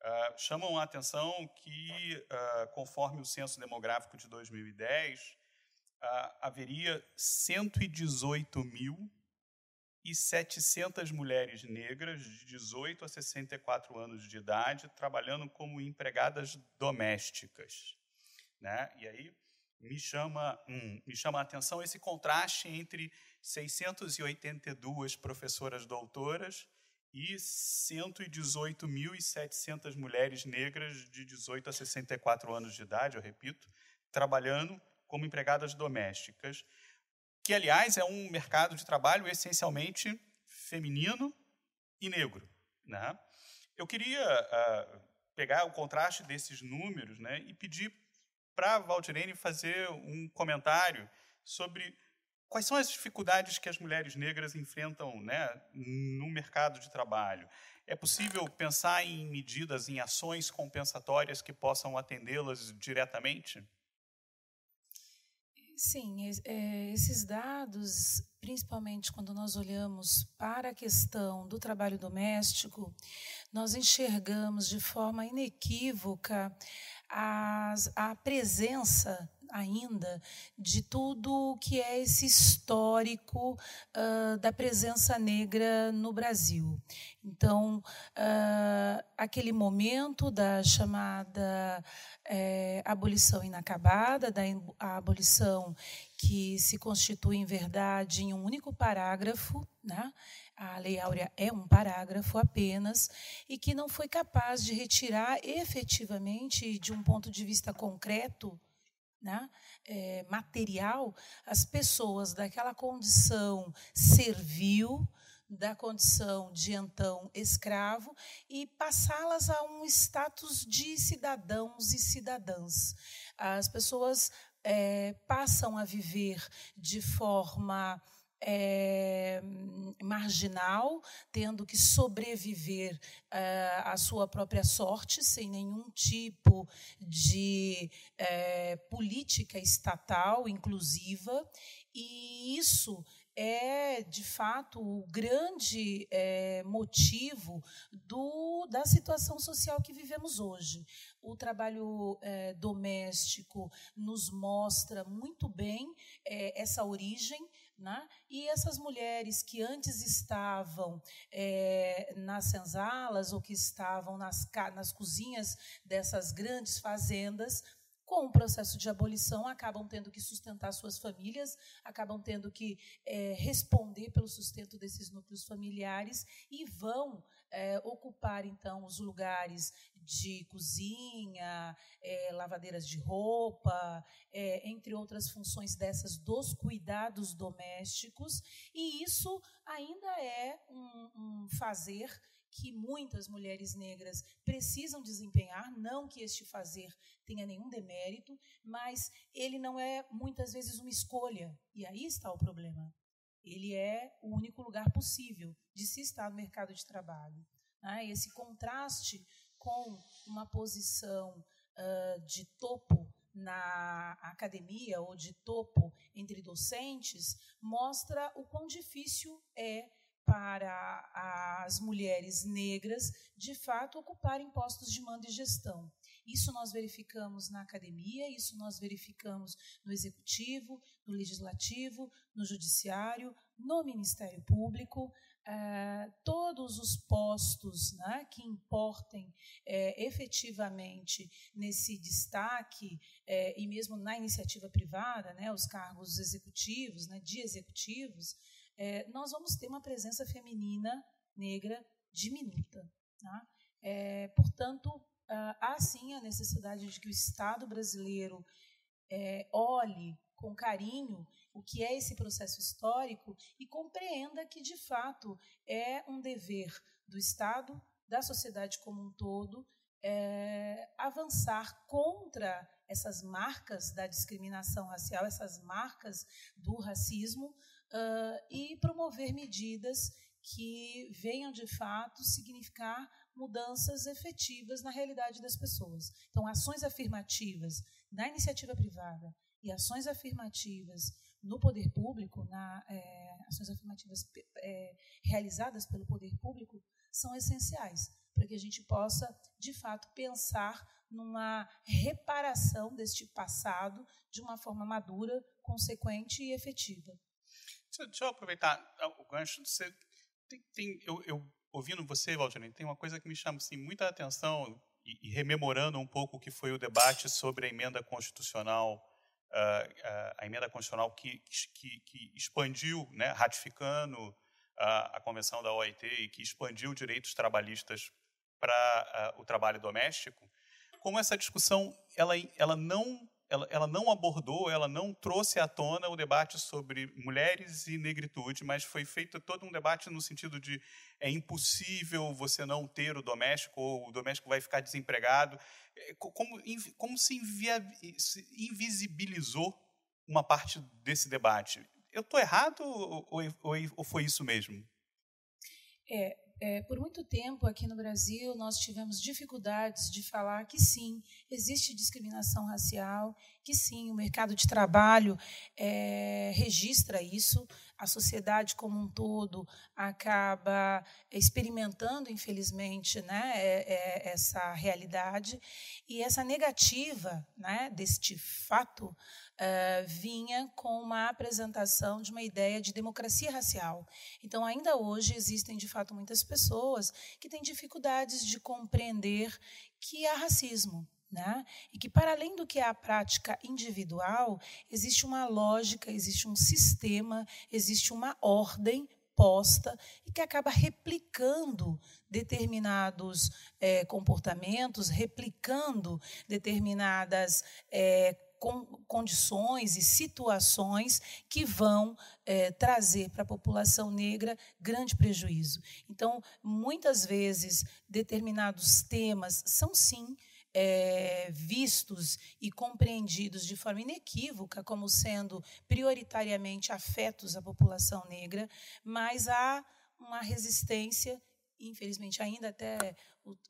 [SPEAKER 1] uh, chamam a atenção que, uh, conforme o Censo Demográfico de 2010, haveria 118 mil e 700 mulheres negras de 18 a 64 anos de idade trabalhando como empregadas domésticas. Né? E aí me chama, hum, me chama a atenção esse contraste entre 682 professoras doutoras e 118.700 mulheres negras de 18 a 64 anos de idade, eu repito, trabalhando como empregadas domésticas que, aliás, é um mercado de trabalho essencialmente feminino e negro. Né? Eu queria uh, pegar o contraste desses números né, e pedir para a Valdirene fazer um comentário sobre quais são as dificuldades que as mulheres negras enfrentam né, no mercado de trabalho. É possível pensar em medidas, em ações compensatórias que possam atendê-las diretamente?
[SPEAKER 4] Sim, é, esses dados, principalmente quando nós olhamos para a questão do trabalho doméstico, nós enxergamos de forma inequívoca as, a presença ainda de tudo que é esse histórico uh, da presença negra no Brasil. Então, uh, aquele momento da chamada é, abolição inacabada, da abolição que se constitui em verdade em um único parágrafo, né? a Lei Áurea é um parágrafo apenas, e que não foi capaz de retirar efetivamente, de um ponto de vista concreto, né, é, material, as pessoas daquela condição servil, da condição de então escravo, e passá-las a um status de cidadãos e cidadãs. As pessoas é, passam a viver de forma é, marginal, tendo que sobreviver é, à sua própria sorte, sem nenhum tipo de é, política estatal inclusiva, e isso é, de fato, o grande é, motivo do, da situação social que vivemos hoje. O trabalho é, doméstico nos mostra muito bem é, essa origem. Né? E essas mulheres que antes estavam é, nas senzalas ou que estavam nas, nas cozinhas dessas grandes fazendas com o processo de abolição, acabam tendo que sustentar suas famílias, acabam tendo que é, responder pelo sustento desses núcleos familiares e vão é, ocupar, então, os lugares de cozinha, é, lavadeiras de roupa, é, entre outras funções dessas dos cuidados domésticos, e isso ainda é um, um fazer que muitas mulheres negras precisam desempenhar, não que este fazer tenha nenhum demérito, mas ele não é muitas vezes uma escolha. E aí está o problema. Ele é o único lugar possível de se estar no mercado de trabalho. Né? Esse contraste com uma posição uh, de topo na academia ou de topo entre docentes mostra o quão difícil é para as mulheres negras, de fato, ocuparem postos de mando e gestão. Isso nós verificamos na academia, isso nós verificamos no executivo, no legislativo, no judiciário, no Ministério Público. Eh, todos os postos né, que importem eh, efetivamente nesse destaque eh, e mesmo na iniciativa privada, né, os cargos executivos, né, de executivos, nós vamos ter uma presença feminina negra diminuta. Tá? Portanto, há sim a necessidade de que o Estado brasileiro é, olhe com carinho o que é esse processo histórico e compreenda que, de fato, é um dever do Estado, da sociedade como um todo, é, avançar contra essas marcas da discriminação racial, essas marcas do racismo, uh, e promover medidas que venham de fato significar mudanças efetivas na realidade das pessoas. Então, ações afirmativas na iniciativa privada e ações afirmativas no poder público, na, é, ações afirmativas é, realizadas pelo poder público, são essenciais para que a gente possa, de fato, pensar numa reparação deste passado de uma forma madura, consequente e efetiva.
[SPEAKER 1] Deixa, eu aproveitar ah, o gancho. Você tem, tem eu, eu, ouvindo você, Valdirene, tem uma coisa que me chama assim, muita atenção e, e, rememorando um pouco o que foi o debate sobre a emenda constitucional, uh, uh, a emenda constitucional que, que, que expandiu, né, ratificando a, a convenção da OIT e que expandiu direitos trabalhistas para uh, o trabalho doméstico, como essa discussão ela, ela não ela, ela, não abordou, ela não trouxe à tona o debate sobre mulheres e negritude, mas foi feito todo um debate no sentido de é impossível você não ter o doméstico, ou o doméstico vai ficar desempregado. É, como, como se, se invisibilizou uma parte desse debate? Eu estou errado ou, ou, ou foi isso mesmo?
[SPEAKER 4] É, é, por muito tempo aqui no Brasil nós tivemos dificuldades de falar que sim, existe discriminação racial, que sim, o mercado de trabalho é, registra isso, a sociedade como um todo acaba experimentando, infelizmente, né, é, é, essa realidade, e essa negativa né, deste fato uh, vinha com uma apresentação de uma ideia de democracia racial. Então, ainda hoje, existem, de fato, muitas pessoas que têm dificuldades de compreender que há racismo. Né? E que, para além do que é a prática individual, existe uma lógica, existe um sistema, existe uma ordem posta e que acaba replicando determinados é, comportamentos, replicando determinadas é, com, condições e situações que vão é, trazer para a população negra grande prejuízo. Então, muitas vezes, determinados temas são, sim, é, vistos e compreendidos de forma inequívoca como sendo prioritariamente afetos à população negra, mas há uma resistência infelizmente ainda até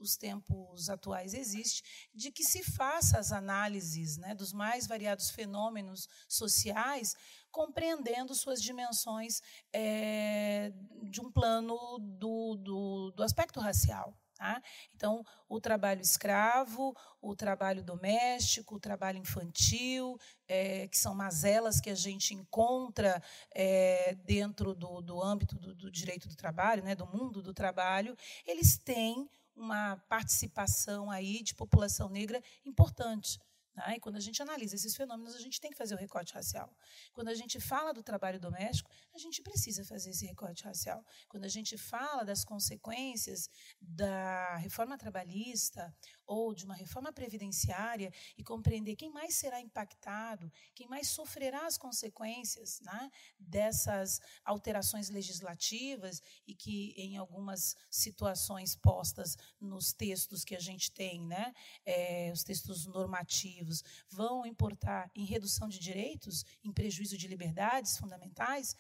[SPEAKER 4] os tempos atuais existe, de que se faça as análises né, dos mais variados fenômenos sociais, compreendendo suas dimensões é, de um plano do, do, do aspecto racial. Tá? Então, o trabalho escravo, o trabalho doméstico, o trabalho infantil, é, que são mazelas que a gente encontra é, dentro do, do âmbito do, do, direito do trabalho, né, do mundo do trabalho, eles têm uma participação aí de população negra importante. Tá? E quando a gente analisa esses fenômenos, a gente tem que fazer o recorte racial. Quando a gente fala do trabalho doméstico, a gente precisa fazer esse recorte racial. Quando a gente fala das consequências da reforma trabalhista ou de uma reforma previdenciária e compreender quem mais será impactado, quem mais sofrerá as consequências né, dessas alterações legislativas e que, em algumas situações postas nos textos que a gente tem, né, é, os textos normativos, vão importar em redução de direitos, em prejuízo de liberdades fundamentais,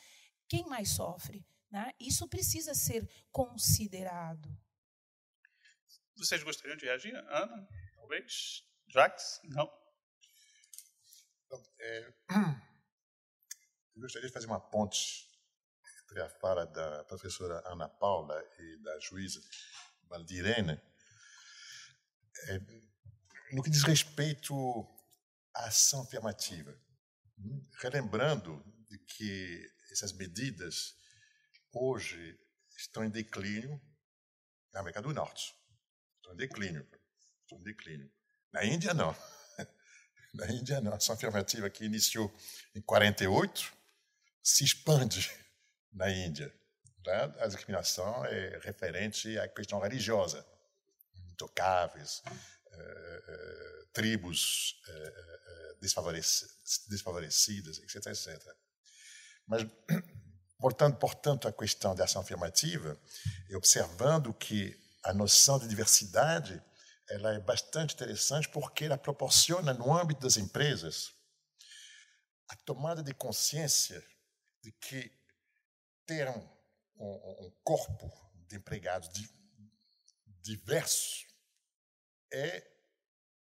[SPEAKER 4] quem mais sofre? Né? Isso precisa ser considerado.
[SPEAKER 1] Vocês gostariam de reagir? Ana? Talvez? Jax? Não?
[SPEAKER 2] É, eu gostaria de fazer uma ponte entre a fala da professora Ana Paula e da juíza Valdirene. É, no que diz respeito à ação afirmativa. Relembrando de que essas medidas hoje estão em declínio na América do Norte. Estão em declínio. Estão em declínio. Na Índia, não. Na Índia, não. A ação afirmativa que iniciou em 48 se expande na Índia. Tá? A discriminação é referente à questão religiosa. Intocáveis, eh, eh, tribos eh, desfavorecidas, etc, etc. Mas, portanto, portanto, a questão da ação afirmativa, observando que a noção de diversidade ela é bastante interessante porque ela proporciona, no âmbito das empresas, a tomada de consciência de que ter um, um, corpo de empregados diverso é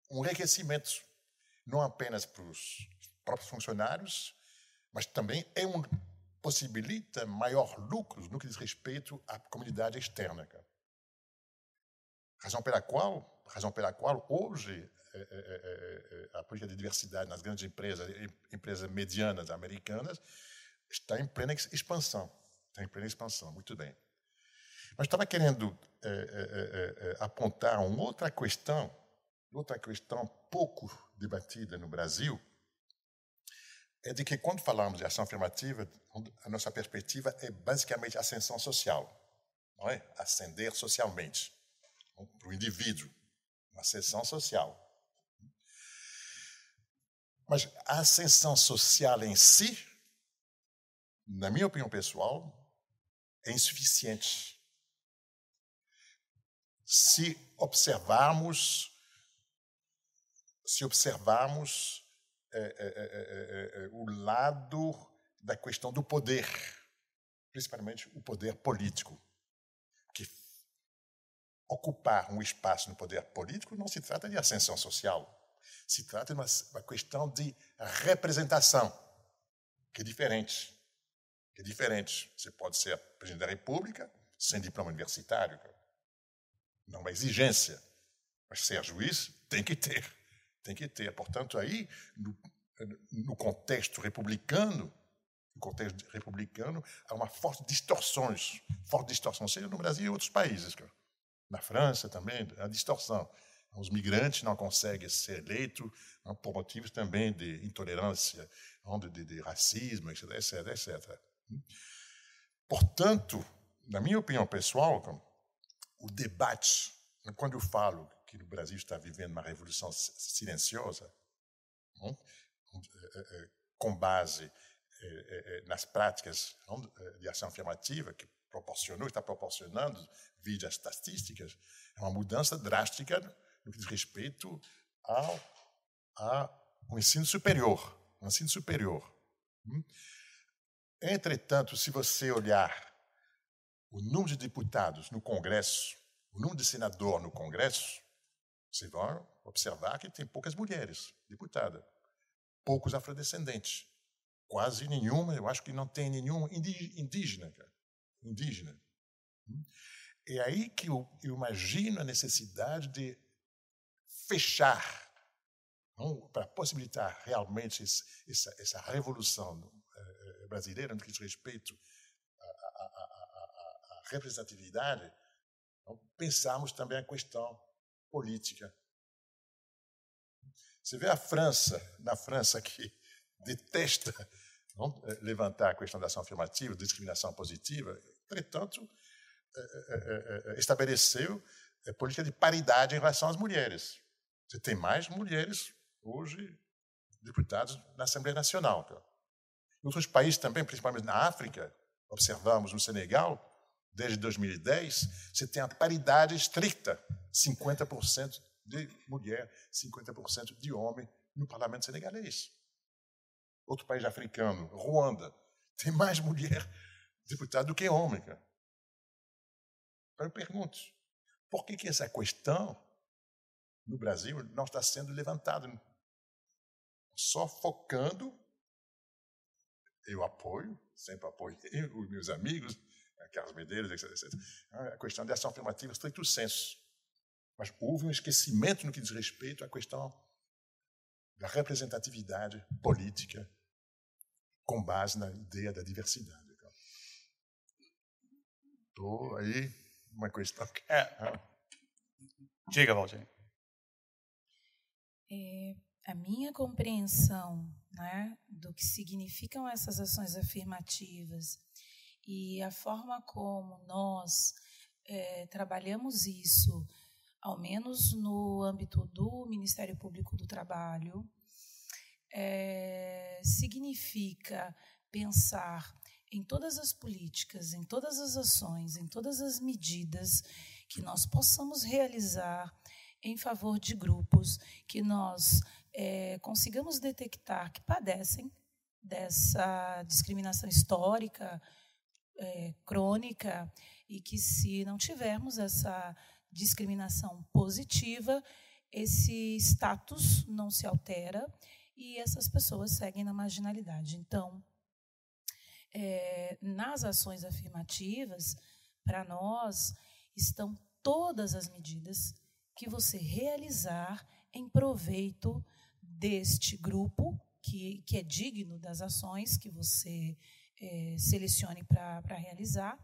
[SPEAKER 2] um enriquecimento, não apenas para os próprios funcionários, mas também é um, possibilita maior lucros no que diz respeito à comunidade externa. Razão pela qual, razão pela qual hoje é, é, é, a política de diversidade nas grandes empresas, empresas medianas americanas, está em plena expansão. Está em plena expansão, muito bem. Mas estava querendo é, é, é, apontar uma outra questão, outra questão pouco debatida no Brasil, é de que quando falamos de ação afirmativa, a nossa perspectiva é basicamente ascensão social, não é? Ascender socialmente para o indivíduo, uma ascensão social. Mas a ascensão social em si, na minha opinião pessoal, é insuficiente. Se observarmos, se observarmos é é é, é, é, o lado da questão do poder, principalmente o poder político ocupar um espaço no poder político não se trata de ascensão social, se trata de uma, uma questão de representação, que é diferente. Que é diferente. Você pode ser presidente da República sem diploma universitário, não é uma exigência, mas ser juiz tem que ter, tem que ter. Portanto, aí no, no contexto republicano, no contexto republicano, há uma forte distorções, forte distorção, seja no Brasil e em outros países. Cara. Na França também, a distorção. Os migrantes não conseguem ser eleitos por motivos também de intolerância, de, de, racismo, etc, etc, etc. Portanto, na minha opinião pessoal, o debate, quando eu falo que o Brasil está vivendo uma revolução silenciosa, eh, eh, eh, com base nas práticas de ação afirmativa, que proporcionou, está proporcionando, via as estatísticas, é uma mudança drástica no que diz respeito ao, ao ensino superior. Ao ensino superior. Hum? Entretanto, se você olhar o número de deputados no Congresso, o número de senadores no Congresso, você vai observar que tem poucas mulheres deputadas, poucos afrodescendentes, quase nenhuma, eu acho que não tem nenhum indígena. Indígena. Hum? É aí que eu, eu imagino a necessidade de fechar, para possibilitar realmente esse, essa, essa, revolução eh, brasileira no que diz respeito à, à, à, à representatividade, então, pensarmos também a questão política. Você vê a França, na França que detesta não, eh, levantar a questão da ação afirmativa, discriminação positiva, entretanto, é, estabeleceu política de paridade em relação às mulheres. Você tem mais mulheres hoje deputados na Assembleia Nacional. Tá? Em outros países também, principalmente na África, observamos no Senegal, desde 2010, você tem a paridade estricta, 50% de mulher, 50% de homem no parlamento senegalês. Outro país africano, Ruanda, tem mais mulher deputada do que homem. Cara. Então eu pergunto, por que, que essa questão no Brasil não está sendo levantada? Só focando, eu apoio, sempre apoiei os meus amigos, Carlos Medeiros, etc, etc, a questão de ação afirmativa estrito senso. Mas houve um esquecimento no que diz respeito à questão da representatividade política com base na ideia da diversidade. Estou aí uma questão.
[SPEAKER 1] É. Diga, Valdir.
[SPEAKER 4] É, a minha compreensão né, do que significam essas ações afirmativas e a forma como nós é, trabalhamos isso, ao menos no âmbito do Ministério Público do Trabalho, é, significa pensar em todas as políticas, em todas as ações, em todas as medidas que nós possamos realizar em favor de grupos que nós é, consigamos detectar que padecem dessa discriminação histórica, é, crônica, e que se não tivermos essa discriminação positiva, esse status não se altera e essas pessoas seguem na marginalidade. Então, é, nas ações afirmativas, para nós, estão todas as medidas que você realizar em proveito deste grupo, que, que é digno das ações que você é, selecione para realizar.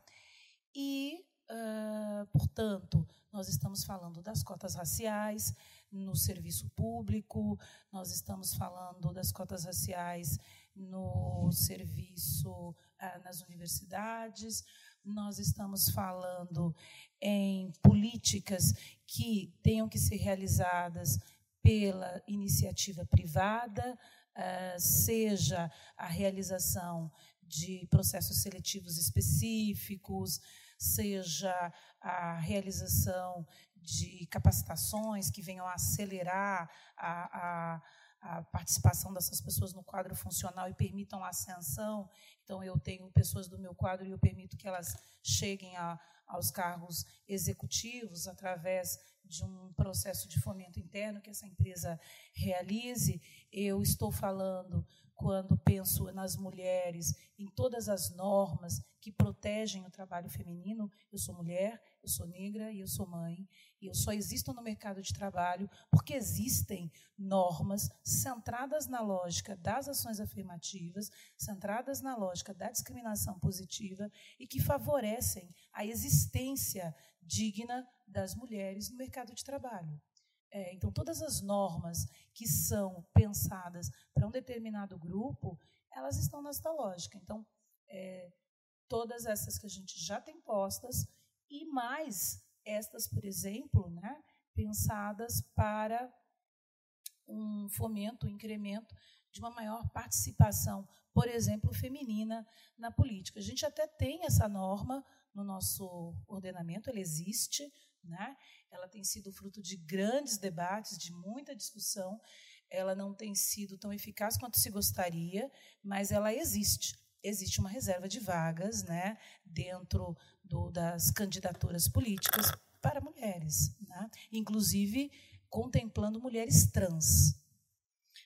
[SPEAKER 4] E, uh, portanto, nós estamos falando das cotas raciais no serviço público, nós estamos falando das cotas raciais no serviço ah, nas universidades, nós estamos falando em políticas que tenham que ser realizadas pela iniciativa privada, ah, seja a realização de processos seletivos específicos, seja a realização de capacitações que venham a acelerar a, a a participação dessas pessoas no quadro funcional e permitam a ascensão. Então, eu tenho pessoas do meu quadro e eu permito que elas cheguem a, aos cargos executivos através de um processo de fomento interno que essa empresa realize. Eu estou falando, quando penso nas mulheres, em todas as normas que protegem o trabalho feminino. Eu sou mulher, eu sou negra e eu sou mãe. E eu só existo no mercado de trabalho porque existem normas centradas na lógica das ações afirmativas, centradas na lógica da discriminação positiva e que favorecem a existência digna das mulheres no mercado de trabalho. É, então, todas as normas que são pensadas para um determinado grupo, elas estão nesta lógica. Então, é, todas essas que a gente já tem postas e mais estas, por exemplo, né, pensadas para um fomento, um incremento de uma maior participação, por exemplo, feminina na política. A gente até tem essa norma no nosso ordenamento, ela existe, Né? Ela tem sido fruto de grandes debates, de muita discussão. Ela não tem sido tão eficaz quanto se gostaria, mas ela existe. Existe uma reserva de vagas né, dentro do, das candidaturas políticas para mulheres, né? inclusive contemplando mulheres trans.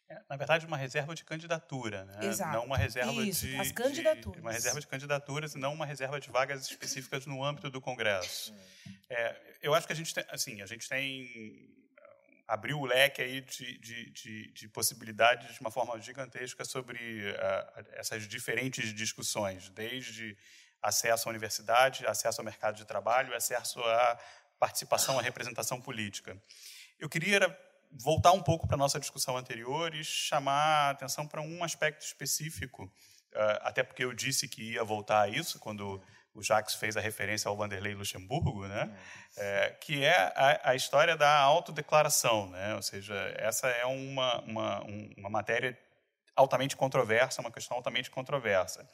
[SPEAKER 1] É, na verdade, uma reserva de candidatura, né?
[SPEAKER 4] Exato.
[SPEAKER 1] não uma reserva
[SPEAKER 4] Isso,
[SPEAKER 1] de,
[SPEAKER 4] as candidaturas.
[SPEAKER 1] de uma reserva de candidaturas e não uma reserva de vagas específicas no âmbito do Congresso. É, eu acho que a gente tem, assim, a gente tem abriu o leque aí de, de, de, de possibilidades de uma forma gigantesca sobre uh, essas diferentes discussões, desde acesso à universidade, acesso ao mercado de trabalho, acesso à participação, à representação política. Eu queria voltar um pouco para a nossa discussão anterior e chamar a atenção para um aspecto específico, ah, até porque eu disse que ia voltar a isso quando o Jacques fez a referência ao Vanderlei Luxemburgo, né? É, que é a, a, história da autodeclaração, né? ou seja, essa é uma, uma, uma matéria altamente controversa, uma questão altamente controversa.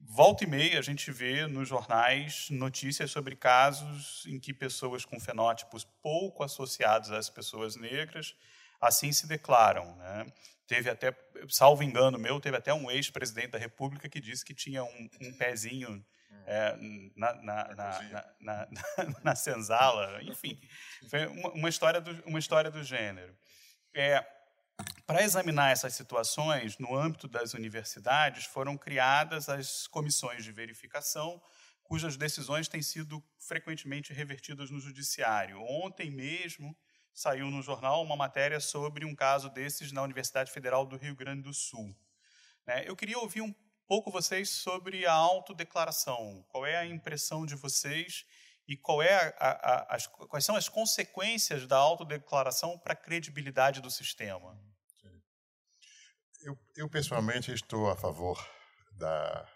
[SPEAKER 1] Volta e meia a gente vê nos jornais notícias sobre casos em que pessoas com fenótipos pouco associados às pessoas negras assim se declaram. Né? Teve até, salvo engano meu, teve até um ex-presidente da República que disse que tinha um, um pezinho é, na, na, na, na, senzala, enfim, foi uma, uma, história do, uma história do gênero. É, para examinar essas situações, no âmbito das universidades, foram criadas as comissões de verificação, cujas decisões têm sido frequentemente revertidas no judiciário. Ontem mesmo saiu no jornal uma matéria sobre um caso desses na Universidade Federal do Rio Grande do Sul. Né? Eu queria ouvir um pouco vocês sobre a autodeclaração. Qual é a impressão de vocês e qual é a, a, as, quais são as consequências da autodeclaração para a credibilidade do sistema?
[SPEAKER 2] Eu, eu, pessoalmente, estou a favor da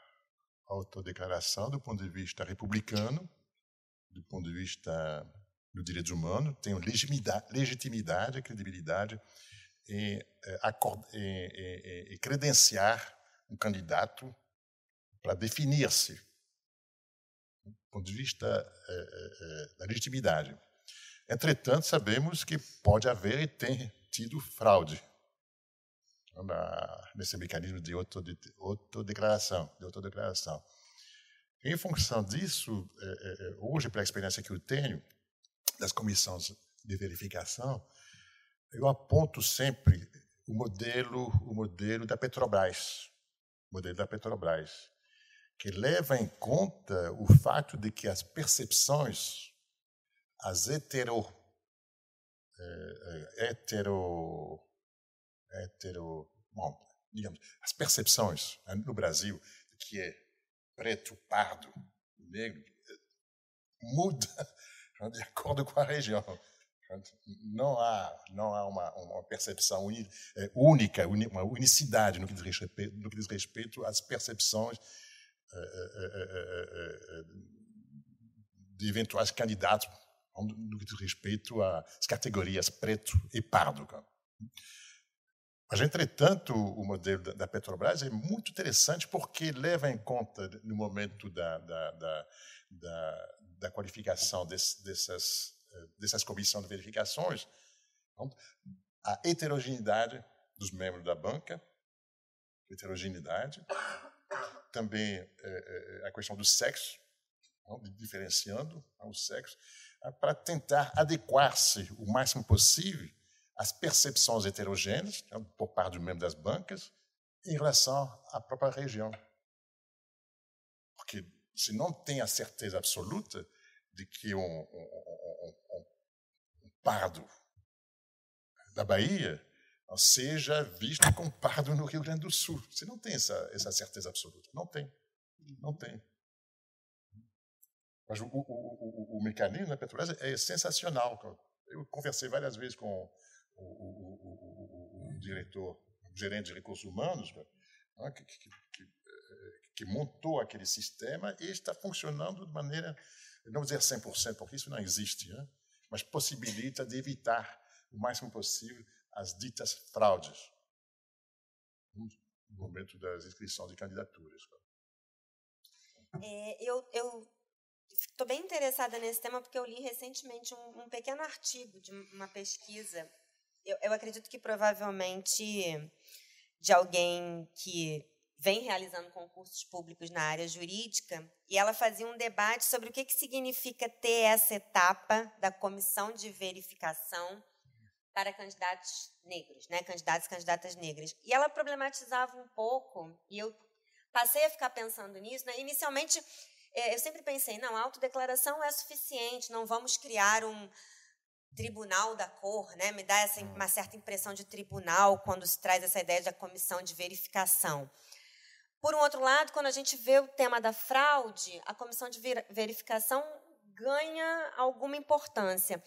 [SPEAKER 2] autodeclaração do ponto de vista republicano, do ponto de vista dos direitos humanos, tenho legitimidade, legitimidade credibilidade em, em, em credenciar um candidato para definir-se do ponto de vista é, é, da legitimidade. Entretanto, sabemos que pode haver e tem tido fraude na, nesse mecanismo de autodeclaração. De autodeclaração. Em função disso, é, hoje, pela experiência que eu tenho das comissões de verificação, eu aponto sempre o modelo, o modelo da Petrobras, modelo da Petrobras, que leva em conta o fato de que as percepções, as hetero, é, é, hetero, hetero, bom, digamos, as percepções né, no Brasil que é preto, pardo, negro, muda de acordo com a região. Não há, não há uma, uma percepção uni, é, única, uma unicidade no que, diz respeito, no que diz respeito às percepções é, é, de eventuais candidatos no que diz respeito às categorias preto e pardo. Mas, entretanto, o modelo da Petrobras é muito interessante porque leva em conta, no momento da, da, da, da, da qualificação desse, dessas dessas comissões de verificações, a heterogeneidade dos membros da banca, heterogeneidade, também é, é, a questão do sexo, diferenciando o sexo, para tentar adequar-se o máximo possível às percepções heterogêneas por parte dos membros das bancas em relação à própria região. Porque se não tem a certeza absoluta de que um, um, pardo da Bahia seja visto como pardo no Rio Grande do Sul. Você não tem essa, essa certeza absoluta. Não tem. Não tem. Mas o, o, o, o mecanismo da Petrobras é sensacional. Eu conversei várias vezes com o, diretor, o gerente de recursos humanos, né, que, que, que, eh, que montou aquele sistema e está funcionando de maneira, não vou dizer 100%, porque isso não existe, né? Mas possibilita de evitar o máximo possível as ditas fraudes no momento das inscrições de candidaturas.
[SPEAKER 3] É, eu, eu estou bem interessada nesse tema porque eu li recentemente um, um pequeno artigo de uma pesquisa. Eu, eu acredito que provavelmente de alguém que vem realizando concursos públicos na área jurídica, e ela fazia um debate sobre o que, que significa ter essa etapa da comissão de verificação para candidatos negros, né, candidatos e candidatas negras. E ela problematizava um pouco, e eu passei a ficar pensando nisso. Né? Inicialmente, é, eu sempre pensei, não, a autodeclaração é suficiente, não vamos criar um tribunal da cor, né? Me dá essa, uma certa impressão de tribunal quando se traz essa ideia da comissão de verificação. Por um outro lado, quando a gente vê o tema da fraude, a comissão de verificação ganha alguma importância.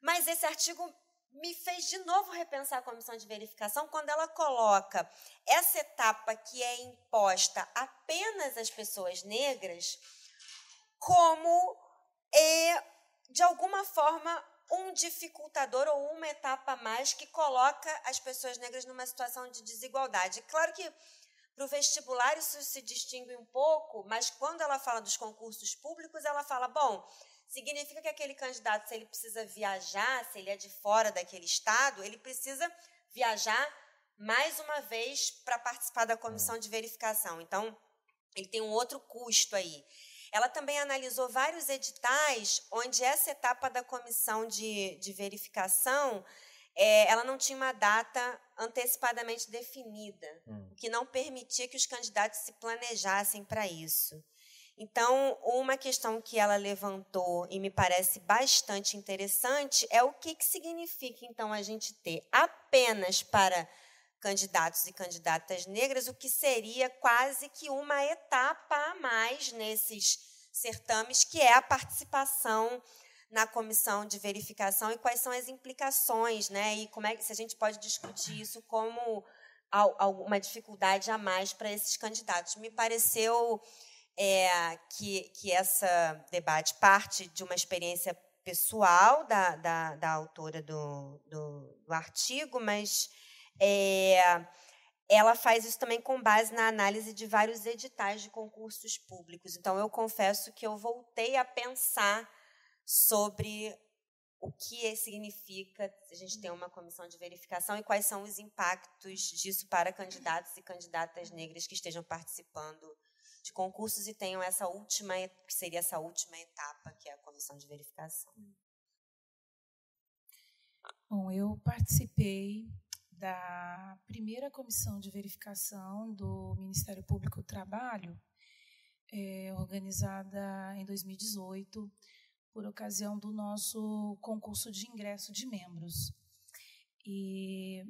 [SPEAKER 3] Mas esse artigo me fez de novo repensar a comissão de verificação quando ela coloca essa etapa que é imposta apenas às pessoas negras como, é, de alguma forma, um dificultador ou uma etapa a mais que coloca as pessoas negras numa situação de desigualdade. Claro que para o vestibular isso se distingue um pouco, mas quando ela fala dos concursos públicos, ela fala, bom, significa que aquele candidato, se ele precisa viajar, se ele é de fora daquele estado, ele precisa viajar mais uma vez para participar da comissão de verificação. Então, ele tem um outro custo aí. Ela também analisou vários editais onde essa etapa da comissão de, de verificação é, ela não tinha uma data antecipadamente definida, hum. o que não permitia que os candidatos se planejassem para isso. Então, uma questão que ela levantou e me parece bastante interessante é o que, que significa, então, a gente ter apenas para candidatos e candidatas negras, o que seria quase que uma etapa a mais nesses certames, que é a participação na comissão de verificação e quais são as implicações, né? E como é que se a gente pode discutir isso como alguma dificuldade a mais para esses candidatos. Me pareceu é, que, que essa debate parte de uma experiência pessoal da, da, da autora do, do, do, artigo, mas é, ela faz isso também com base na análise de vários editais de concursos públicos. Então, eu confesso que eu voltei a pensar sobre o que significa a gente ter uma comissão de verificação e quais são os impactos disso para candidatos e candidatas negras que estejam participando de concursos e tenham essa última, que seria essa última etapa, que é a comissão de verificação.
[SPEAKER 4] Bom, eu participei da primeira comissão de verificação do Ministério Público do Trabalho, é, organizada em 2018, por ocasião do nosso concurso de ingresso de membros. E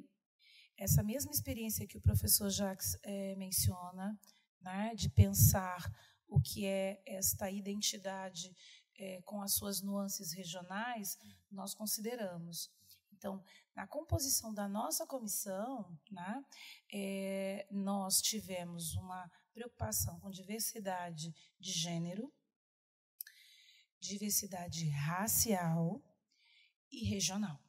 [SPEAKER 4] essa mesma experiência que o professor Jacques é, menciona, né, de pensar o que é esta identidade é, com as suas nuances regionais, nós consideramos. Então, na composição da nossa comissão, né, é, nós tivemos uma preocupação com diversidade de gênero, diversidade racial e regional.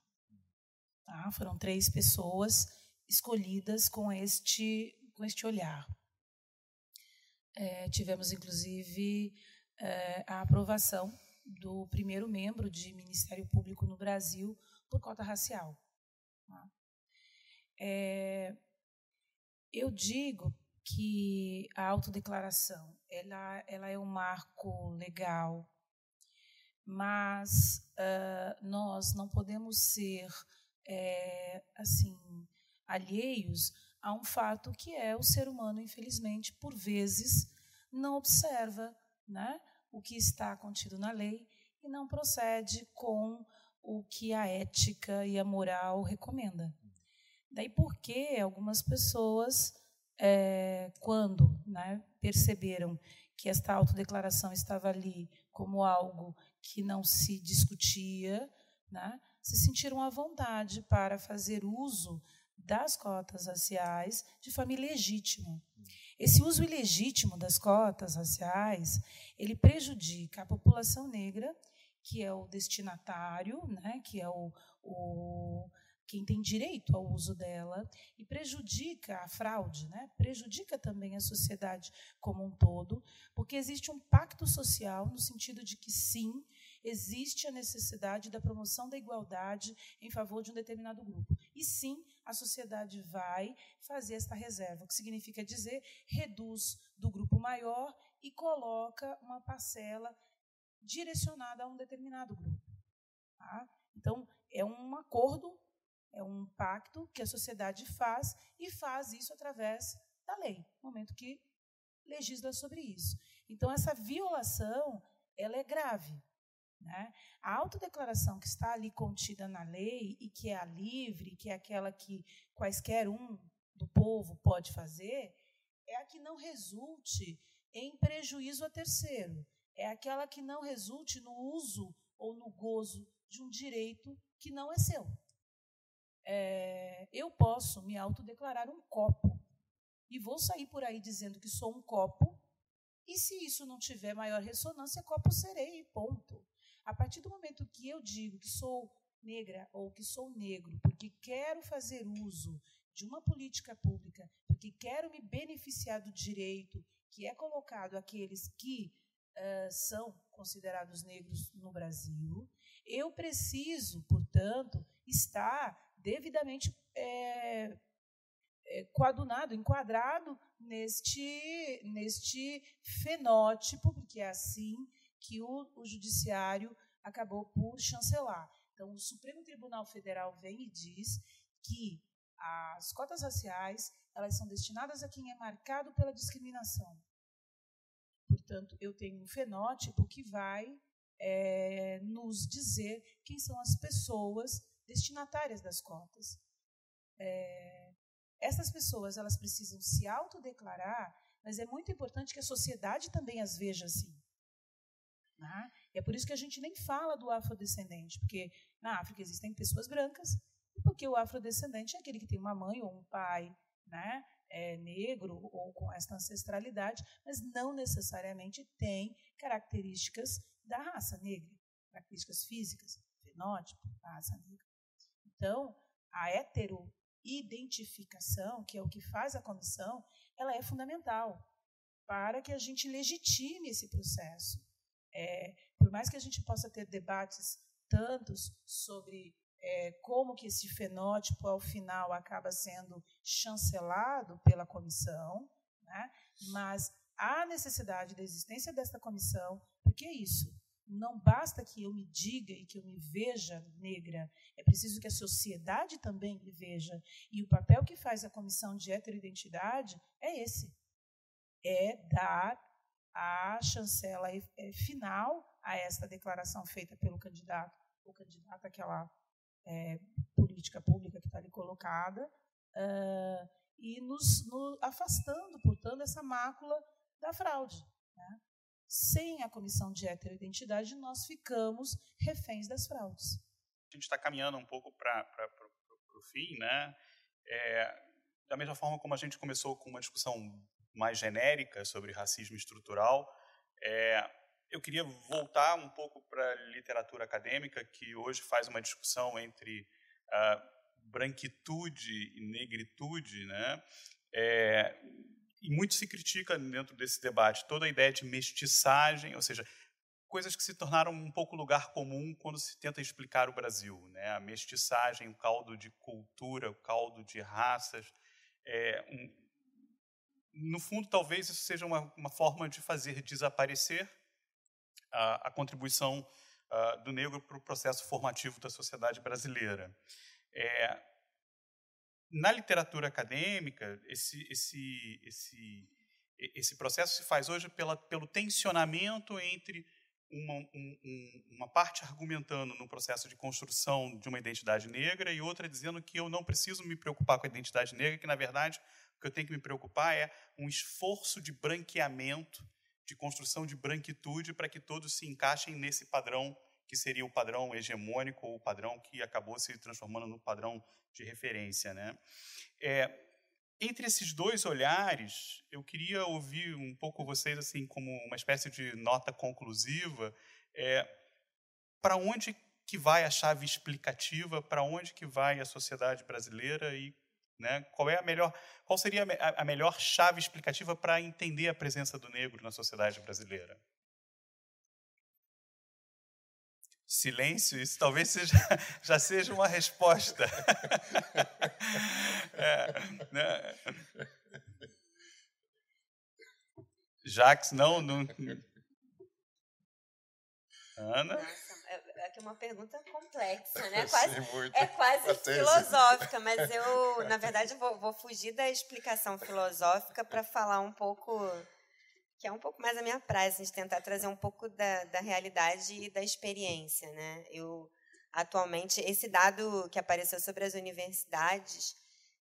[SPEAKER 4] Tá? Foram três pessoas escolhidas com este, com este olhar. É, tivemos, inclusive, é, a aprovação do primeiro membro de Ministério Público no Brasil por cota racial. Tá? É, eu digo que a autodeclaração ela, ela é um marco legal, mas uh, nós não podemos ser é, assim alheios a um fato que é o ser humano, infelizmente, por vezes não observa né, o que está contido na lei e não procede com o que a ética e a moral recomenda. Daí porque algumas pessoas, é, quando né, perceberam que esta autodeclaração estava ali como algo que não se discutia, né, se sentiram à vontade para fazer uso das cotas raciais de forma ilegítima. Esse uso ilegítimo das cotas raciais, ele prejudica a população negra, que é o destinatário, né, que é o, o quem tem direito ao uso dela e prejudica a fraude, né? prejudica também a sociedade como um todo, porque existe um pacto social no sentido de que, sim, existe a necessidade da promoção da igualdade em favor de um determinado grupo. E, sim, a sociedade vai fazer esta reserva, o que significa dizer reduz do grupo maior e coloca uma parcela direcionada a um determinado grupo. Tá? Então, é um acordo é um pacto que a sociedade faz e faz isso através da lei, no momento que legisla sobre isso. Então, essa violação ela é grave. Né? A autodeclaração que está ali contida na lei e que é a livre, que é aquela que quaisquer um do povo pode fazer, é a que não resulte em prejuízo a terceiro. É aquela que não resulte no uso ou no gozo de um direito que não é seu é, eu posso me autodeclarar um copo e vou sair por aí dizendo que sou um copo, e se isso não tiver maior ressonância, copo serei, ponto. A partir do momento que eu digo que sou negra ou que sou negro, porque quero fazer uso de uma política pública, porque quero me beneficiar do direito que é colocado àqueles que uh, são considerados negros no Brasil, eu preciso, portanto, estar devidamente é, é, coadunado, enquadrado neste, neste fenótipo, porque é assim que o, o judiciário acabou por chancelar. Então, o Supremo Tribunal Federal vem e diz que as cotas raciais elas são destinadas a quem é marcado pela discriminação. Portanto, eu tenho um fenótipo que vai é, nos dizer quem são as pessoas destinatárias das cotas. É, essas pessoas elas precisam se autodeclarar, mas é muito importante que a sociedade também as veja assim. Né? É por isso que a gente nem fala do afrodescendente, porque na África existem pessoas brancas, e porque o afrodescendente é aquele que tem uma mãe ou um pai né, é, negro ou com esta ancestralidade, mas não necessariamente tem características da raça negra, características físicas, fenótipo raça negra. Então, a heteroidentificação, que é o que faz a comissão, ela é fundamental para que a gente legitime esse processo. É, por mais que a gente possa ter debates tantos sobre é, como que esse fenótipo, ao final, acaba sendo chancelado pela comissão, né? mas há necessidade da existência desta comissão, porque é isso, não basta que eu me diga e que eu me veja negra, é preciso que a sociedade também me veja. E o papel que faz a comissão de heteroidentidade é esse: é dar a chancela é, final a esta declaração feita pelo candidato, ou candidata àquela é, política pública que está ali colocada, uh, e nos, nos afastando, portanto, essa mácula da fraude. Né? sem a comissão de heteroidentidade, nós ficamos reféns das fraudes.
[SPEAKER 1] A gente está caminhando um pouco para o fim, né? É, da mesma forma como a gente começou com uma discussão mais genérica sobre racismo estrutural, é, eu queria voltar um pouco para a literatura acadêmica, que hoje faz uma discussão entre branquitude e negritude, né? É, e muito se critica dentro desse debate toda a ideia de mestiçagem, ou seja, coisas que se tornaram um pouco lugar comum quando se tenta explicar o Brasil. Né? A mestiçagem, o caldo de cultura, o caldo de raças. É, um, no fundo, talvez isso seja uma, uma forma de fazer desaparecer a, a contribuição uh, do negro para o processo formativo da sociedade brasileira. É, na literatura acadêmica, esse, esse, esse, esse processo se faz hoje pela, pelo tensionamento entre uma, um, uma parte argumentando no processo de construção de uma identidade negra e outra dizendo que eu não preciso me preocupar com a identidade negra, que, na verdade, o que eu tenho que me preocupar é um esforço de branqueamento, de construção de branquitude para que todos se encaixem nesse padrão que seria o padrão hegemônico ou o padrão que acabou se transformando no padrão de referência. Né? É, entre esses dois olhares, eu queria ouvir um pouco vocês assim como uma espécie de nota conclusiva é, para onde que vai a chave explicativa, para onde que vai a sociedade brasileira e né, qual é a melhor, qual seria a, a melhor chave explicativa para entender a presença do negro na sociedade brasileira? Silêncio, isso talvez seja, já seja uma resposta. é, né? Jacques, não, não. Ana?
[SPEAKER 3] É uma pergunta complexa, né? Quase, é quase filosófica, mas eu, na verdade, vou, vou fugir da explicação filosófica para falar um pouco que é um pouco mais a minha praia, assim, de tentar trazer um pouco da, da realidade e da experiência, né? Eu atualmente esse dado que apareceu sobre as universidades,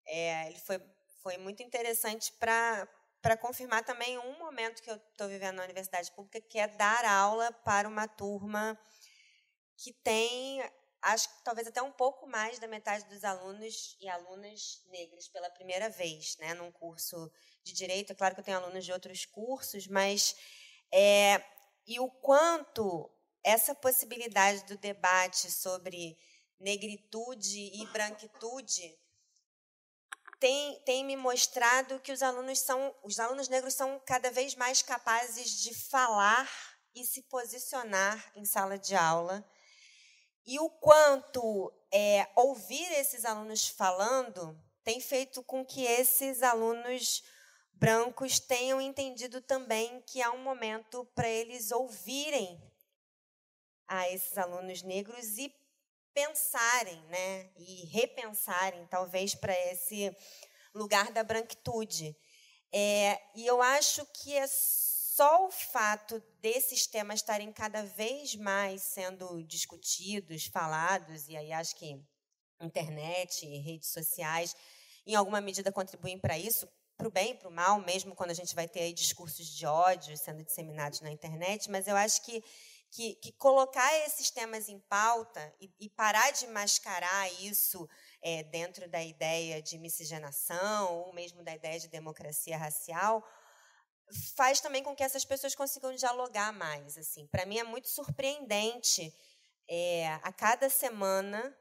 [SPEAKER 3] é, ele foi foi muito interessante para para confirmar também um momento que eu estou vivendo na universidade pública, que é dar aula para uma turma que tem, acho que talvez até um pouco mais da metade dos alunos e alunas negras pela primeira vez, né, num curso de direito. É claro que eu tenho alunos de outros cursos, mas é, e o quanto essa possibilidade do debate sobre negritude e branquitude tem, tem me mostrado que os alunos são os alunos negros são cada vez mais capazes de falar e se posicionar em sala de aula e o quanto é, ouvir esses alunos falando tem feito com que esses alunos brancos tenham entendido também que há um momento para eles ouvirem a esses alunos negros e pensarem, né, e repensarem, talvez, para esse lugar da branquitude. É, e eu acho que é só o fato desses temas estarem cada vez mais sendo discutidos, falados, e aí acho que internet, redes sociais, em alguma medida contribuem para isso, para o bem e para o mal, mesmo quando a gente vai ter aí discursos de ódio sendo disseminados na internet, mas eu acho que, que, que colocar esses temas em pauta e, e parar de mascarar isso é, dentro da ideia de miscigenação ou mesmo da ideia de democracia racial faz também com que essas pessoas consigam dialogar mais. Assim, para mim é muito surpreendente é, a cada semana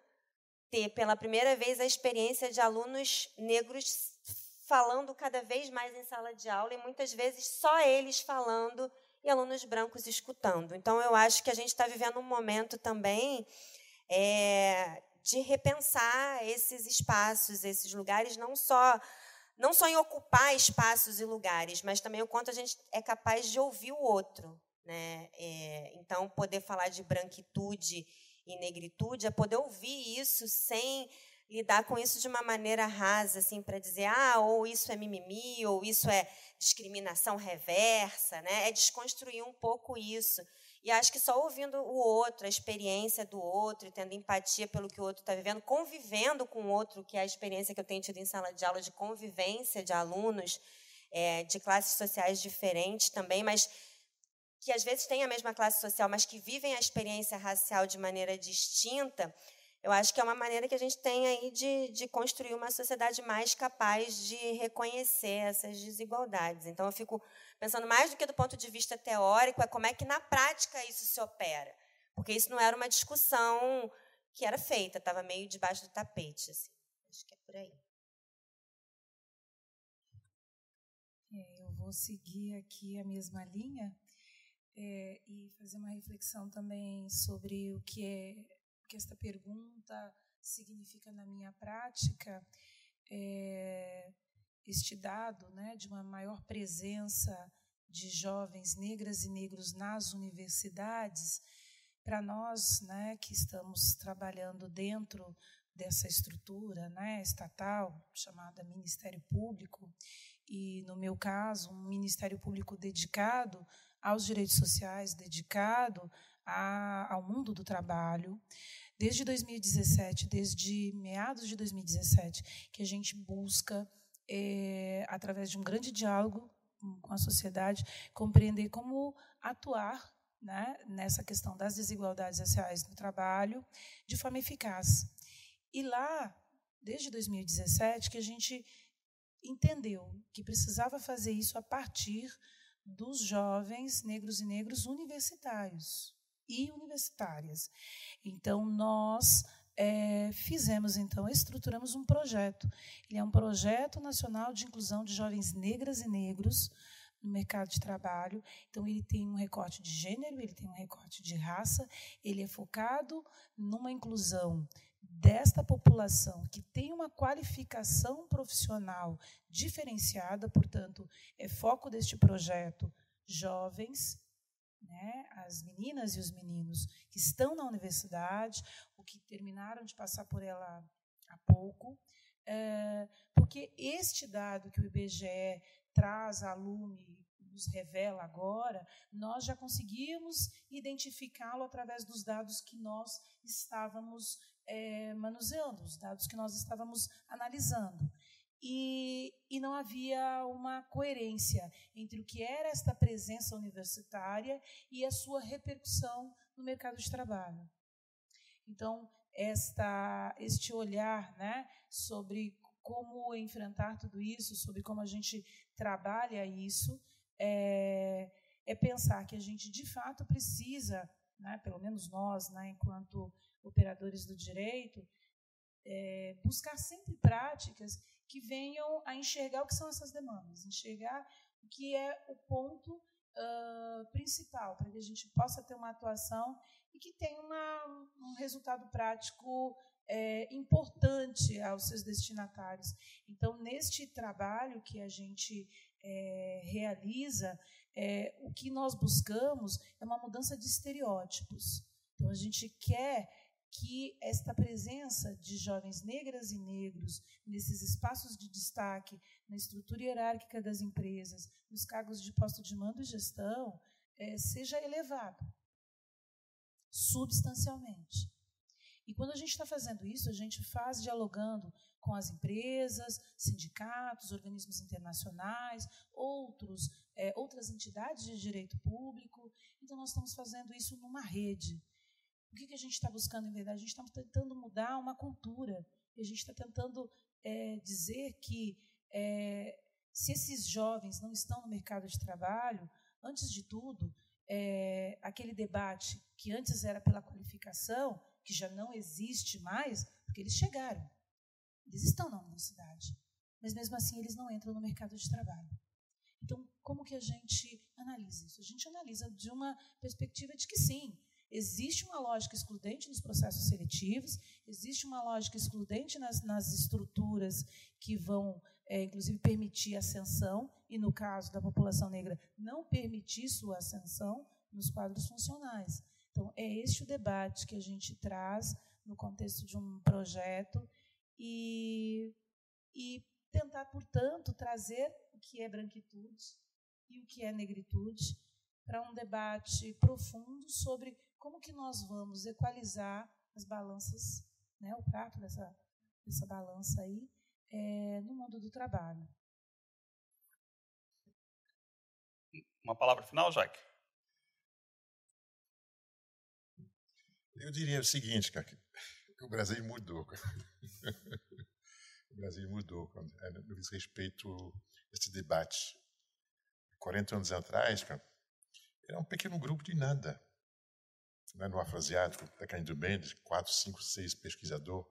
[SPEAKER 3] ter pela primeira vez a experiência de alunos negros falando cada vez mais em sala de aula e muitas vezes só eles falando e alunos brancos escutando. Então, eu acho que a gente está vivendo um momento também é, de repensar esses espaços, esses lugares, não só não só em ocupar espaços e lugares, mas também o quanto a gente é capaz de ouvir o outro. Né? É, então, poder falar de branquitude e negritude é poder ouvir isso sem lidar com isso de uma maneira rasa, assim, para dizer, ah, ou isso é mimimi, ou isso é discriminação reversa, né? É desconstruir um pouco isso. E acho que só ouvindo o outro, a experiência do outro, tendo empatia pelo que o outro está vivendo, convivendo com o outro, que é a experiência que eu tenho tido em sala de aula de convivência de alunos é, de classes sociais diferentes também, mas que às vezes têm a mesma classe social, mas que vivem a experiência racial de maneira distinta, eu acho que é uma maneira que a gente tem aí de, de construir uma sociedade mais capaz de reconhecer essas desigualdades. Então, eu fico pensando mais do que do ponto de vista teórico, é como é que na prática isso se opera. Porque isso não era uma discussão que era feita, estava meio debaixo do tapete. Assim. Acho que é por aí.
[SPEAKER 4] É, eu vou seguir aqui a mesma linha é, e fazer uma reflexão também sobre o que é que esta pergunta significa na minha prática, é, este dado né, de uma maior presença de jovens negras e negros nas universidades, para nós né, que estamos trabalhando dentro dessa estrutura né, estatal chamada Ministério Público, e no meu caso, um Ministério Público dedicado aos direitos sociais, dedicado a, ao mundo do trabalho, desde 2017, desde meados de 2017, que a gente busca, é, através de um grande diálogo com a sociedade, compreender como atuar né, nessa questão das desigualdades raciais no trabalho de forma eficaz. E lá, desde 2017, que a gente entendeu que precisava fazer isso a partir dos jovens negros e negros universitários e universitárias. Então, nós é, fizemos, então, estruturamos um projeto. Ele é um projeto nacional de inclusão de jovens negras e negros no mercado de trabalho. Então, ele tem um recorte de gênero, ele tem um recorte de raça, ele é focado numa inclusão desta população que tem uma qualificação profissional diferenciada, portanto, é foco deste projeto jovens, né, as meninas e os meninos que estão na universidade, ou que terminaram de passar por ela há pouco, é, porque este dado que o IBGE traz a lume nos revela agora, nós já conseguimos identificá-lo através dos dados que nós estávamos é, manuseando, os dados que nós estávamos analisando. E, e, não havia uma coerência entre o que era esta presença universitária e a sua repercussão no mercado de trabalho. Então, esta, este olhar né, sobre como enfrentar tudo isso, sobre como a gente trabalha isso, é, é pensar que a gente, de fato, precisa, né, pelo menos nós, né, enquanto operadores do direito, é, buscar sempre práticas que venham a enxergar o que são essas demandas, enxergar o que é o ponto uh, principal, para que a gente possa ter uma atuação e que tenha uma, um resultado prático é, importante aos seus destinatários. Então, neste trabalho que a gente é, realiza, é, o que nós buscamos é uma mudança de estereótipos. Então, a gente quer que esta presença de jovens negras e negros nesses espaços de destaque, na estrutura hierárquica das empresas, nos cargos de posto de mando e gestão, é, seja elevado substancialmente. E quando a gente está fazendo isso, a gente faz dialogando com as empresas, sindicatos, organismos internacionais, outros, é, outras entidades de direito público. Então, nós estamos fazendo isso numa rede. O que, que a gente está buscando, em verdade? A gente está tentando mudar uma cultura. A gente está tentando é, dizer que é, se esses jovens não estão no mercado de trabalho, antes de tudo, é, aquele debate que antes era pela qualificação, que já não existe mais, porque eles chegaram. Eles estão na universidade, mas mesmo assim eles não entram no mercado de trabalho. Então, como que a gente analisa isso? A gente analisa de uma perspectiva de que sim, existe uma lógica excludente nos processos seletivos, existe uma lógica excludente nas, nas estruturas que vão, é, inclusive, permitir ascensão, e no caso da população negra, não permitir sua ascensão nos quadros funcionais. Então, é este o debate que a gente traz no contexto de um projeto e, e tentar, portanto, trazer o que é branquitude e o que é negritude para um debate profundo sobre como que nós vamos equalizar as balanças, né, o prato dessa, dessa balança aí, é, no mundo do trabalho.
[SPEAKER 1] Uma palavra final, Jaque?
[SPEAKER 2] Eu diria o seguinte, cara, que o Brasil mudou. o Brasil mudou é, no diz respeito a esse debate. 40 anos atrás, cara, era um pequeno grupo de nada. Né, no Afroasiático, da Cândido Mendes, quatro, cinco, seis pesquisadores,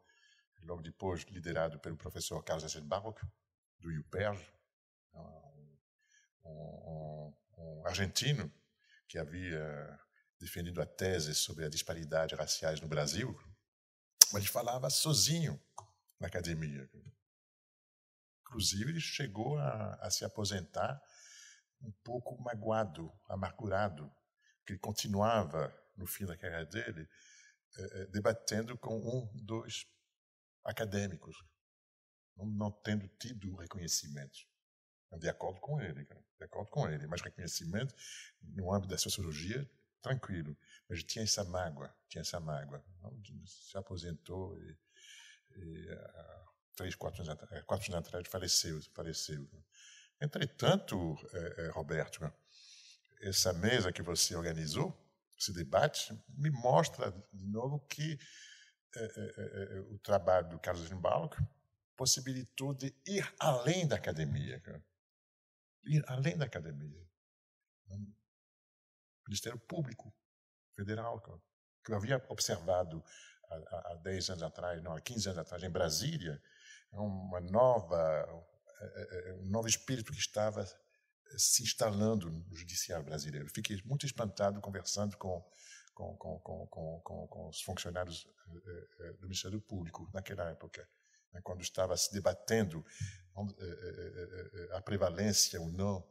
[SPEAKER 2] logo depois liderado pelo professor Carlos Assenbach, do IUPERJ, um, um, um argentino que havia defendendo a tese sobre a disparidade raciais no Brasil, mas ele falava sozinho na academia. Inclusive, ele chegou a, a se aposentar um pouco magoado, amargurado, que ele continuava, no fim da carreira dele, eh, debatendo com um, dois acadêmicos, não, tendo tido reconhecimento. De acordo com ele, de acordo com ele, mas reconhecimento no âmbito da sociologia tranquilo. Mas tinha essa mágoa, tinha essa mágoa. Se aposentou e, e três, quatro anos, atrás, quatro anos atrás faleceu, faleceu. Entretanto, Roberto, essa mesa que você organizou, esse debate, me mostra de novo que é, é, o trabalho do Carlos Limbalco possibilitou de ir além da academia. Ir além da academia. Ministério Público federal, que eu havia observado há, há 10 anos atrás, não, há 15 anos atrás, em Brasília, é uma nova, um novo espírito que estava se instalando no judiciário brasileiro. Fiquei muito espantado conversando com com, com, com, os funcionários do Ministério Público naquela época, né, quando estava se debatendo a prevalência ou não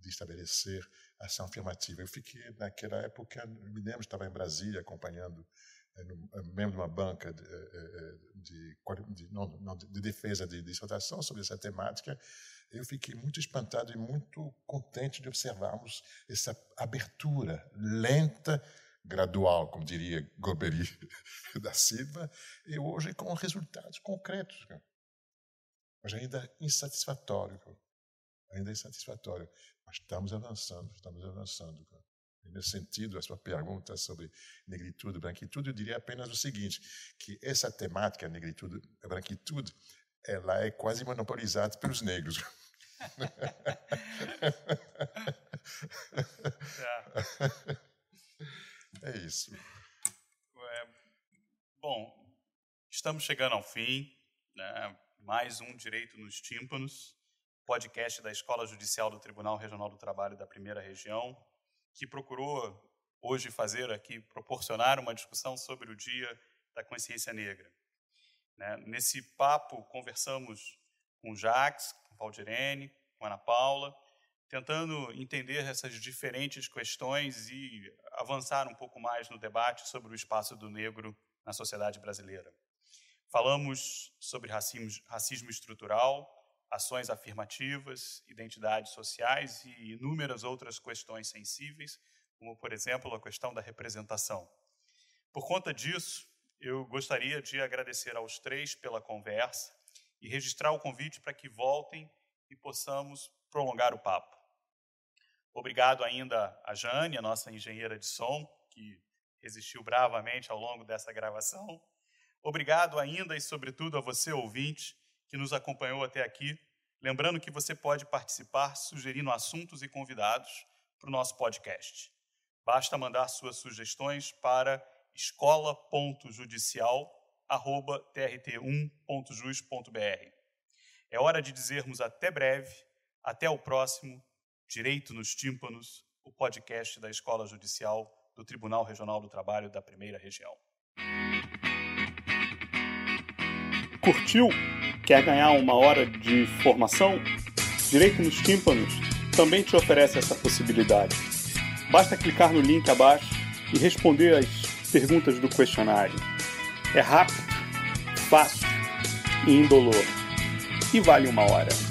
[SPEAKER 2] de estabelecer ação afirmativa. Eu fiquei, naquela época, me lembro, estava em Brasília acompanhando membro de uma banca de, de, de, não, não, de defesa de dissertação sobre essa temática, eu fiquei muito espantado e muito contente de observarmos essa abertura lenta, gradual, como diria Goberi da Silva, e hoje com resultados concretos. Mas ainda insatisfatório. Ainda insatisfatório. Mas estamos avançando, estamos avançando. Nesse sentido, a sua pergunta sobre negritude e branquitude, eu diria apenas o seguinte, que essa temática, negritude e branquitude, ela é quase monopolizada pelos negros. é. é isso.
[SPEAKER 1] É, bom, estamos chegando ao fim. Né? Mais um Direito nos Tímpanos, podcast da Escola Judicial do Tribunal Regional do Trabalho da Primeira Região que procurou hoje fazer aqui, proporcionar uma discussão sobre o Dia da Consciência Negra. Né? Nesse papo, conversamos com o Jacques, com Valdirene, com Ana Paula, tentando entender essas diferentes questões e avançar um pouco mais no debate sobre o espaço do negro na sociedade brasileira. Falamos sobre racismo, racismo estrutural, ações afirmativas, identidades sociais e inúmeras outras questões sensíveis, como, por exemplo, a questão da representação. Por conta disso, eu gostaria de agradecer aos três pela conversa e registrar o convite para que voltem e possamos prolongar o papo. Obrigado ainda a Jane, a nossa engenheira de som, que resistiu bravamente ao longo dessa gravação. Obrigado ainda e, sobretudo, a você, ouvinte, que nos acompanhou até aqui. Lembrando que você pode participar sugerindo assuntos e convidados para o nosso podcast. Basta mandar suas sugestões para escola.judicial.trt1.jus.br. É hora de dizermos até breve, até o próximo Direito nos Tímpanos, o podcast da Escola Judicial do Tribunal Regional do Trabalho da Primeira Região. Curtiu? Quer ganhar uma hora de formação? Direito nos Tímpanos também te oferece essa possibilidade. Basta clicar no link abaixo e responder as perguntas do questionário. É rápido, fácil e indolor. E vale uma hora.